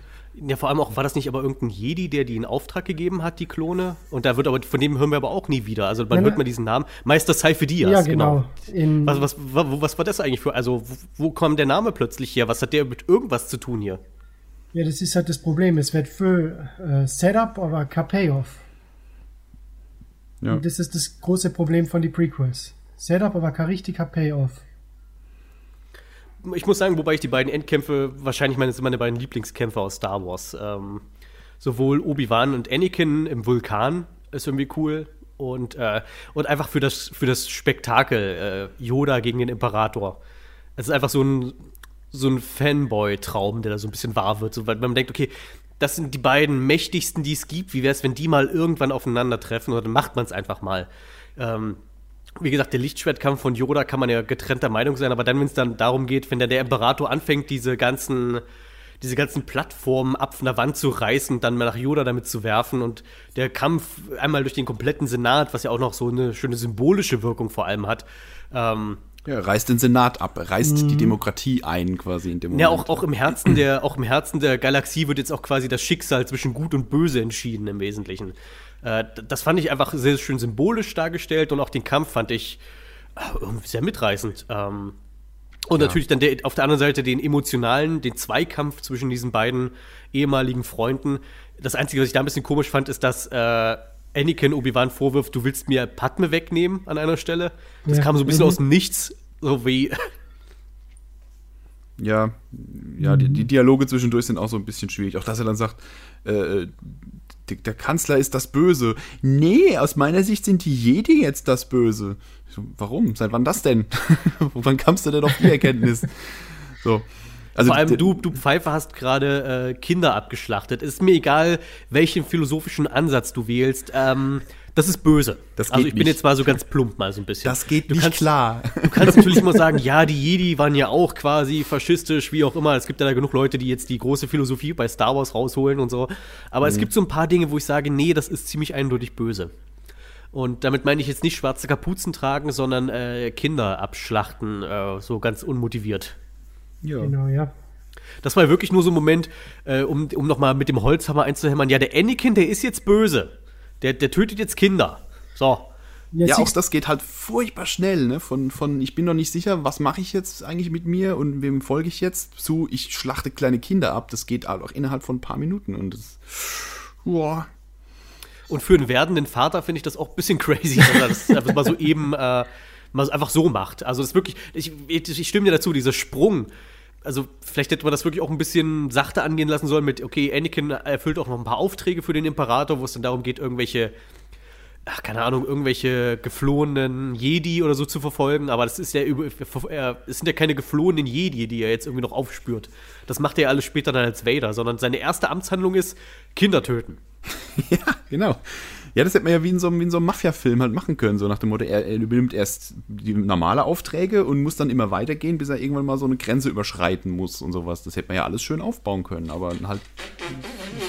Ja, vor allem auch, war das nicht aber irgendein Jedi, der die in Auftrag gegeben hat, die Klone? Und da wird aber, von dem hören wir aber auch nie wieder. Also man ja, hört mal diesen Namen. Meister Seife Diaz, ja, genau. genau. Was, was, was, was, war das eigentlich für, also wo, wo kam der Name plötzlich her? Was hat der mit irgendwas zu tun hier? Ja, das ist halt das Problem. Es wird viel äh, Setup, aber kein Payoff. Ja. Und das ist das große Problem von den Prequels. Setup, aber kein richtiger Payoff. Ich muss sagen, wobei ich die beiden Endkämpfe, wahrscheinlich meine, sind meine beiden Lieblingskämpfe aus Star Wars. Ähm, sowohl Obi-Wan und Anakin im Vulkan ist irgendwie cool. Und, äh, und einfach für das, für das Spektakel äh, Yoda gegen den Imperator. Es ist einfach so ein so ein Fanboy-Traum, der da so ein bisschen wahr wird. So, weil man denkt, okay, das sind die beiden mächtigsten, die es gibt. Wie wäre es, wenn die mal irgendwann aufeinandertreffen? Oder dann macht man es einfach mal. Ähm, wie gesagt, der Lichtschwertkampf von Yoda kann man ja getrennter Meinung sein, aber dann, wenn es dann darum geht, wenn dann der Imperator anfängt, diese ganzen, diese ganzen Plattformen ab von der Wand zu reißen und dann mal nach Yoda damit zu werfen und der Kampf einmal durch den kompletten Senat, was ja auch noch so eine schöne symbolische Wirkung vor allem hat, ähm, ja, reißt den Senat ab, reißt mhm. die Demokratie ein quasi in dem Moment. Ja, auch, auch, im Herzen der, auch im Herzen der Galaxie wird jetzt auch quasi das Schicksal zwischen Gut und Böse entschieden im Wesentlichen. Äh, das fand ich einfach sehr schön symbolisch dargestellt und auch den Kampf fand ich irgendwie sehr mitreißend. Ähm, und ja. natürlich dann der, auf der anderen Seite den emotionalen, den Zweikampf zwischen diesen beiden ehemaligen Freunden. Das Einzige, was ich da ein bisschen komisch fand, ist, dass äh, Anakin Obi-Wan vorwirft, du willst mir Padme wegnehmen an einer Stelle. Das ja. kam so ein bisschen mhm. aus dem Nichts, so wie. Ja, ja, die, die, Dialoge zwischendurch sind auch so ein bisschen schwierig. Auch dass er dann sagt, äh, der Kanzler ist das Böse. Nee, aus meiner Sicht sind die Jedi jetzt das Böse. So, warum? Seit wann das denn? *laughs* wann kamst du denn auf die Erkenntnis? So. Also Vor allem du, du Pfeife hast gerade äh, Kinder abgeschlachtet. Ist mir egal, welchen philosophischen Ansatz du wählst. Ähm, das ist böse. Das also ich nicht. bin jetzt mal so ganz plump mal so ein bisschen. Das geht du nicht kannst, klar. Du kannst natürlich immer sagen, ja, die Jedi waren ja auch quasi faschistisch, wie auch immer. Es gibt ja da genug Leute, die jetzt die große Philosophie bei Star Wars rausholen und so. Aber mhm. es gibt so ein paar Dinge, wo ich sage, nee, das ist ziemlich eindeutig böse. Und damit meine ich jetzt nicht schwarze Kapuzen tragen, sondern äh, Kinder abschlachten, äh, so ganz unmotiviert. Ja. Genau, ja. Das war wirklich nur so ein Moment, äh, um, um nochmal mit dem Holzhammer einzuhämmern. Ja, der Anakin, der ist jetzt böse. Der, der tötet jetzt Kinder. So. Jetzt ja, auch das geht halt furchtbar schnell, ne? Von, von ich bin noch nicht sicher, was mache ich jetzt eigentlich mit mir und wem folge ich jetzt, zu ich schlachte kleine Kinder ab. Das geht halt auch innerhalb von ein paar Minuten und das. Boah. Und für einen werdenden Vater finde ich das auch ein bisschen *laughs* crazy, dass er das einfach mal so eben äh, mal einfach so macht. Also das ist wirklich, ich, ich stimme dir dazu, dieser Sprung also vielleicht hätte man das wirklich auch ein bisschen sachte angehen lassen sollen mit, okay, Anakin erfüllt auch noch ein paar Aufträge für den Imperator, wo es dann darum geht, irgendwelche, ach, keine Ahnung, irgendwelche geflohenen Jedi oder so zu verfolgen, aber das ist ja es sind ja keine geflohenen Jedi, die er jetzt irgendwie noch aufspürt. Das macht er ja alles später dann als Vader, sondern seine erste Amtshandlung ist Kinder töten. *laughs* ja, genau. Ja, das hätte man ja wie in so, einem, so einem Mafia-Film halt machen können, so nach dem Motto, er, er übernimmt erst die normale Aufträge und muss dann immer weitergehen, bis er irgendwann mal so eine Grenze überschreiten muss und sowas. Das hätte man ja alles schön aufbauen können, aber halt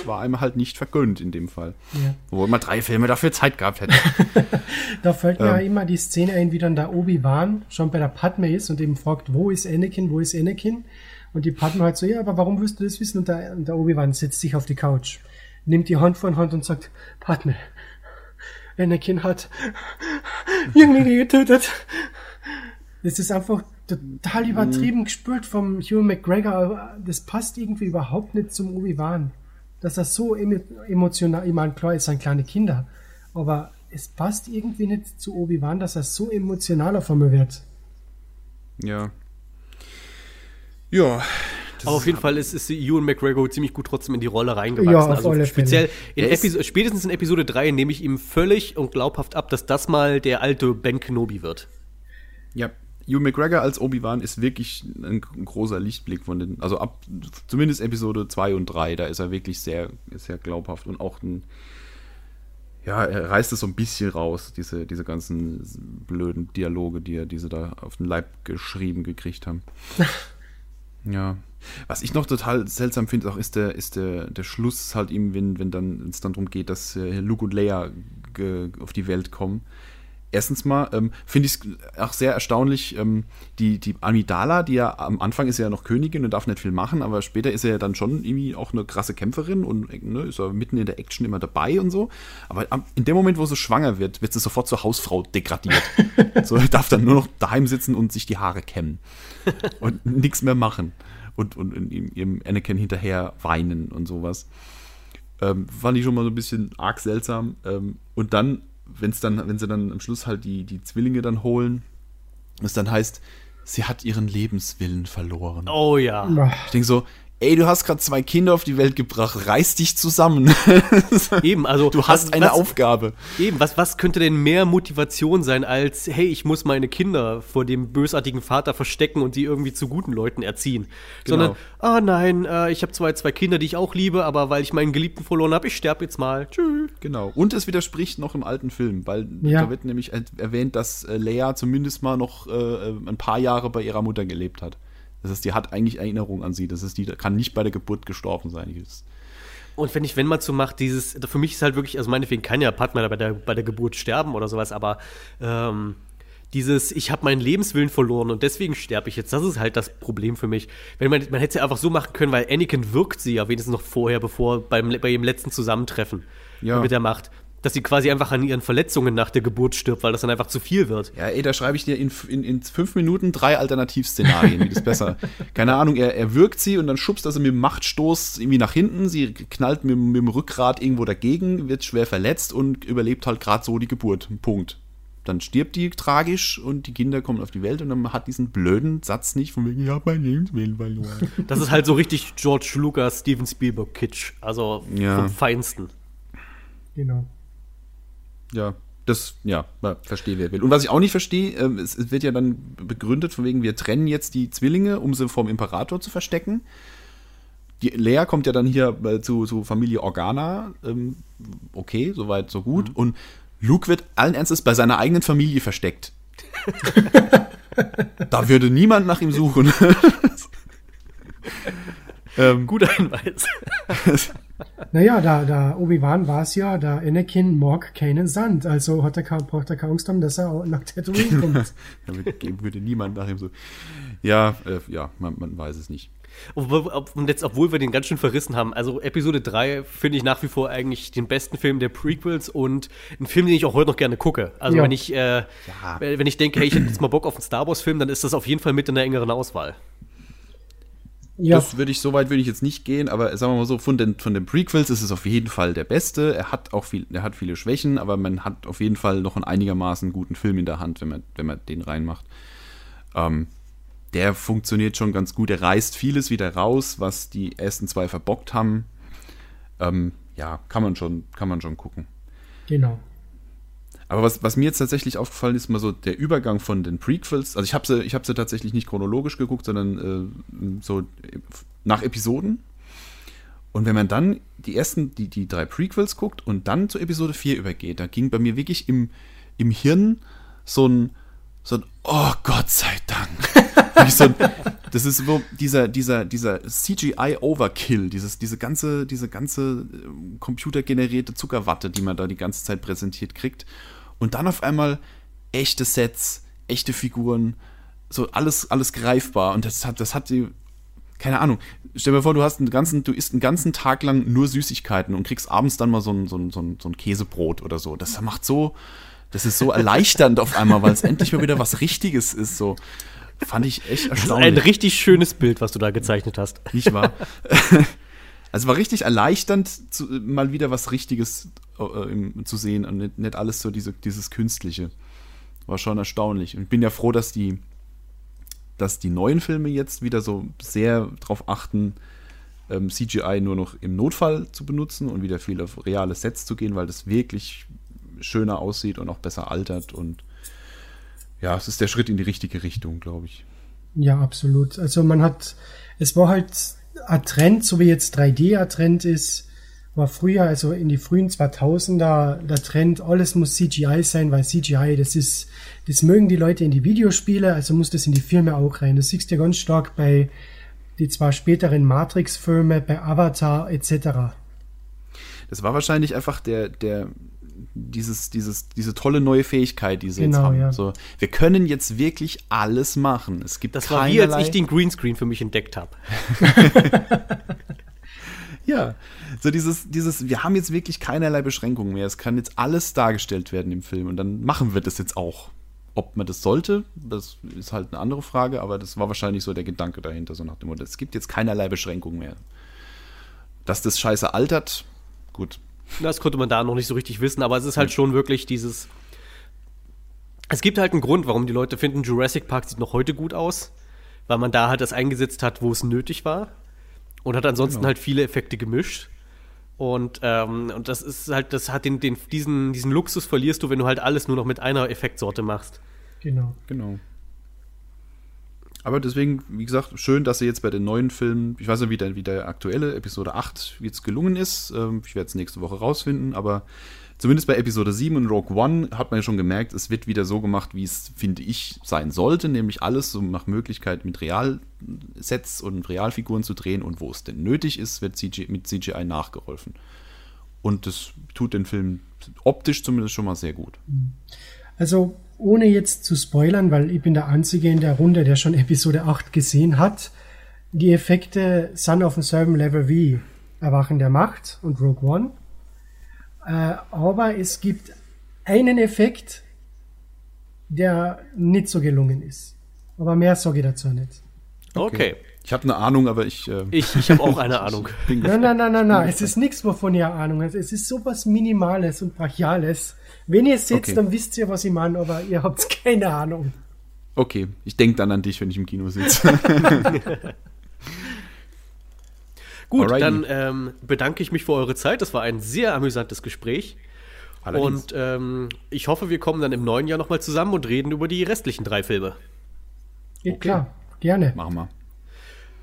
war einem halt nicht vergönnt in dem Fall. Ja. Obwohl man drei Filme dafür Zeit gehabt hätte. *laughs* da fällt mir ähm. ja immer die Szene ein, wie dann der Obi-Wan schon bei der Padme ist und eben fragt, wo ist Anakin, wo ist Anakin? Und die Padme halt so, ja, aber warum wirst du das wissen? Und der, der Obi-Wan setzt sich auf die Couch, nimmt die Hand von Hand und sagt, Padme, Anakin hat irgendwie getötet. Das ist einfach total übertrieben mhm. gespürt vom Hugh McGregor. Das passt irgendwie überhaupt nicht zum Obi-Wan. Dass er so emotional, ich meine, klar, es sind kleine Kinder, aber es passt irgendwie nicht zu Obi-Wan, dass er so emotional auf einmal wird. Ja. Ja, aber auf jeden Fall ist, ist Ewan McGregor ziemlich gut trotzdem in die Rolle reingewachsen. Ja, also speziell in spätestens in Episode 3 nehme ich ihm völlig und glaubhaft ab, dass das mal der alte Ben Kenobi wird. Ja, Ewan McGregor als Obi-Wan ist wirklich ein großer Lichtblick von den, also ab zumindest Episode 2 und 3, da ist er wirklich sehr, sehr glaubhaft und auch ein, ja, er reißt es so ein bisschen raus, diese, diese ganzen blöden Dialoge, die er diese da auf den Leib geschrieben gekriegt haben. *laughs* ja. Was ich noch total seltsam finde, auch ist der, ist der, der Schluss halt eben, wenn, wenn dann es dann darum geht, dass äh, Luke und Leia auf die Welt kommen. Erstens mal ähm, finde ich es auch sehr erstaunlich, ähm, die, die Amidala, die ja am Anfang ist ja noch Königin und darf nicht viel machen, aber später ist er ja dann schon irgendwie auch eine krasse Kämpferin und ne, ist ja mitten in der Action immer dabei und so. Aber in dem Moment, wo sie schwanger wird, wird sie sofort zur Hausfrau degradiert. *laughs* so darf dann nur noch daheim sitzen und sich die Haare kämmen und nichts mehr machen und, und in ihrem Anakin hinterher weinen und sowas. Ähm, fand ich schon mal so ein bisschen arg seltsam. Ähm, und dann, wenn's dann, wenn sie dann am Schluss halt die, die Zwillinge dann holen, es dann heißt, sie hat ihren Lebenswillen verloren. Oh ja. Ich denke so, ey, du hast gerade zwei Kinder auf die Welt gebracht, reiß dich zusammen. *laughs* Eben, also du hast was, eine was, Aufgabe. Eben, was, was könnte denn mehr Motivation sein als, hey, ich muss meine Kinder vor dem bösartigen Vater verstecken und sie irgendwie zu guten Leuten erziehen. Genau. Sondern, ah oh nein, äh, ich habe zwar zwei Kinder, die ich auch liebe, aber weil ich meinen Geliebten verloren habe, ich sterbe jetzt mal. Tschüss. Genau. Und es widerspricht noch im alten Film, weil ja. da wird nämlich erwähnt, dass äh, Leia zumindest mal noch äh, ein paar Jahre bei ihrer Mutter gelebt hat. Das heißt, die hat eigentlich Erinnerung an sie. Das ist, die kann nicht bei der Geburt gestorben sein. Und wenn ich wenn mal so macht, dieses, für mich ist halt wirklich, also meinetwegen kann ja Padma bei der, bei der Geburt sterben oder sowas, aber ähm, dieses, ich habe meinen Lebenswillen verloren und deswegen sterbe ich jetzt, das ist halt das Problem für mich. Wenn man, man hätte es ja einfach so machen können, weil Anakin wirkt sie ja wenigstens noch vorher, bevor beim, bei ihrem letzten Zusammentreffen ja. mit der Macht. Dass sie quasi einfach an ihren Verletzungen nach der Geburt stirbt, weil das dann einfach zu viel wird. Ja, ey, da schreibe ich dir in, in, in fünf Minuten drei Alternativszenarien, wie das besser. *laughs* Keine Ahnung, er, er wirkt sie und dann schubst er sie mit dem Machtstoß irgendwie nach hinten, sie knallt mit, mit dem Rückgrat irgendwo dagegen, wird schwer verletzt und überlebt halt gerade so die Geburt. Punkt. Dann stirbt die tragisch und die Kinder kommen auf die Welt und dann hat diesen blöden Satz nicht von wegen, ich habe mein Lebenswillen verloren. *laughs* Das ist halt so richtig George Lucas, Steven Spielberg Kitsch. Also Ja. vom Feinsten. Genau. Ja, das, ja, verstehe, wer will. Und was ich auch nicht verstehe, ähm, es, es wird ja dann begründet, von wegen, wir trennen jetzt die Zwillinge, um sie vom Imperator zu verstecken. Die Lea kommt ja dann hier äh, zu, zu Familie Organa. Ähm, okay, soweit, so gut. Und Luke wird allen Ernstes bei seiner eigenen Familie versteckt. *laughs* da würde niemand nach ihm suchen. *laughs* ähm, Guter Hinweis. *laughs* Naja, da, da Obi-Wan war es ja, da Anakin mag keinen Sand. Also hat er, braucht er keine Angst haben, dass er auch nach Tatooine *laughs* kommt. da würde, würde niemand nach ihm suchen. Ja, äh, ja, man, man weiß es nicht. Und jetzt, obwohl wir den ganz schön verrissen haben. Also Episode 3 finde ich nach wie vor eigentlich den besten Film der Prequels und ein Film, den ich auch heute noch gerne gucke. Also Ja. wenn ich äh, wenn ich denke, hey, ich hätte jetzt mal Bock auf einen Star Wars Film, dann ist das auf jeden Fall mit in der engeren Auswahl. Ja, Das würde ich, so weit würde ich jetzt nicht gehen, aber sagen wir mal so, von den, von den Prequels ist es auf jeden Fall der beste. Er hat auch viel, er hat viele Schwächen, aber man hat auf jeden Fall noch einen einigermaßen guten Film in der Hand, wenn man, wenn man den reinmacht. Ähm, der funktioniert schon ganz gut. Er reißt vieles wieder raus, was die ersten zwei verbockt haben. Ähm, ja, kann man schon, kann man schon gucken. genau. Aber was, was mir jetzt tatsächlich aufgefallen ist, mal so der Übergang von den Prequels. Also ich habe sie, hab sie tatsächlich nicht chronologisch geguckt, sondern äh, so nach Episoden. Und wenn man dann die ersten, die, die drei Prequels guckt und dann zu Episode 4 übergeht, da ging bei mir wirklich im, im Hirn so ein, so ein Oh Gott sei Dank. *laughs* So ein, das ist so dieser, dieser, dieser CGI-Overkill, diese ganze, diese ganze äh, computergenerierte Zuckerwatte, die man da die ganze Zeit präsentiert kriegt. Und dann auf einmal echte Sets, echte Figuren, so alles, alles greifbar. Und das hat, das hat die, keine Ahnung. Stell dir vor, du hast einen ganzen, du isst einen ganzen Tag lang nur Süßigkeiten und kriegst abends dann mal so ein, so ein, so ein, so ein Käsebrot oder so. Das macht so, das ist so erleichternd auf einmal, weil es endlich mal wieder was Richtiges ist. So fand ich echt Das ist ein erstaunlich. richtig schönes Bild, was du da gezeichnet hast. Nicht wahr? *laughs* Also war richtig erleichternd, zu, mal wieder was Richtiges äh, im, zu sehen und nicht, nicht alles so diese, dieses Künstliche. War schon erstaunlich. Und ich bin ja froh, dass die, dass die neuen Filme jetzt wieder so sehr darauf achten, ähm, CGI nur noch im Notfall zu benutzen und wieder viel auf reale Sets zu gehen, weil das wirklich schöner aussieht und auch besser altert. Und ja, es ist der Schritt in die richtige Richtung, glaube ich. Ja, absolut. Also man hat, es war halt Trend, so wie jetzt 3D ein Trend ist, war früher, also in die frühen 2000er, der Trend, alles muss CGI sein, weil CGI, das ist, das mögen die Leute in die Videospiele, also muss das in die Filme auch rein. Das siehst du ganz stark bei die zwar späteren Matrix-Filme, bei Avatar etc. Das war wahrscheinlich einfach der, der, dieses, dieses, diese tolle neue Fähigkeit, die sie Genau, jetzt haben. ja. So, wir können jetzt wirklich alles machen. Es gibt Das war wie, als ich den Greenscreen für mich entdeckt habe. *laughs* Ja, so dieses, dieses, wir haben jetzt wirklich keinerlei Beschränkungen mehr. Es kann jetzt alles dargestellt werden im Film und dann machen wir das jetzt auch. Ob man das sollte, das ist halt eine andere Frage, aber das war wahrscheinlich so der Gedanke dahinter, so nach dem Motto, es gibt jetzt keinerlei Beschränkungen mehr. Dass das scheiße altert, gut. Das konnte man da noch nicht so richtig wissen, aber es ist halt schon wirklich dieses. Es gibt halt einen Grund, warum die Leute finden, Jurassic Park sieht noch heute gut aus, weil man da halt das eingesetzt hat, wo es nötig war und hat ansonsten Genau. halt viele Effekte gemischt. Und, ähm, und das ist halt, das hat den, den, diesen, diesen Luxus verlierst du, wenn du halt alles nur noch mit einer Effektsorte machst. Genau. Genau. Aber deswegen, wie gesagt, schön, dass sie jetzt bei den neuen Filmen, ich weiß nicht, wie der, wie der aktuelle Episode 8 jetzt gelungen ist. Ähm, Ich werde es nächste Woche rausfinden, aber zumindest bei Episode 7 und Rogue One hat man ja schon gemerkt, es wird wieder so gemacht, wie es, finde ich, sein sollte, nämlich alles so nach Möglichkeit mit Realsets und Realfiguren zu drehen und wo es denn nötig ist, wird CGI, mit CGI nachgeholfen. Und das tut den Film optisch zumindest schon mal sehr gut. Also ohne jetzt zu spoilern, weil ich bin der Einzige in der Runde, der schon Episode 8 gesehen hat, die Effekte sind auf demselben Level wie Erwachen der Macht und Rogue One. Äh, aber es gibt einen Effekt, der nicht so gelungen ist. Aber mehr sage ich dazu nicht. Okay. Ich habe eine Ahnung, aber ich. Äh, Ich, ich habe auch eine *laughs* Ahnung. Nein, nein, nein, nein, nein. Es ist nichts, wovon ihr Ahnung habt. Es ist sowas Minimales und Brachiales. Wenn ihr es seht, Okay. dann wisst ihr, was ich meine, aber ihr habt keine Ahnung. Okay, ich denke dann an dich, wenn ich im Kino sitze. *laughs* Gut, Alrighty. dann ähm, bedanke ich mich für eure Zeit. Das war ein sehr amüsantes Gespräch. Allerdings. Und ähm, ich hoffe, wir kommen dann im neuen Jahr nochmal zusammen und reden über die restlichen drei Filme. Geht klar, gerne. Machen wir.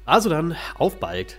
Also dann, auf bald.